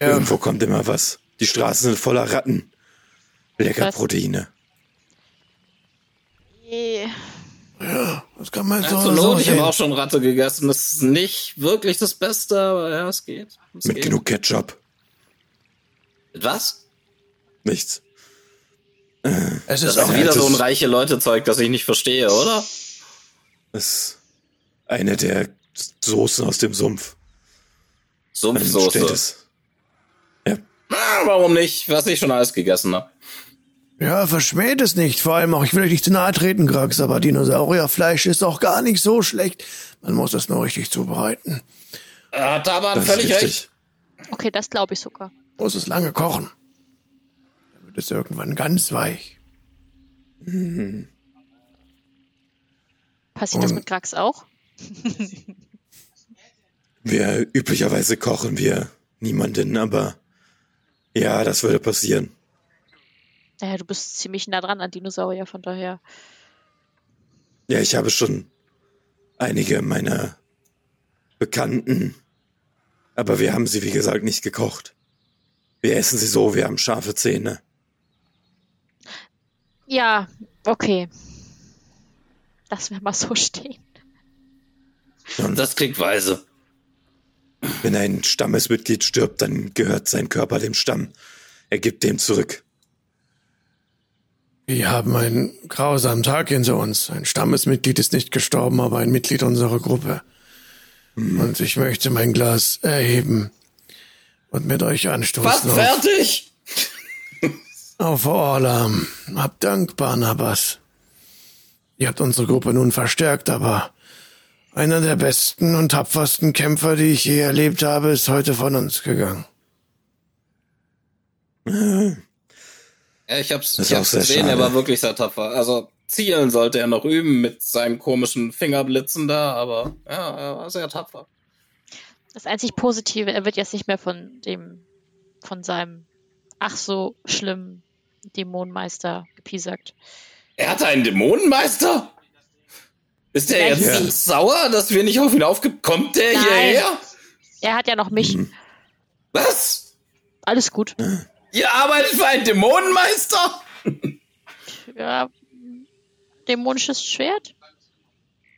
Irgendwo kommt immer was. Die Straßen sind voller Ratten. Lecker Was? Proteine. Eh. das kann man so, Ja, zur so Not, ich habe auch schon Ratte gegessen. Das ist nicht wirklich das Beste, aber ja, es geht. Es Mit geht. genug Ketchup. Mit was? Nichts. Es Das ist ist auch wieder so ein reiche Leute-Zeug, das ich nicht verstehe, oder? Das ist eine der Soßen aus dem Sumpf. Sumpfsoße. es. Ja. Ah, warum nicht? Was ich schon alles gegessen habe. Ja, verschmäht es nicht. Vor allem auch, ich will euch nicht zu nahe treten, Grax, aber Dinosaurierfleisch ist auch gar nicht so schlecht. Man muss es nur richtig zubereiten. Er hat aber Das völlig ist recht. richtig. Okay, das glaube ich sogar. Muss es lange kochen. Dann wird es irgendwann ganz weich. Passiert das Und- mit Grax auch? Wir üblicherweise kochen wir niemanden, aber Ja, das würde passieren. Naja, du bist ziemlich nah dran an Dinosaurier, von daher. Ja, ich habe schon einige meiner Bekannten, aber wir haben sie, wie gesagt, nicht gekocht. Wir essen sie so, wir haben scharfe Zähne. Ja, okay. Lassen wir mal so stehen. Und Das klingt weise. wenn ein Stammesmitglied stirbt, dann gehört sein Körper dem Stamm. Er gibt dem zurück. Wir haben einen grausamen Tag hinter uns. Ein Stammesmitglied ist nicht gestorben, aber ein Mitglied unserer Gruppe. Und ich möchte mein Glas erheben und mit euch Was anstoßen auf, fertig? auf Orlam. Hab Dank, Barnabas. Ihr habt unsere Gruppe nun verstärkt, aber einer der besten und tapfersten Kämpfer, die ich je erlebt habe, ist heute von uns gegangen. Ja, ich hab's, ich hab's sehr gesehen, er war wirklich sehr tapfer. Also zielen sollte er noch üben mit seinem komischen Fingerblitzen da, aber ja, er war sehr tapfer. Das einzig Positive, er wird jetzt nicht mehr von dem, von seinem ach so schlimmen Dämonenmeister gepiesackt. Er hatte einen Dämonenmeister? Ist der Vielleicht jetzt nicht. sauer, dass wir nicht auf ihn aufge... Kommt der Nein. hierher? Er hat ja noch mich. Was? Alles gut. Ihr arbeitet für einen Dämonenmeister? Ja, dämonisches Schwert?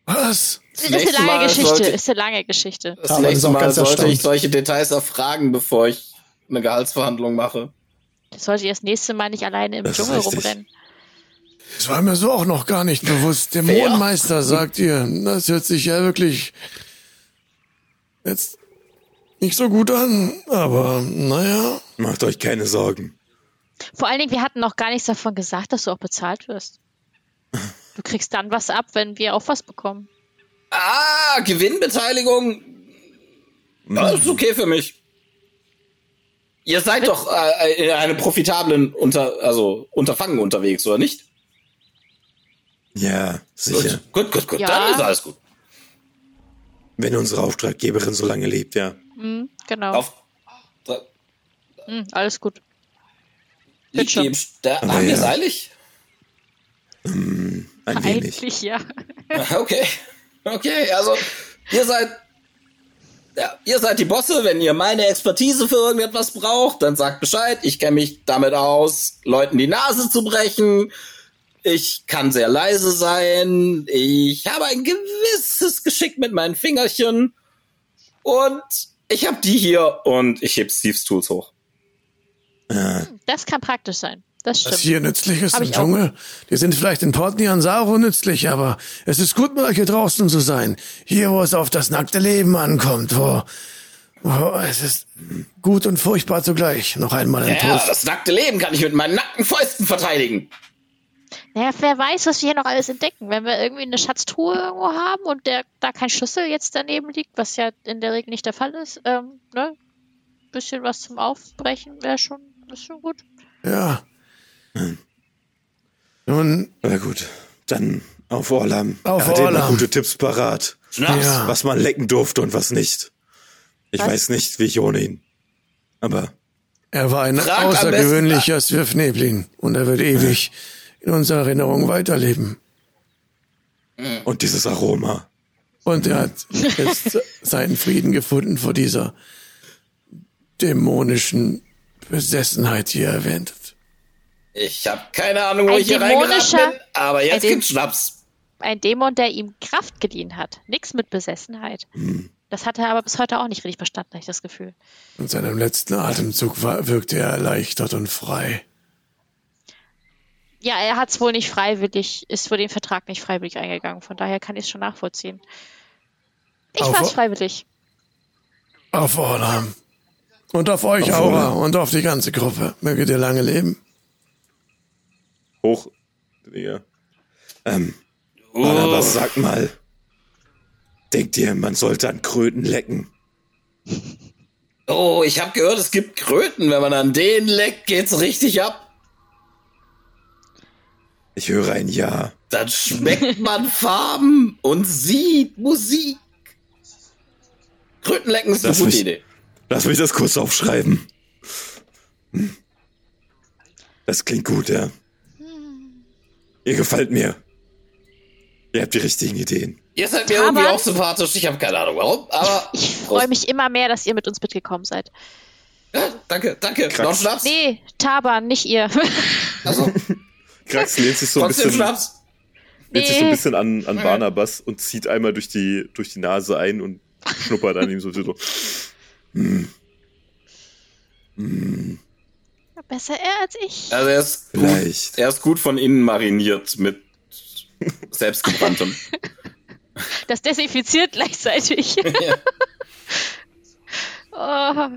Was? Das ist eine lange Mal Geschichte. sollte- Ist eine lange Geschichte. Das das ist nächste Mal sollte ich erstaunt. solche Details erfragen, bevor ich eine Gehaltsverhandlung mache. Das sollte ich das nächste Mal nicht alleine im Das Dschungel rumrennen. Das war mir so auch noch gar nicht bewusst. Dämonenmeister, sagt ihr. Das hört sich ja wirklich jetzt nicht so gut an, aber naja. Macht euch keine Sorgen. Vor allen Dingen, wir hatten noch gar nichts davon gesagt, dass du auch bezahlt wirst. Du kriegst dann was ab, wenn wir auch was bekommen. Ah, Gewinnbeteiligung. Das ist okay für mich. Ihr seid doch äh, in einem profitablen unter, also Unterfangen unterwegs, oder nicht? Ja, sicher. Gut, gut, gut, gut. Ja. Dann ist alles gut. Wenn unsere Auftraggeberin so lange lebt, ja. Hm, genau. Auf. Hm, alles gut. Liegt die im Ster Aber Haben wir es eilig? Ein wenig. Eigentlich ja. Okay. Okay, also ihr seid. Ja, ihr seid die Bosse, wenn ihr meine Expertise für irgendetwas braucht, dann sagt Bescheid. Ich kenne mich damit aus, Leuten die Nase zu brechen. Ich kann sehr leise sein. Ich habe ein gewisses Geschick mit meinen Fingerchen. Und ich habe die hier und ich heb Steve's Tools hoch. Das kann praktisch sein. Das Was stimmt. hier nützlich ist Hab im ich auch. Dschungel. Die sind vielleicht in Port Nianzaro nützlich, aber es ist gut, mal hier draußen zu sein. Hier, wo es auf das nackte Leben ankommt, wo, wo es ist gut und furchtbar zugleich. Noch einmal ein Ja, Toast. das nackte Leben kann ich mit meinen nackten Fäusten verteidigen. Naja, wer weiß, was wir hier noch alles entdecken. Wenn wir irgendwie eine Schatztruhe irgendwo haben und der, da kein Schlüssel jetzt daneben liegt, was ja in der Regel nicht der Fall ist, ähm, ne? Bisschen was zum Aufbrechen wäre schon, ist schon gut. Ja. Nun, Na gut, dann auf Orlam. Auf er hat immer Orlam. gute Tipps parat, Schnaps. Ja. was man lecken durfte und was nicht. Ich Was? weiß nicht, wie ich ohne ihn. Aber er war ein Frag außergewöhnlicher Swift-Neblin und er wird ewig in unserer Erinnerung weiterleben. und dieses Aroma. Und er hat jetzt seinen Frieden gefunden vor dieser dämonischen Besessenheit, die er erwähnt hat. Ich habe keine Ahnung, wo Ein ich hier reingeraten dämonischer- bin, aber jetzt gibt's Schnaps. Ein Dämon, der ihm Kraft geliehen hat. Nix mit Besessenheit. Das hat er aber bis heute auch nicht richtig verstanden, habe ich das Gefühl. In seinem letzten Atemzug war, wirkte er erleichtert und frei. Ja, er hat es wohl nicht freiwillig, ist wohl den Vertrag nicht freiwillig eingegangen. Von daher kann ich es schon nachvollziehen. Ich war es freiwillig. Auf Orlam. Und auf euch, Auf Aura, Orlam. und auf die ganze Gruppe. Möget ihr lange leben. Hoch. Digga. Ähm, aber sag mal, denkt ihr, man sollte an Kröten lecken? Oh, ich habe gehört, es gibt Kröten. Wenn man an denen leckt, geht's richtig ab. Ich höre ein Ja. Dann schmeckt man Farben und sieht Musik. Krötenlecken ist eine Lass gute mich- Idee. Lass mich das kurz aufschreiben. Das klingt gut, ja. Ihr gefällt mir. Ihr habt die richtigen Ideen. Ihr seid mir irgendwie auch sympathisch. Ich habe keine Ahnung warum, aber. Ich freue mich immer mehr, dass ihr mit uns mitgekommen seid. Ja, danke, danke. Krass. Noch Schnaps? Nee, Taban, nicht ihr. Also, Krax lehnt sich so ein bisschen, Schnaps? lehnt sich so ein bisschen an, an. Barnabas und zieht einmal durch die, durch die Nase ein und schnuppert an ihm so. so. Besser er als ich. Also, er ist, gut, Vielleicht. er ist gut von innen mariniert mit selbstgebranntem. Das desinfiziert gleichzeitig. Ja.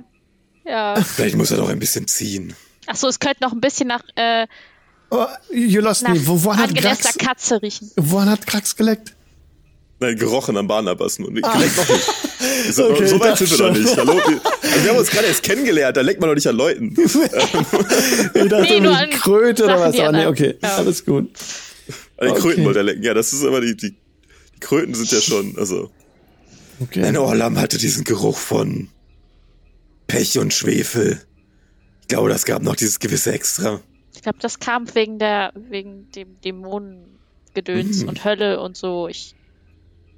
oh, ja. Vielleicht muss er doch ein bisschen ziehen. Achso, es könnte noch ein bisschen nach, äh, Oh, Jolosny, nach wo, woran, hat Krax, Katze riechen. woran hat Krax geleckt? Nein, gerochen am Barnabas nur. Nee, Vielleicht noch nicht. So, Ah. Okay, so weit sind wir noch schon. nicht. Hallo? Wir, also wir haben uns gerade erst kennengelernt, da leckt man doch nicht an Leuten. Ich dachte, Nee, nur an Kröte oder was, aber nee, anderen- okay, Ja. alles gut. An den Okay. Kröten wollte er lecken. Ja, das ist aber die, die, die Kröten sind ja schon, also. Okay. Ein Orlam hatte diesen Geruch von Pech und Schwefel. Ich glaube, das gab noch dieses gewisse Extra. Ich glaube, das kam wegen der, wegen dem Dämonengedöns Mhm. und Hölle und so. Ich,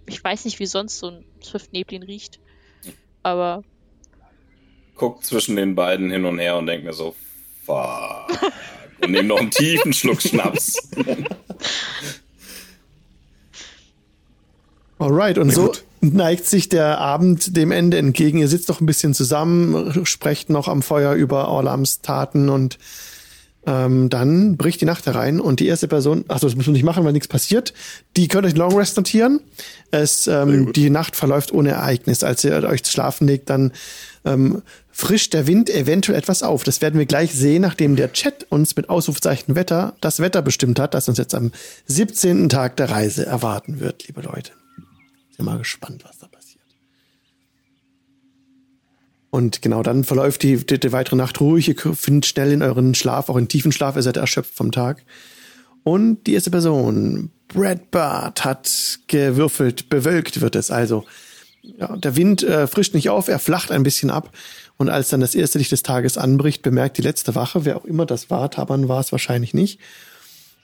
ich weiß nicht, wie sonst so ein Swift-Neblin riecht. Aber Guck zwischen den beiden hin und her und denk mir so, fuck. Und nehm noch einen tiefen Schluck Schnaps. Alright, und so gut. neigt sich der Abend dem Ende entgegen. Ihr sitzt noch ein bisschen zusammen, sprecht noch am Feuer über Orlams Taten und ähm, dann bricht die Nacht herein und die erste Person, achso, das müssen wir nicht machen, weil nichts passiert. Die könnt euch Long Rest notieren. Es, ähm, die Nacht verläuft ohne Ereignis. Als ihr euch zu schlafen legt, dann ähm, frischt der Wind eventuell etwas auf. Das werden wir gleich sehen, nachdem der Chat uns mit Ausrufzeichen Wetter das Wetter bestimmt hat, das uns jetzt am 17. Tag der Reise erwarten wird, liebe Leute. Bin mal gespannt, was da passiert. Und genau dann verläuft die, die, die weitere Nacht ruhig. Ihr findet schnell in euren Schlaf, auch in tiefen Schlaf, ihr seid erschöpft vom Tag. Und die erste Person, Brad Bart, hat gewürfelt, bewölkt wird es. Also, ja, der Wind äh, frischt nicht auf, er flacht ein bisschen ab. Und als dann das erste Licht des Tages anbricht, bemerkt die letzte Wache, wer auch immer das war, Taban war es wahrscheinlich nicht,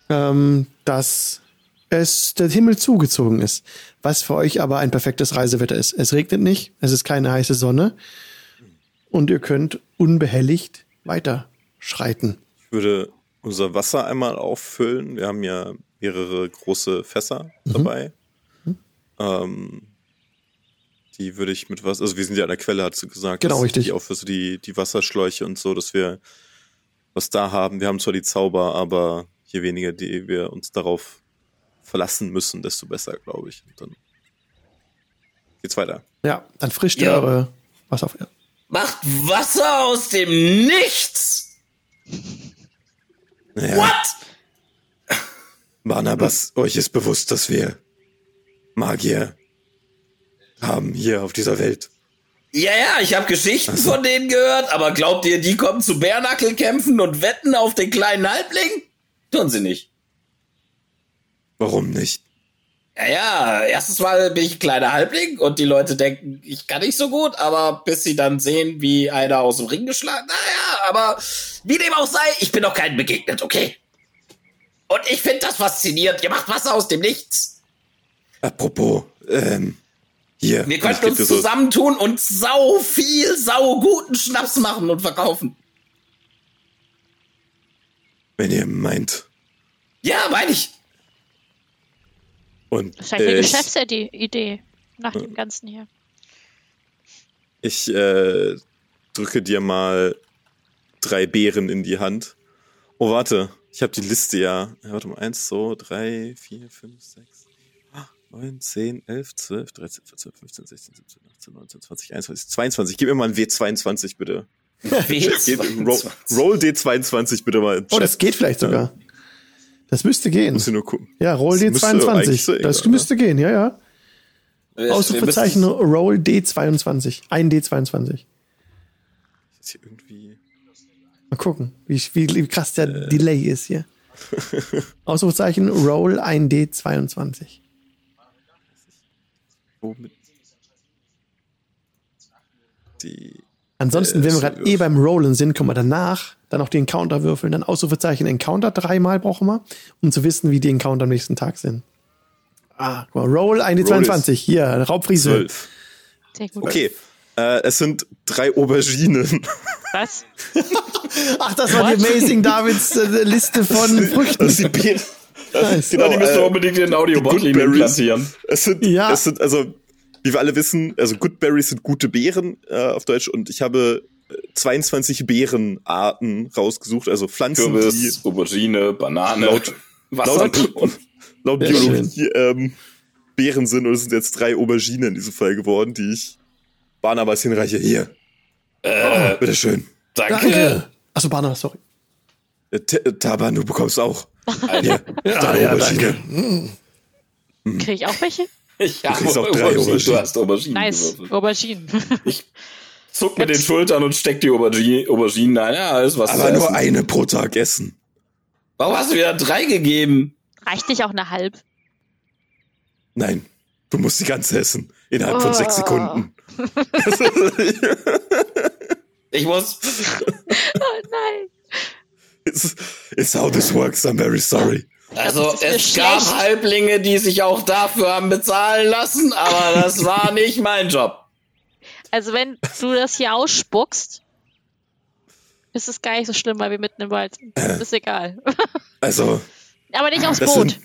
ähm, dass es der Himmel zugezogen ist. Was für euch aber ein perfektes Reisewetter ist. Es regnet nicht, es ist keine heiße Sonne und ihr könnt unbehelligt weiterschreiten. Ich würde unser Wasser einmal auffüllen. Wir haben ja mehrere große Fässer Mhm. dabei. Ähm, die würde ich mit was, also wir sind ja an der Quelle, hast du gesagt. Genau, richtig. Auch für so die, die Wasserschläuche und so, dass wir was da haben. Wir haben zwar die Zauber, aber je weniger die wir uns darauf verlassen müssen, desto besser, glaube ich. Und dann geht's weiter. Ja, dann frischt ihr Ja. eure Wasser auf. Macht Wasser aus dem Nichts! Naja, What? Barnabas, euch ist bewusst, dass wir Magier haben hier auf dieser Welt. Ja, ja, ich habe Geschichten von denen gehört, aber glaubt ihr, die kommen zu Bärnackelkämpfen und wetten auf den kleinen Halbling? Tun sie nicht. Warum nicht? Ja, ja, erstens Mal bin ich ein kleiner Halbling und die Leute denken, ich kann nicht so gut, aber bis sie dann sehen, wie einer aus dem Ring geschlagen, naja, aber wie dem auch sei, ich bin doch keinem begegnet, okay? Und ich finde das faszinierend. Ihr macht Wasser aus dem Nichts. Apropos, ähm, hier. Wir könnten uns zusammentun und sau viel, sau guten Schnaps machen und verkaufen. Wenn ihr meint. Ja, meine ich. Und das ist eine äh, ich, Geschäftsidee nach dem Ganzen hier. Ich äh, drücke dir mal drei Beeren in die Hand. Oh, warte. Ich habe die Liste ja. ja. Warte mal. Eins, zwei, drei, vier, fünf, sechs, neun, zehn, elf, zwölf, dreizehn, vierzehn, fünfzehn, sechzehn, siebzehn, achtzehn, neunzehn, zwanzig, einundzwanzig, zweiundzwanzig. Gib mir mal ein W22, bitte. Geht, roll, roll D22 bitte mal. Oh, das geht vielleicht sogar. Das müsste gehen. Muss ich nur gucken. Ja, Roll Das müsste eigentlich so D22. Das egal, müsste gehen, ja, ja. Ausrufezeichen Roll D22. Ein D22. Ist hier irgendwie. Mal gucken, wie, wie, wie krass der Delay ist hier. Ausrufezeichen Roll ein D22. Womit? Die. Ansonsten, Äh, wenn wir gerade eh beim Rollen sind, können wir danach dann auch die Encounter würfeln. Dann Ausrufezeichen Encounter dreimal brauchen wir, um zu wissen, wie die Encounter am nächsten Tag sind. Ah, guck mal, Roll eine Roll ist 22. Hier, Raubfriese. Okay. Äh, es sind drei Auberginen. Was? Ach, das war die Amazing Davids äh, Liste von Früchten. Das ist die Beeren. Nice. Genau, die müssen äh, wir unbedingt in den Audio-Bot implantieren. Es sind, Ja. es sind, also, wie wir alle wissen, also Good Berries sind gute Beeren äh, auf Deutsch und ich habe äh, 22 Beerenarten rausgesucht, also Pflanzen, Kürbis, Aubergine, Banane, Laut- die laut, Wassermelone. laut Biologie ähm, Beeren sind und es sind jetzt drei Auberginen in diesem Fall geworden, die ich Barnabas hinreiche. Hier, Äh, bitteschön. danke. Danke. Achso, Barnabas, sorry. Äh, T- äh, Taban, du bekommst auch. Hier, Ja, deine ja, Aubergine. Kriege ich auch welche? Ich habe kriegst auch drei Auberginen. Du hast Auberginen Nice. gewürfelt. Auberginen. Zuck mit den Schultern und steck die Aubergine, Auberginen ein. Ja, ist was Aber nur eine pro Tag essen. Warum hast du wieder drei gegeben? Reicht nicht auch eine halb? Nein, du musst die ganze essen. Innerhalb von Oh. sechs Sekunden. Ich muss. Oh nein. it's, it's how this works, I'm very sorry. Also, es gab schlecht. Halblinge, die sich auch dafür haben bezahlen lassen, aber das war nicht mein Job. Also wenn du das hier ausspuckst, ist es gar nicht so schlimm, weil wir mitten im Wald sind. Ist egal. Also, Aber nicht aufs das Boot. sind,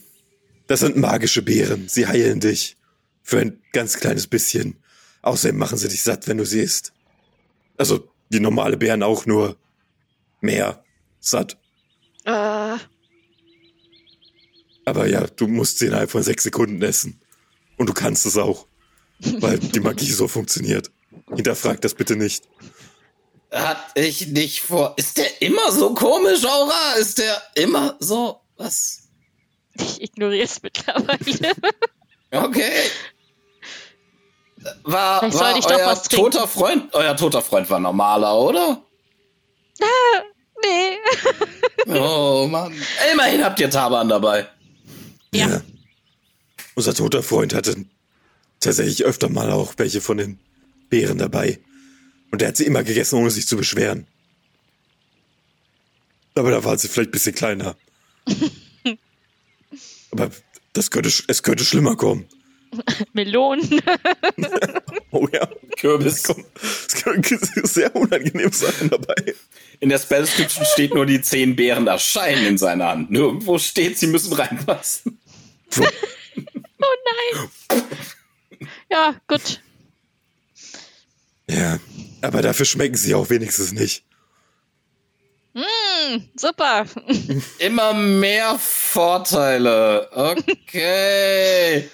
das sind magische Beeren. Sie heilen dich. Für ein ganz kleines bisschen. Außerdem machen sie dich satt, wenn du sie isst. Also, wie normale Beeren auch nur mehr satt. Äh, Aber ja, du musst sie innerhalb von sechs Sekunden essen. Und du kannst es auch. Weil die Magie so funktioniert. Hinterfrag das bitte nicht. Hat ich nicht vor. Ist der immer so komisch, Aura? Ist der immer so. Was? ich ignoriere es mittlerweile. Okay. War, Vielleicht war ich doch euer toter Freund. Euer toter Freund war normaler, oder? nee. Oh Mann. Immerhin habt ihr Taban dabei. Ja. Unser toter Freund hatte tatsächlich öfter mal auch welche von den Beeren dabei. Und er hat sie immer gegessen, ohne sich zu beschweren. Aber da war sie vielleicht ein bisschen kleiner. Aber das könnte, es könnte schlimmer kommen. Melonen. Oh ja. Kürbis. Es könnte sehr unangenehm sein dabei. In der Spellscription steht nur, die zehn Beeren erscheinen in seiner Hand. Nirgendwo steht, sie müssen reinpassen. Oh nein. Ja, gut. Ja. Aber dafür schmecken sie auch wenigstens nicht. Super. Immer mehr Vorteile. Okay.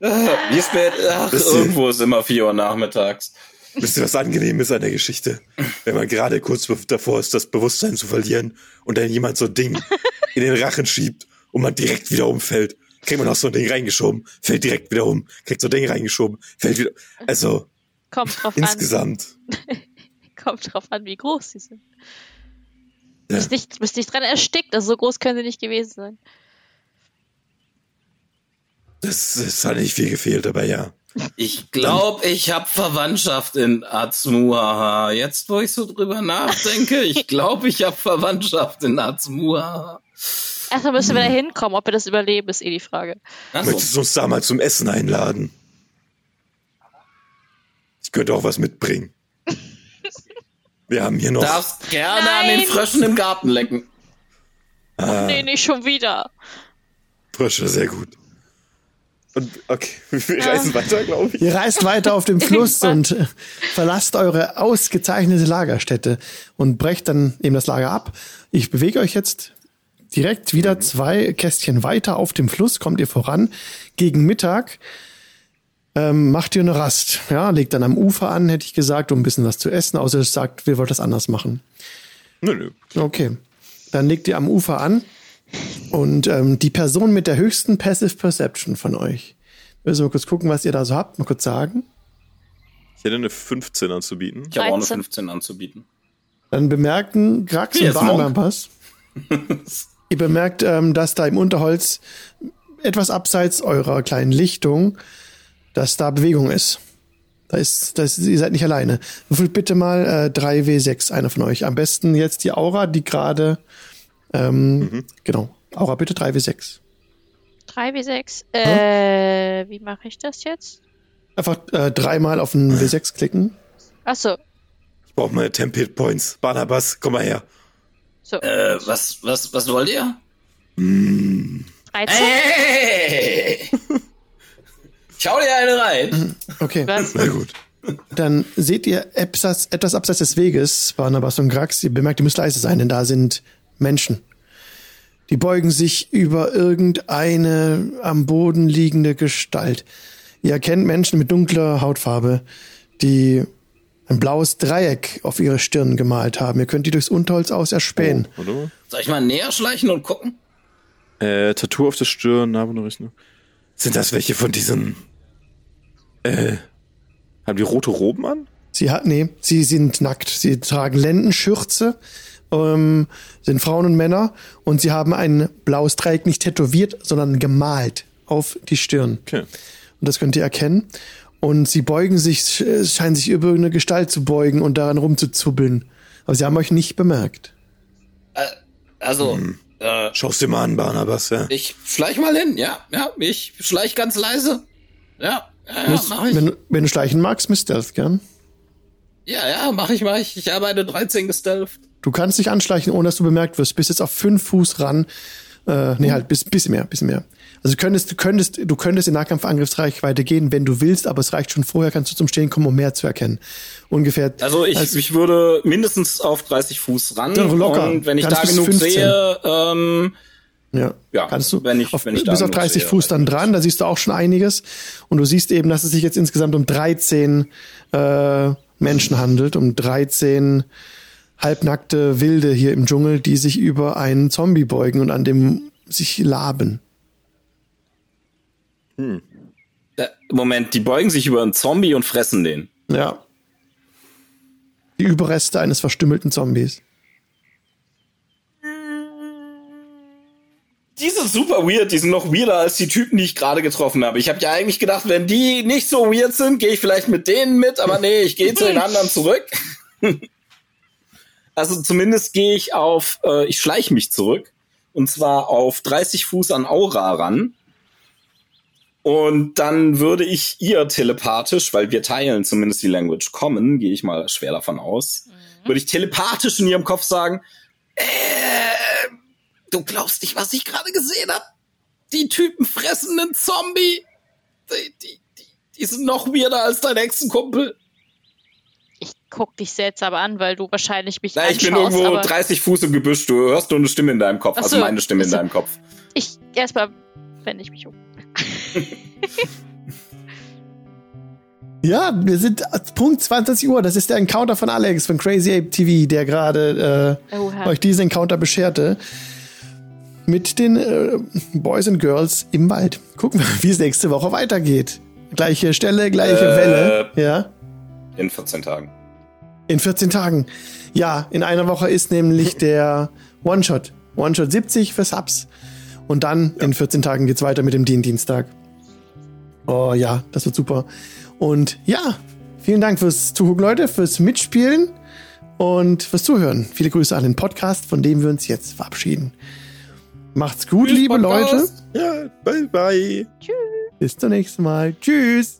Wie spät? Ach, Wisst ihr- irgendwo ist immer 4 Uhr nachmittags. Wisst ihr, was angenehm ist an der Geschichte? Wenn man gerade kurz davor ist, das Bewusstsein zu verlieren und dann jemand so ein Ding in den Rachen schiebt und man direkt wieder umfällt. Kriegt man auch so ein Ding reingeschoben, fällt direkt wieder um, kriegt so ein Ding reingeschoben, fällt wieder. Also Kommt drauf an. insgesamt. Kommt drauf an, wie groß sie sind. Ja. Bist nicht, bist nicht dran erstickt, also so groß können sie nicht gewesen sein. Das, das hat nicht viel gefehlt, aber ja. Ich glaube, ich habe Verwandtschaft in Azmuhaha. Jetzt, wo ich so drüber nachdenke, ich glaube, ich habe Verwandtschaft in Azmuhaha. Erstmal müssen wir da hinkommen, ob wir das überleben, ist eh die Frage. Achso. Möchtest du uns da mal zum Essen einladen? Ich könnte auch was mitbringen. Wir haben hier noch. Darfst gerne an den Nein. Fröschen im Garten lecken. Ah, Nee, nicht schon wieder. Frösche, sehr gut. Und okay, wir reisen weiter, glaube ich. Ihr reist weiter auf dem Fluss und äh, verlasst eure ausgezeichnete Lagerstätte und brecht dann eben das Lager ab. Ich bewege euch jetzt direkt wieder zwei Kästchen weiter auf dem Fluss, kommt ihr voran. Gegen Mittag ähm, macht ihr eine Rast. Ja, legt dann am Ufer an, hätte ich gesagt, um ein bisschen was zu essen, außer es sagt, wir wollen das anders machen. Nö, nö. Okay. Dann legt ihr am Ufer an und ähm, die Person mit der höchsten Passive Perception von euch. Müssen wir mal kurz gucken, was ihr da so habt. Mal kurz sagen. Ich hätte eine 15 anzubieten. Ich habe auch eine 13. 15 anzubieten. Dann bemerken Grax Wie und? Barnabas. ihr bemerkt, ähm, dass da im Unterholz etwas abseits eurer kleinen Lichtung, dass da Bewegung ist. Da ist, da ist, ihr seid nicht alleine. Würfelt bitte mal äh, 3W6, einer von euch. Am besten jetzt die Aura, die gerade, ähm, genau. Aura, bitte 3W6. 3 wie 6. Äh, wie mache ich das jetzt? Einfach äh, dreimal auf den W6 klicken. Achso, Ich brauche meine Temp Hit Points. Barnabas, komm mal her. so. Äh, was, was, was wollt ihr? 13? Hey! Schau dir eine rein. Okay. Was? Na gut. Dann seht ihr etwas, etwas abseits des Weges, Barnabas und Grax. Ihr bemerkt, ihr müsst leise sein, denn da sind Menschen. Die beugen sich über irgendeine am Boden liegende Gestalt. Ihr erkennt Menschen mit dunkler Hautfarbe, die ein blaues Dreieck auf ihre Stirn gemalt haben. Ihr könnt die durchs Unterholz aus erspähen. Oh. Soll ich mal näher schleichen und gucken? Äh, Tattoo auf der Stirn, Narbenrechnung. Sind das welche von diesen? Äh, haben die rote Roben an? Sie hat, nee, sie sind nackt. Sie tragen Lendenschürze, ähm, sind Frauen und Männer und sie haben ein blaues Dreieck nicht tätowiert, sondern gemalt auf die Stirn. Okay. Und das könnt ihr erkennen. Und sie beugen sich, äh, scheinen sich über eine Gestalt zu beugen und daran rumzuzubbeln. Aber sie haben euch nicht bemerkt. Äh, also, äh, Schau's dir mal an, Barnabas, ja. ich schleich mal hin, ja, ja, ich schleich ganz leise. Ja, ja, ja ich. wenn, du- wenn du schleichen magst, müsst ihr das gern. Ja, ja, mach ich, mach ich. Ich habe eine 13 gestealthed. Du kannst dich anschleichen, ohne dass du bemerkt wirst. Bist jetzt auf fünf Fuß ran. Äh, nee, halt, bis, bisschen mehr, bisschen mehr. Also du könntest, du könntest, du könntest in Nahkampfangriffsreichweite gehen, wenn du willst, aber es reicht schon vorher, kannst du zum Stehen kommen, um mehr zu erkennen. Ungefähr. Also ich, als- ich würde mindestens auf 30 Fuß ran. Locker. Und wenn ich Kannst da genug 15. sehe, ähm, Ja, Ja, kannst du. wenn ich- auf, wenn ich bis auf genug 30 sehe, Fuß dann dran, da siehst du auch schon einiges. Und du siehst eben, dass es sich jetzt insgesamt um 13 äh, Menschen handelt, um 13 halbnackte Wilde hier im Dschungel, die sich über einen Zombie beugen und an dem sich laben. äh, Moment, die beugen sich über einen Zombie und fressen den. Ja. Die Überreste eines verstümmelten Zombies. Die sind super weird, die sind noch weirder als die Typen, die ich gerade getroffen habe. Ich habe ja eigentlich gedacht, wenn die nicht so weird sind, gehe ich vielleicht mit denen mit, aber nee, ich gehe zu den anderen zurück. also zumindest gehe ich auf, äh, ich schleiche mich zurück. Und zwar auf 30 Fuß an Aura ran. Und dann würde ich ihr telepathisch, weil wir teilen zumindest die Language Common, gehe ich mal schwer davon aus, würde ich telepathisch in ihrem Kopf sagen, äh, du glaubst nicht, was ich gerade gesehen habe? Die Typen fressen einen Zombie. Die, die, die, die sind noch weirder als dein Hexenkumpel. Ich guck dich seltsam an, weil du wahrscheinlich mich Na, ich bin irgendwo aber 30 Fuß im Gebüsch. Du hörst nur eine Stimme in deinem Kopf. Also so. meine Stimme in Ach so. deinem Kopf. ich erstmal wende ich mich um. Ja, wir sind Punkt 20 Uhr. Das ist der Encounter von Alex von Crazy Ape TV, der gerade äh, euch diesen Encounter bescherte. Mit den äh, Boys and Girls im Wald. Gucken wir, wie es nächste Woche weitergeht. Gleiche Stelle, gleiche Äh. Welle. Ja. In 14 Tagen. In 14 Tagen. Ja, in einer Woche ist nämlich der One-Shot. One-Shot 70 für Subs. Und dann in 14 Tagen geht's weiter mit dem Dien-Dienstag. Oh ja, das wird super. Und ja, vielen Dank fürs Zugucken, Leute, fürs Mitspielen und fürs Zuhören. Viele Grüße an den Podcast, von dem wir uns jetzt verabschieden. Macht's gut, Tschüss, liebe Podcast. Leute. Ja, bye bye. Bis zum nächsten Mal. Tschüss.